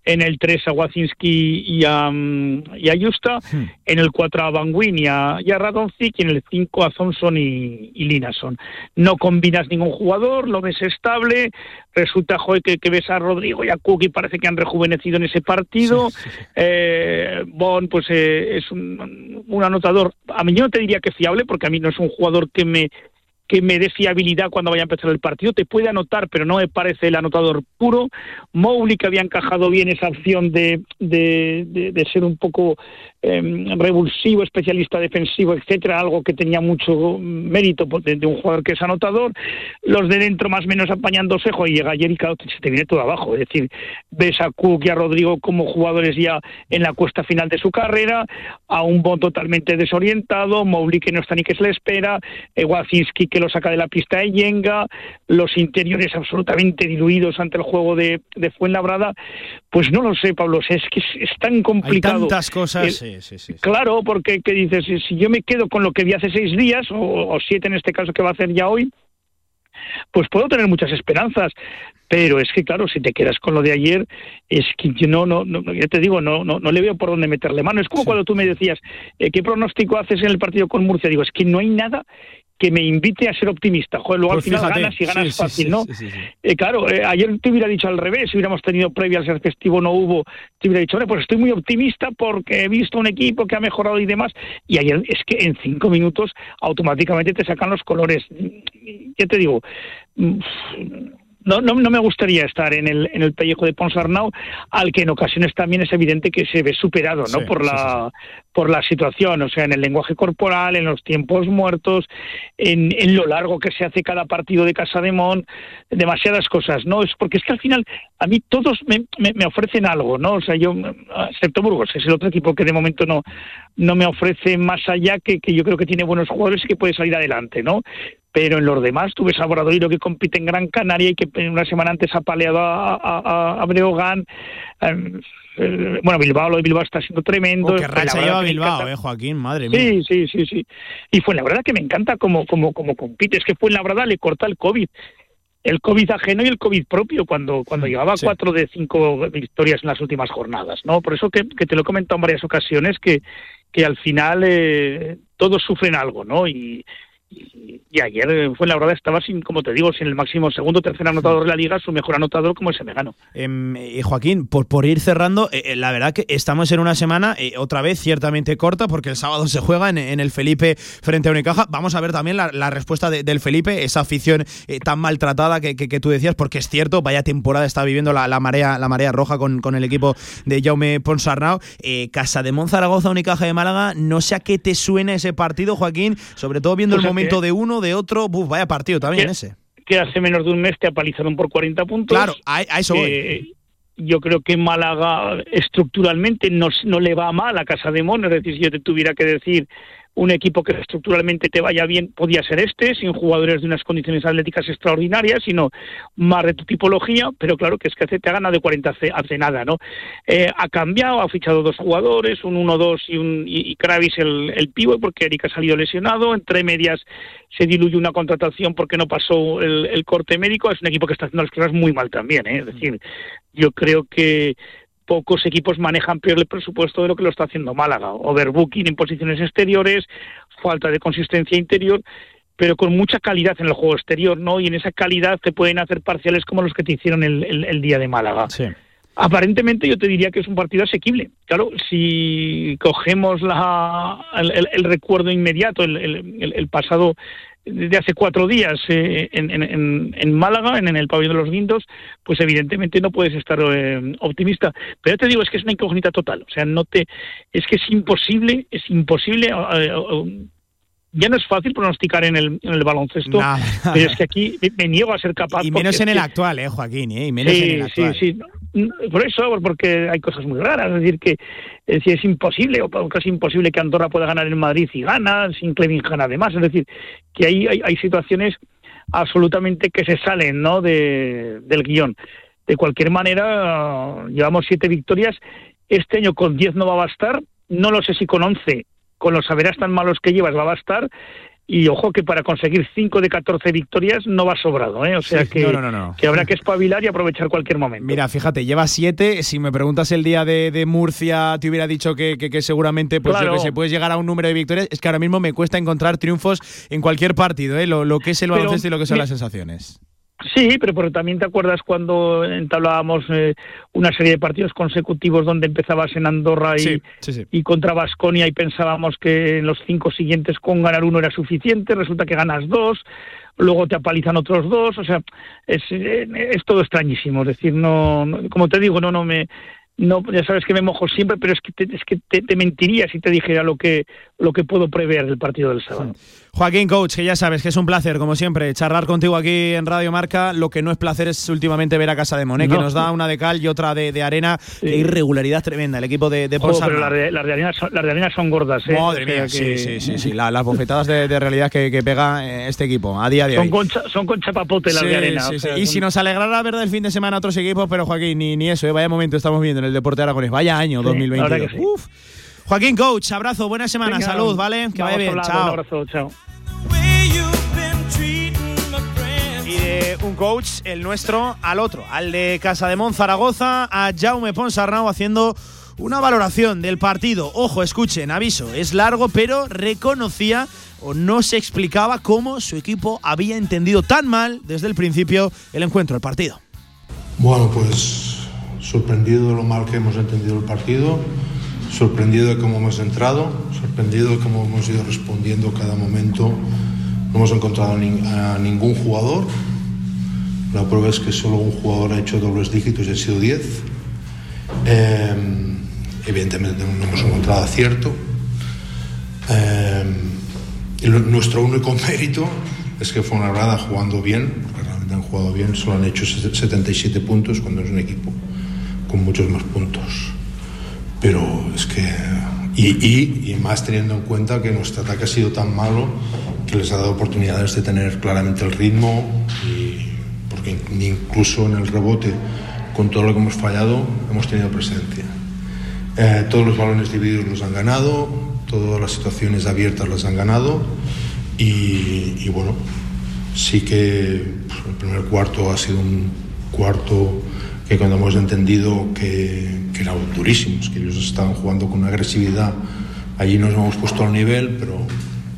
en el 3 a Wacinski y a, mm, y a Justa, en el 4 a Van Wyn y a, y a Radonjic, y en el 5 a Thompson y, y Linason. No combinas ningún jugador, lo ves estable, resulta joder, que, que ves a Rodrigo y a Cook y parece que han rejuvenecido en ese partido. Eh, Bon, pues eh, es un, un anotador, a mí yo no te diría que fiable, porque a mí no es un jugador que me que me dé fiabilidad cuando vaya a empezar el partido. Te puede anotar, pero no me parece el anotador puro. Mowgli, que había encajado bien esa opción de, de, de- de ser un poco eh, revulsivo, especialista defensivo, etcétera, algo que tenía mucho mérito de, de un jugador que es anotador. Los de dentro más o menos apañándose, jo, y llega ayer y claro, se te viene todo abajo. Es decir, ves a Cook y a Rodrigo como jugadores ya en la cuesta final de su carrera, a un Bon totalmente desorientado, Mowgli que no está ni que se le espera, eh, Wacinski que lo saca de la pista de Yenga, los interiores absolutamente diluidos ante el juego de, de Fuenlabrada, pues no lo sé, Pablo, es que es, es tan Hay complicado. tantas cosas. El- sí, sí, sí. Claro, porque que dices, si- yo me quedo con lo que vi hace seis días, o, o siete en este caso que va a hacer ya hoy, pues puedo tener muchas esperanzas. Pero es que, claro, si te quedas con lo de ayer, es que yo no, no, no ya te digo, no, no, no le veo por dónde meterle mano. Es como cuando tú me decías, eh, ¿qué pronóstico haces en el partido con Murcia? Digo, es que no hay nada que me invite a ser optimista. Joder, luego Pues al final fíjate, ganas y ganas sí, fácil, sí, ¿no? sí. Eh, claro, eh, ayer te hubiera dicho al revés, si hubiéramos tenido previa al ser festivo, no hubo, te hubiera dicho, "Hombre, pues estoy muy optimista porque he visto un equipo que ha mejorado y demás, y ayer es que en cinco minutos automáticamente te sacan los colores. Ya te digo, mm, no, no, no me gustaría estar en el, en el pellejo de Ponsarnau, al que en ocasiones también es evidente que se ve superado ¿no? Sí, por, sí, la, por la situación, o sea, en el lenguaje corporal, en los tiempos muertos, en, en lo largo que se hace cada partido de Casa de Mon, demasiadas cosas, ¿no? Es porque es que al final a mí todos me, me, me ofrecen algo, ¿no? O sea, yo, excepto Burgos, es el otro equipo que de momento no, no me ofrece más allá que, que yo creo que tiene buenos jugadores y que puede salir adelante, ¿no? pero en los demás tú ves a Boradoiro que compite en Gran Canaria y que una semana antes ha paleado a, a, a- Breogán. Eh, bueno, Bilbao, lo de Bilbao está siendo tremendo. Oh, qué racha lleva Bilbao, eh, Joaquín, madre mía. Sí, sí, sí, sí. Y fue la verdad que me encanta cómo, cómo, cómo compite. Es que fue la verdad le corta el COVID. El COVID ajeno y el COVID propio, cuando, cuando llevaba Sí. cuatro de cinco victorias en las últimas jornadas, ¿no? Por eso que, que te lo he comentado en varias ocasiones, que, que al final eh, todos sufren algo, ¿no? Y, y, ayer eh, fue la verdad estaba sin, como te digo, sin el máximo segundo, tercer anotador de la liga, su mejor anotador como ese Megano. Em, eh, Joaquín, por, por ir cerrando, eh, eh, la verdad que estamos en una semana eh, otra vez ciertamente corta porque el sábado se juega en, en el Felipe frente a Unicaja. Vamos a ver también la, la respuesta de- del Felipe, esa afición tan maltratada que, que- que tú decías, porque es cierto, vaya temporada está viviendo la, la marea la marea roja con, con el equipo de Jaume Ponsarnau. Casa de Zaragoza, Unicaja de Málaga, no sé a qué te suena ese partido, Joaquín, sobre todo viendo Pues el momento que- de uno, de otro, vaya partido también ¿Qué? ese. que hace menos de un mes te apalizaron por 40 puntos. Claro, a, a eso voy. Eh, yo creo que Málaga estructuralmente no, no le va mal a Casa de Mon, es decir, si yo te tuviera que decir un equipo que estructuralmente te vaya bien, podía ser este, sin jugadores de unas condiciones atléticas extraordinarias, sino más de tu tipología, pero claro que es que hace, te ha ganado de 40 hace, hace nada, ¿no? Eh, ha cambiado, ha fichado dos jugadores, un 1-2 y, un, y, y Kravis el, el pívot, porque Eric ha salido lesionado, entre medias se diluye una contratación porque no pasó el, el corte médico, es un equipo que está haciendo las cosas muy mal también, ¿eh? es decir, yo creo que pocos equipos manejan peor el presupuesto de lo que lo está haciendo Málaga. Overbooking en posiciones exteriores, falta de consistencia interior, pero con mucha calidad en el juego exterior, ¿no? Y en esa calidad te pueden hacer parciales como los que te hicieron el, el- el día de Málaga. Sí. Aparentemente yo te diría que es un partido asequible. Claro, si cogemos la, el, recuerdo inmediato, el pasado de hace cuatro días eh, en, en- en- Málaga, en, en el pabellón de los Guindos, pues evidentemente no puedes estar eh, optimista. Pero ya te digo, es que es una incógnita total. O sea, no te, es que es imposible, es imposible. eh, ya no es fácil pronosticar en el, en el baloncesto, Nada. pero es que aquí me, me niego a ser capaz. Y menos en el actual, eh, Joaquín, eh, y menos en el Sí, actual. sí, sí. No, Por eso, porque hay cosas muy raras. Es decir, que es, decir, es imposible o casi imposible que Andorra pueda ganar en Madrid y gana, sin Clevingham además. Es decir, que hay, hay, situaciones absolutamente que se salen ¿no? de, del guion. De cualquier manera, llevamos siete victorias. Este año con diez no va a bastar. No lo sé si con once, con los saberás tan malos que llevas, va a bastar. Y ojo que para conseguir 5 de 14 victorias no va sobrado, ¿eh? O sea Sí, que, no, no, no, no. que habrá que espabilar y aprovechar cualquier momento. Mira, fíjate, lleva siete. Si me preguntas el día de, de Murcia, te hubiera dicho que, que- que seguramente pues, Claro. yo que sé, puedes llegar a un número de victorias. Es que ahora mismo me cuesta encontrar triunfos en cualquier partido, ¿eh? lo, lo que es el baloncesto y lo que son las sensaciones. Sí, pero, pero también te acuerdas cuando entablábamos eh, una serie de partidos consecutivos donde empezabas en Andorra y, Sí, sí, sí. y contra Vasconia y pensábamos que en los cinco siguientes con ganar uno era suficiente, resulta que ganas dos, luego te apalizan otros dos, o sea, es, eh, es todo extrañísimo, es decir, no, no- como te digo, no, no me, no, ya sabes que me mojo siempre, pero es que te, es que te, te mentiría si te dijera lo que, lo que puedo prever del partido del sábado. Joaquín Coach, que ya sabes que es un placer, como siempre, charlar contigo aquí en Radio Marca. Lo que no es placer es últimamente ver a Casa de Moné, que No. nos da una de cal y otra de, de arena. Qué irregularidad tremenda el equipo de, de Ponsarnau. pero las de, las de arena son, las de arena son gordas, ¿eh? Madre O sea mía, que- sí, sí, sí, sí. La- las bofetadas de, de realidad que, que pega eh, este equipo a día de hoy. Son con, cha- son con chapapote las Sí, de arena. sí, o sí. sea, Y son- si nos alegrara ver del fin de semana otros equipos, pero Joaquín, ni, ni eso, ¿eh? vaya momento estamos viendo en el deporte aragonés. Vaya año Sí, la verdad 2022. que sí. Uf. Joaquín Coach, abrazo, buena semana, Venga, salud, ¿vale? Que vaya bien, hablando, chao. Un abrazo, chao. Y de un coach, el nuestro, al otro, al de Casa de Mon Zaragoza, a Jaume Ponsarnau haciendo una valoración del partido. Ojo, escuchen, aviso, es largo, pero reconocía o no se explicaba cómo su equipo había entendido tan mal desde el principio el encuentro, el partido. Bueno, pues sorprendido de lo mal que hemos entendido el partido, sorprendido de cómo hemos entrado, sorprendido de cómo hemos ido respondiendo cada momento. No hemos encontrado a ningún jugador. La prueba es que solo un jugador ha hecho dobles dígitos y han sido 10. Eh, evidentemente no hemos encontrado acierto. Eh, y nuestro único [laughs] mérito es que fue una grada jugando bien, porque realmente han jugado bien, solo han hecho 77 puntos cuando es un equipo con muchos más puntos. Pero es que. Y, y, y, más teniendo en cuenta que nuestro ataque ha sido tan malo que les ha dado oportunidades de tener claramente el ritmo, y, porque incluso en el rebote, con todo lo que hemos fallado, hemos tenido presencia. Eh, todos los balones divididos los han ganado, todas las situaciones abiertas las han ganado y, y bueno, sí que pues, el primer cuarto ha sido un cuarto que cuando hemos entendido que, que eran durísimos, que ellos estaban jugando con una agresividad, allí nos hemos puesto al nivel, pero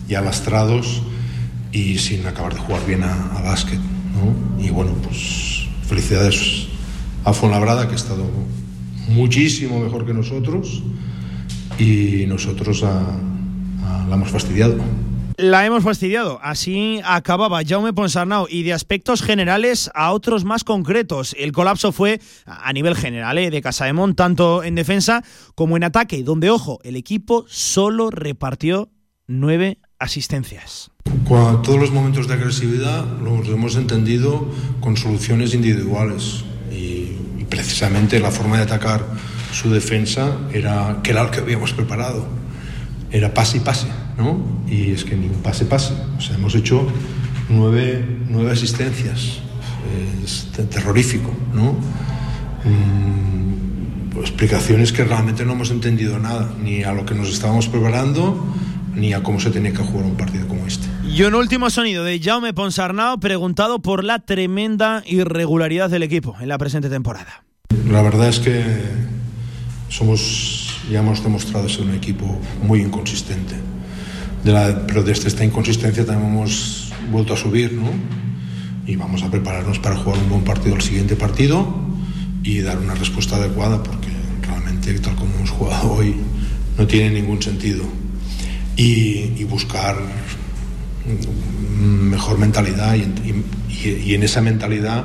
ya lastrados y sin acabar de jugar bien a, a básquet. ¿no? Y bueno, pues felicidades a Fuenlabrada, que ha estado muchísimo mejor que nosotros y nosotros a, a, la hemos fastidiado. La hemos fastidiado. Así acababa Jaume Ponsarnau y de aspectos generales a otros más concretos. El colapso fue a nivel general ¿eh? de Casaemón, tanto en defensa como en ataque, donde, ojo, el equipo solo repartió nueve asistencias. Cuando todos los momentos de agresividad los hemos entendido con soluciones individuales y, y precisamente la forma de atacar su defensa era que era lo que habíamos preparado. Era pase y pase, ¿no? Y es que ni un pase pase. O sea, hemos hecho nueve, nueve asistencias. Es terrorífico, ¿no? Mm, explicaciones que realmente no hemos entendido nada, ni a lo que nos estábamos preparando, ni a cómo se tenía que jugar un partido como este. Y un último sonido de Jaume Ponsarnau preguntado por la tremenda irregularidad del equipo en la presente temporada. La verdad es que somos, ya hemos demostrado ser un equipo muy inconsistente. De la, pero desde esta inconsistencia también hemos vuelto a subir, ¿no? Y vamos a prepararnos para jugar un buen partido el siguiente partido y dar una respuesta adecuada, porque realmente, tal como hemos jugado hoy, no tiene ningún sentido. Y, buscar mejor mentalidad y en esa mentalidad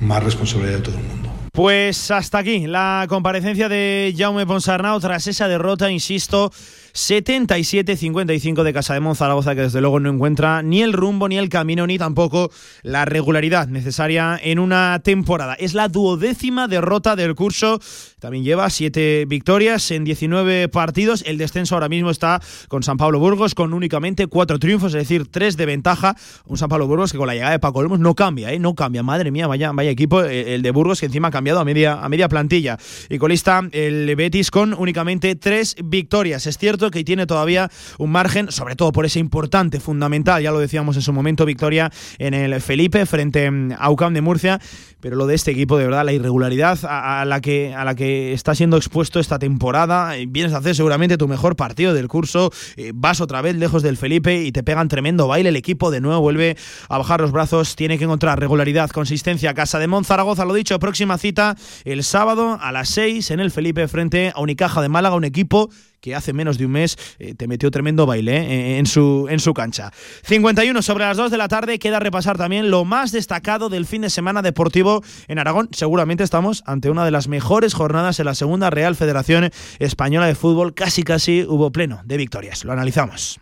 más responsabilidad de todo el mundo. Pues hasta aquí la comparecencia de Jaume Ponsarnau tras esa derrota, insisto, 77-55 de Casa de Zaragoza, que desde luego no encuentra ni el rumbo, ni el camino, ni tampoco la regularidad necesaria en una temporada. Es la duodécima derrota del curso. También lleva siete victorias en 19 partidos. El descenso ahora mismo está con San Pablo Burgos con únicamente cuatro triunfos, es decir, tres de ventaja. Un San Pablo Burgos que con la llegada de Paco Olmos no cambia, ¿eh? no cambia. Madre mía, vaya, vaya equipo el de Burgos que encima ha cambiado a media, a media plantilla. Y colista el Betis con únicamente tres victorias. Es cierto que tiene todavía un margen, sobre todo por ese importante, fundamental, ya lo decíamos en su momento, victoria en el Felipe frente a UCAM de Murcia, pero lo de este equipo, de verdad, la irregularidad a, la, que, a la que está siendo expuesto esta temporada, vienes a hacer seguramente tu mejor partido del curso, eh, vas otra vez lejos del Felipe y te pegan tremendo baile, el equipo de nuevo vuelve a bajar los brazos, tiene que encontrar regularidad, consistencia, Casa de Monzaragoza, lo dicho, próxima cita el sábado a las 6 en el Felipe frente a Unicaja de Málaga, un equipo que hace menos de un mes eh, te metió tremendo baile eh, en, su, en su cancha. 51 sobre las 2 de la tarde, queda repasar también lo más destacado del fin de semana deportivo en Aragón. Seguramente estamos ante una de las mejores jornadas en la segunda Real Federación Española de Fútbol. Casi, casi hubo pleno de victorias. Lo analizamos.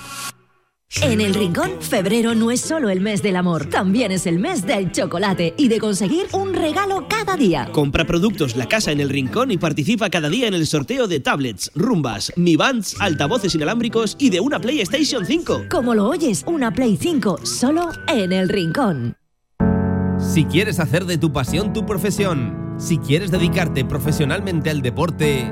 En el Rincón, febrero no es solo el mes del amor, también es el mes del chocolate y de conseguir un regalo cada día. Compra productos La Casa en el Rincón y participa cada día en el sorteo de tablets, rumbas, Mi Bands, altavoces inalámbricos y de una PlayStation 5. Como lo oyes, una Play 5 solo en el Rincón. Si quieres hacer de tu pasión tu profesión, si quieres dedicarte profesionalmente al deporte,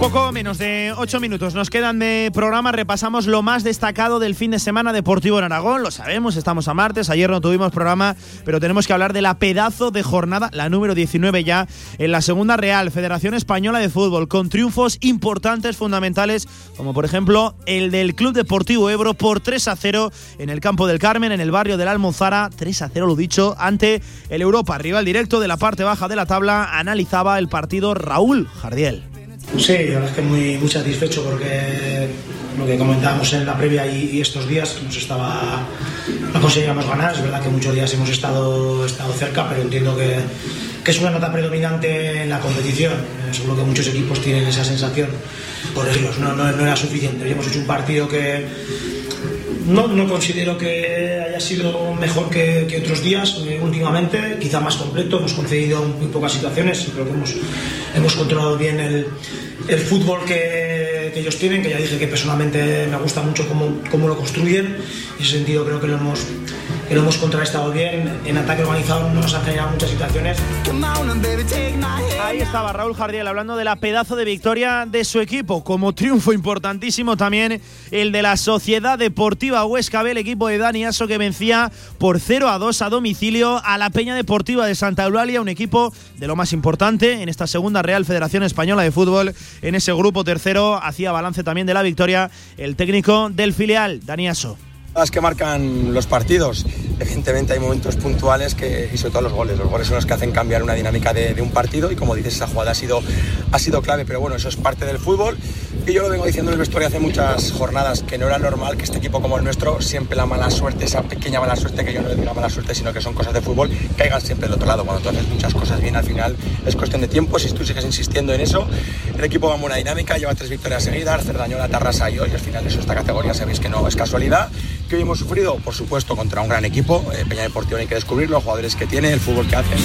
Poco menos de 8 minutos nos quedan de programa. Repasamos lo más destacado del fin de semana deportivo en Aragón. Lo sabemos, estamos a martes. Ayer no tuvimos programa, pero tenemos que hablar de la pedazo de jornada, la número 19 ya, en la segunda Real, Federación Española de Fútbol, con triunfos importantes, fundamentales, como por ejemplo el del Club Deportivo Ebro por 3 a 0 en el campo del Carmen, en el barrio de la Almozara. 3 a 0, lo dicho, ante el Europa, rival directo de la parte baja de la tabla. Analizaba el partido Raúl Jardiel. Sí, la verdad es que muy, satisfecho porque lo que comentábamos en la previa y, estos días nos estaba no conseguíamos ganar. Es verdad que muchos días hemos estado, estado cerca, pero entiendo que, es una nota predominante en la competición. Eh, seguro que muchos equipos tienen esa sensación. Por ellos no, no era suficiente. Habíamos hecho un partido que no, no considero que haya sido mejor que, otros días eh, últimamente, quizá más completo, hemos concedido muy pocas situaciones creo que hemos, hemos controlado bien el, el fútbol que, que ellos tienen, que ya dije que personalmente me gusta mucho cómo, cómo lo construyen, en ese sentido creo que lo hemos, que lo hemos contrarrestado bien, en ataque organizado no nos han generado muchas situaciones. Ahí estaba Raúl Jardiel hablando de la pedazo de victoria de su equipo, como triunfo importantísimo también el de la Sociedad Deportiva Huesca B, equipo de Dani Aso que vencía por 0 a 2 a domicilio a la Peña Deportiva de Santa Eulalia, un equipo de lo más importante en esta segunda Real Federación Española de Fútbol. En ese grupo tercero hacía balance también de la victoria el técnico del filial, Dani Aso. Las que marcan los partidos. Evidentemente hay momentos puntuales que, y sobre todo los goles. Los goles son los que hacen cambiar una dinámica de, un partido y como dices, esa jugada ha sido, ha sido clave, pero bueno, eso es parte del fútbol. Y yo lo vengo diciendo en el vestuario hace muchas jornadas, que no era normal que este equipo como el nuestro, siempre la mala suerte, esa pequeña mala suerte, que yo no le digo mala suerte, sino que son cosas de fútbol, caigan siempre del otro lado. Cuando tú haces muchas cosas bien, al final es cuestión de tiempo. Si tú sigues insistiendo en eso, el equipo va en buena dinámica, lleva tres victorias seguidas, Cerdañola, Tarrasa y hoy, al final eso esta categoría sabéis que no es casualidad. Que hoy hemos sufrido, por supuesto, contra un gran equipo. Eh, Peña Deportiva hay que descubrirlo, los jugadores que tiene, el fútbol que hacen.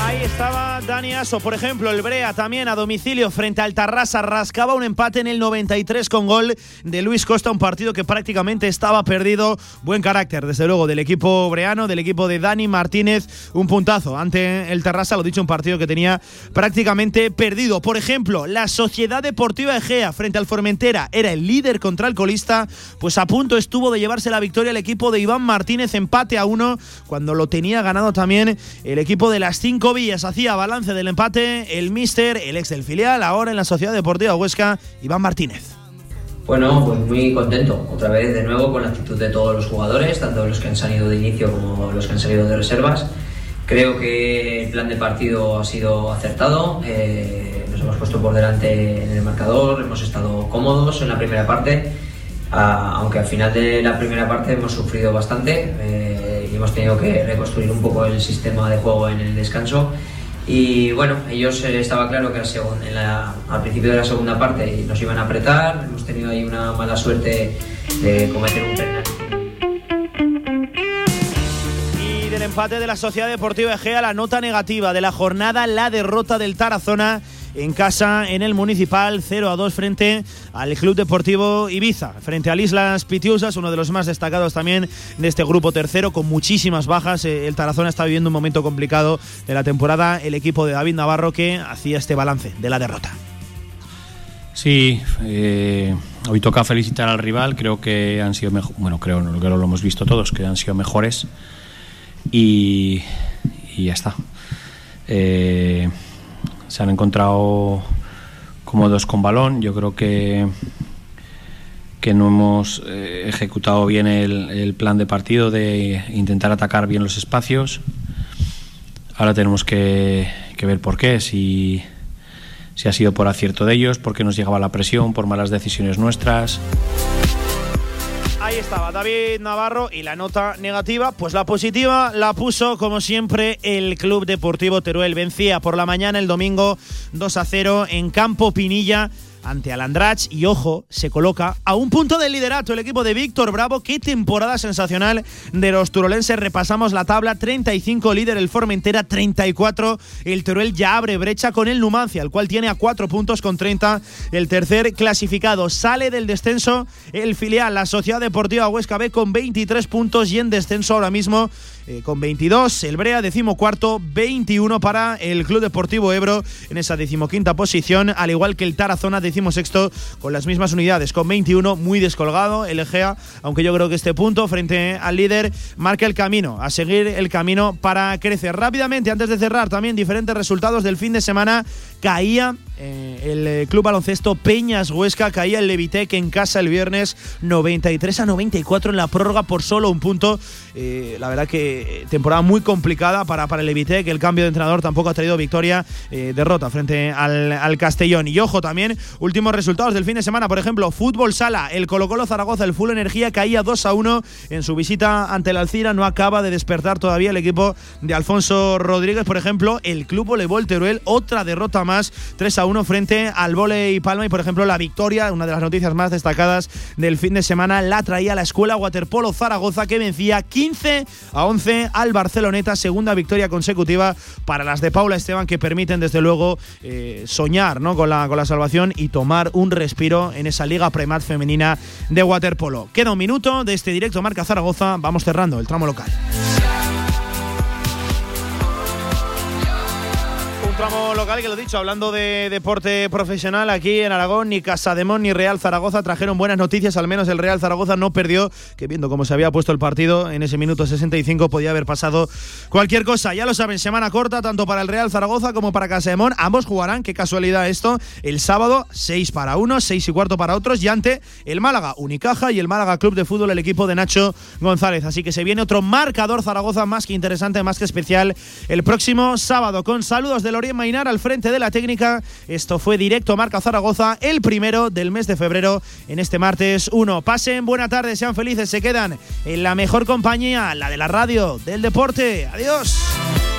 Ahí estaba Dani Aso, por ejemplo, el Brea también a domicilio frente al Tarrasa rascaba un empate en el 93 con gol de Luis Costa, un partido que prácticamente estaba perdido. Buen carácter, desde luego, del equipo breano, del equipo de Dani Martínez, un puntazo ante el Tarrasa, lo dicho, un partido que tenía prácticamente perdido. Por ejemplo, la Sociedad Deportiva Egea frente al Formentera era el líder contra el colista, pues a punto estuvo de llevarse la victoria el equipo de Iván Martínez, empate a uno, cuando lo tenía ganado también el equipo de las cinco Villas hacía balance del empate el míster, el ex del filial, ahora en la Sociedad Deportiva Huesca, Iván Martínez. Bueno, pues muy contento, otra vez de nuevo con la actitud de todos los jugadores, tanto los que han salido de inicio como los que han salido de reservas. Creo que el plan de partido ha sido acertado, eh, nos hemos puesto por delante en el marcador, hemos estado cómodos en la primera parte, ah, aunque al final de la primera parte hemos sufrido bastante eh, y hemos tenido que reconstruir un poco el sistema de juego en el descanso. Y bueno, ellos eh, estaba claro que en la- al principio de la segunda parte nos iban a apretar, hemos tenido ahí una mala suerte de cometer un penalti. Y del empate de la Sociedad Deportiva Egea, la nota negativa de la jornada, la derrota del Tarazona en casa en el Municipal 0 a 2 frente al Club Deportivo Ibiza, frente al Islas Pitiusas, uno de los más destacados también de este grupo tercero, con muchísimas bajas. Eh, El Tarazona está viviendo un momento complicado de la temporada. El equipo de David Navarro que hacía este balance de la derrota. Sí, eh, hoy toca felicitar al rival. Creo que han sido mejor. Bueno, creo, creo lo hemos visto todos, que han sido mejores. Y, y ya está. Eh, se han encontrado cómodos con balón. Yo creo que, que no hemos eh, ejecutado bien el, plan de partido de intentar atacar bien los espacios. Ahora tenemos que, que ver por qué, si, si ha sido por acierto de ellos, porque nos llegaba la presión, por malas decisiones nuestras. Ahí estaba David Navarro y la nota negativa, pues la positiva la puso como siempre el Club Deportivo Teruel. Vencía por la mañana el domingo 2 a 0 en Campo Pinilla ante Alandrach y ojo, se coloca a un punto del liderato el equipo de Víctor Bravo. Qué temporada sensacional de los turolenses. Repasamos la tabla, 35 líder el Formentera, 34 el Teruel ya abre brecha con el Numancia, el cual tiene a 4 puntos con 30 el tercer clasificado. Sale del descenso el filial, la Sociedad Deportiva Huesca B con 23 puntos y en descenso ahora mismo eh, con 22. El Brea, decimocuarto, 21 para el Club Deportivo Ebro en esa decimoquinta posición, al igual que el Tarazona, decimosexto, con las mismas unidades, con 21, muy descolgado el Egea, aunque yo creo que este punto frente al líder marca el camino, a seguir el camino para crecer. Rápidamente, antes de cerrar, también diferentes resultados del fin de semana, caía eh, el eh, Club Baloncesto Peñas Huesca caía el Levitec en casa el viernes 93 a 94 en la prórroga por solo un punto. Eh, la verdad que temporada muy complicada para, para el Levitec. El cambio de entrenador tampoco ha traído victoria. derrota frente al, al, Castellón. Y ojo también, últimos resultados del fin de semana. Por ejemplo, Fútbol Sala. El Colo Colo Zaragoza, el Full Energía caía 2 a 1 en su visita ante el Alcira. No acaba de despertar todavía el equipo de Alfonso Rodríguez. Por ejemplo, el Club Voleibol Teruel, otra derrota más. 3 a 1 frente al Voley Palma y por ejemplo la victoria, una de las noticias más destacadas del fin de semana, la traía la Escuela Waterpolo Zaragoza que vencía 15 a 11 al Barceloneta, segunda victoria consecutiva para las de Paula Esteban que permiten desde luego eh, soñar ¿no? con, la, con la salvación y tomar un respiro en esa Liga Premat femenina de waterpolo. Queda un minuto de este directo Marca Zaragoza, vamos cerrando el tramo local. Tramo local que lo dicho, hablando de deporte profesional aquí en Aragón, ni Casademón ni Real Zaragoza trajeron buenas noticias, al menos el Real Zaragoza no perdió, que viendo cómo se había puesto el partido en ese minuto 65 podía haber pasado cualquier cosa. Ya lo saben, semana corta tanto para el Real Zaragoza como para Casademón, ambos jugarán, qué casualidad esto, el sábado 6 para unos, 6 y cuarto para otros y ante el Málaga Unicaja y el Málaga Club de Fútbol, el equipo de Nacho González. Así que se viene otro marcador Zaragoza más que interesante, más que especial el próximo sábado con saludos de Lorien Mainar al frente de la técnica. Esto fue directo Marca Zaragoza, el primero del mes de febrero en este martes 1. Pasen, buena tarde, sean felices, se quedan en la mejor compañía, la de la radio, del deporte. Adiós.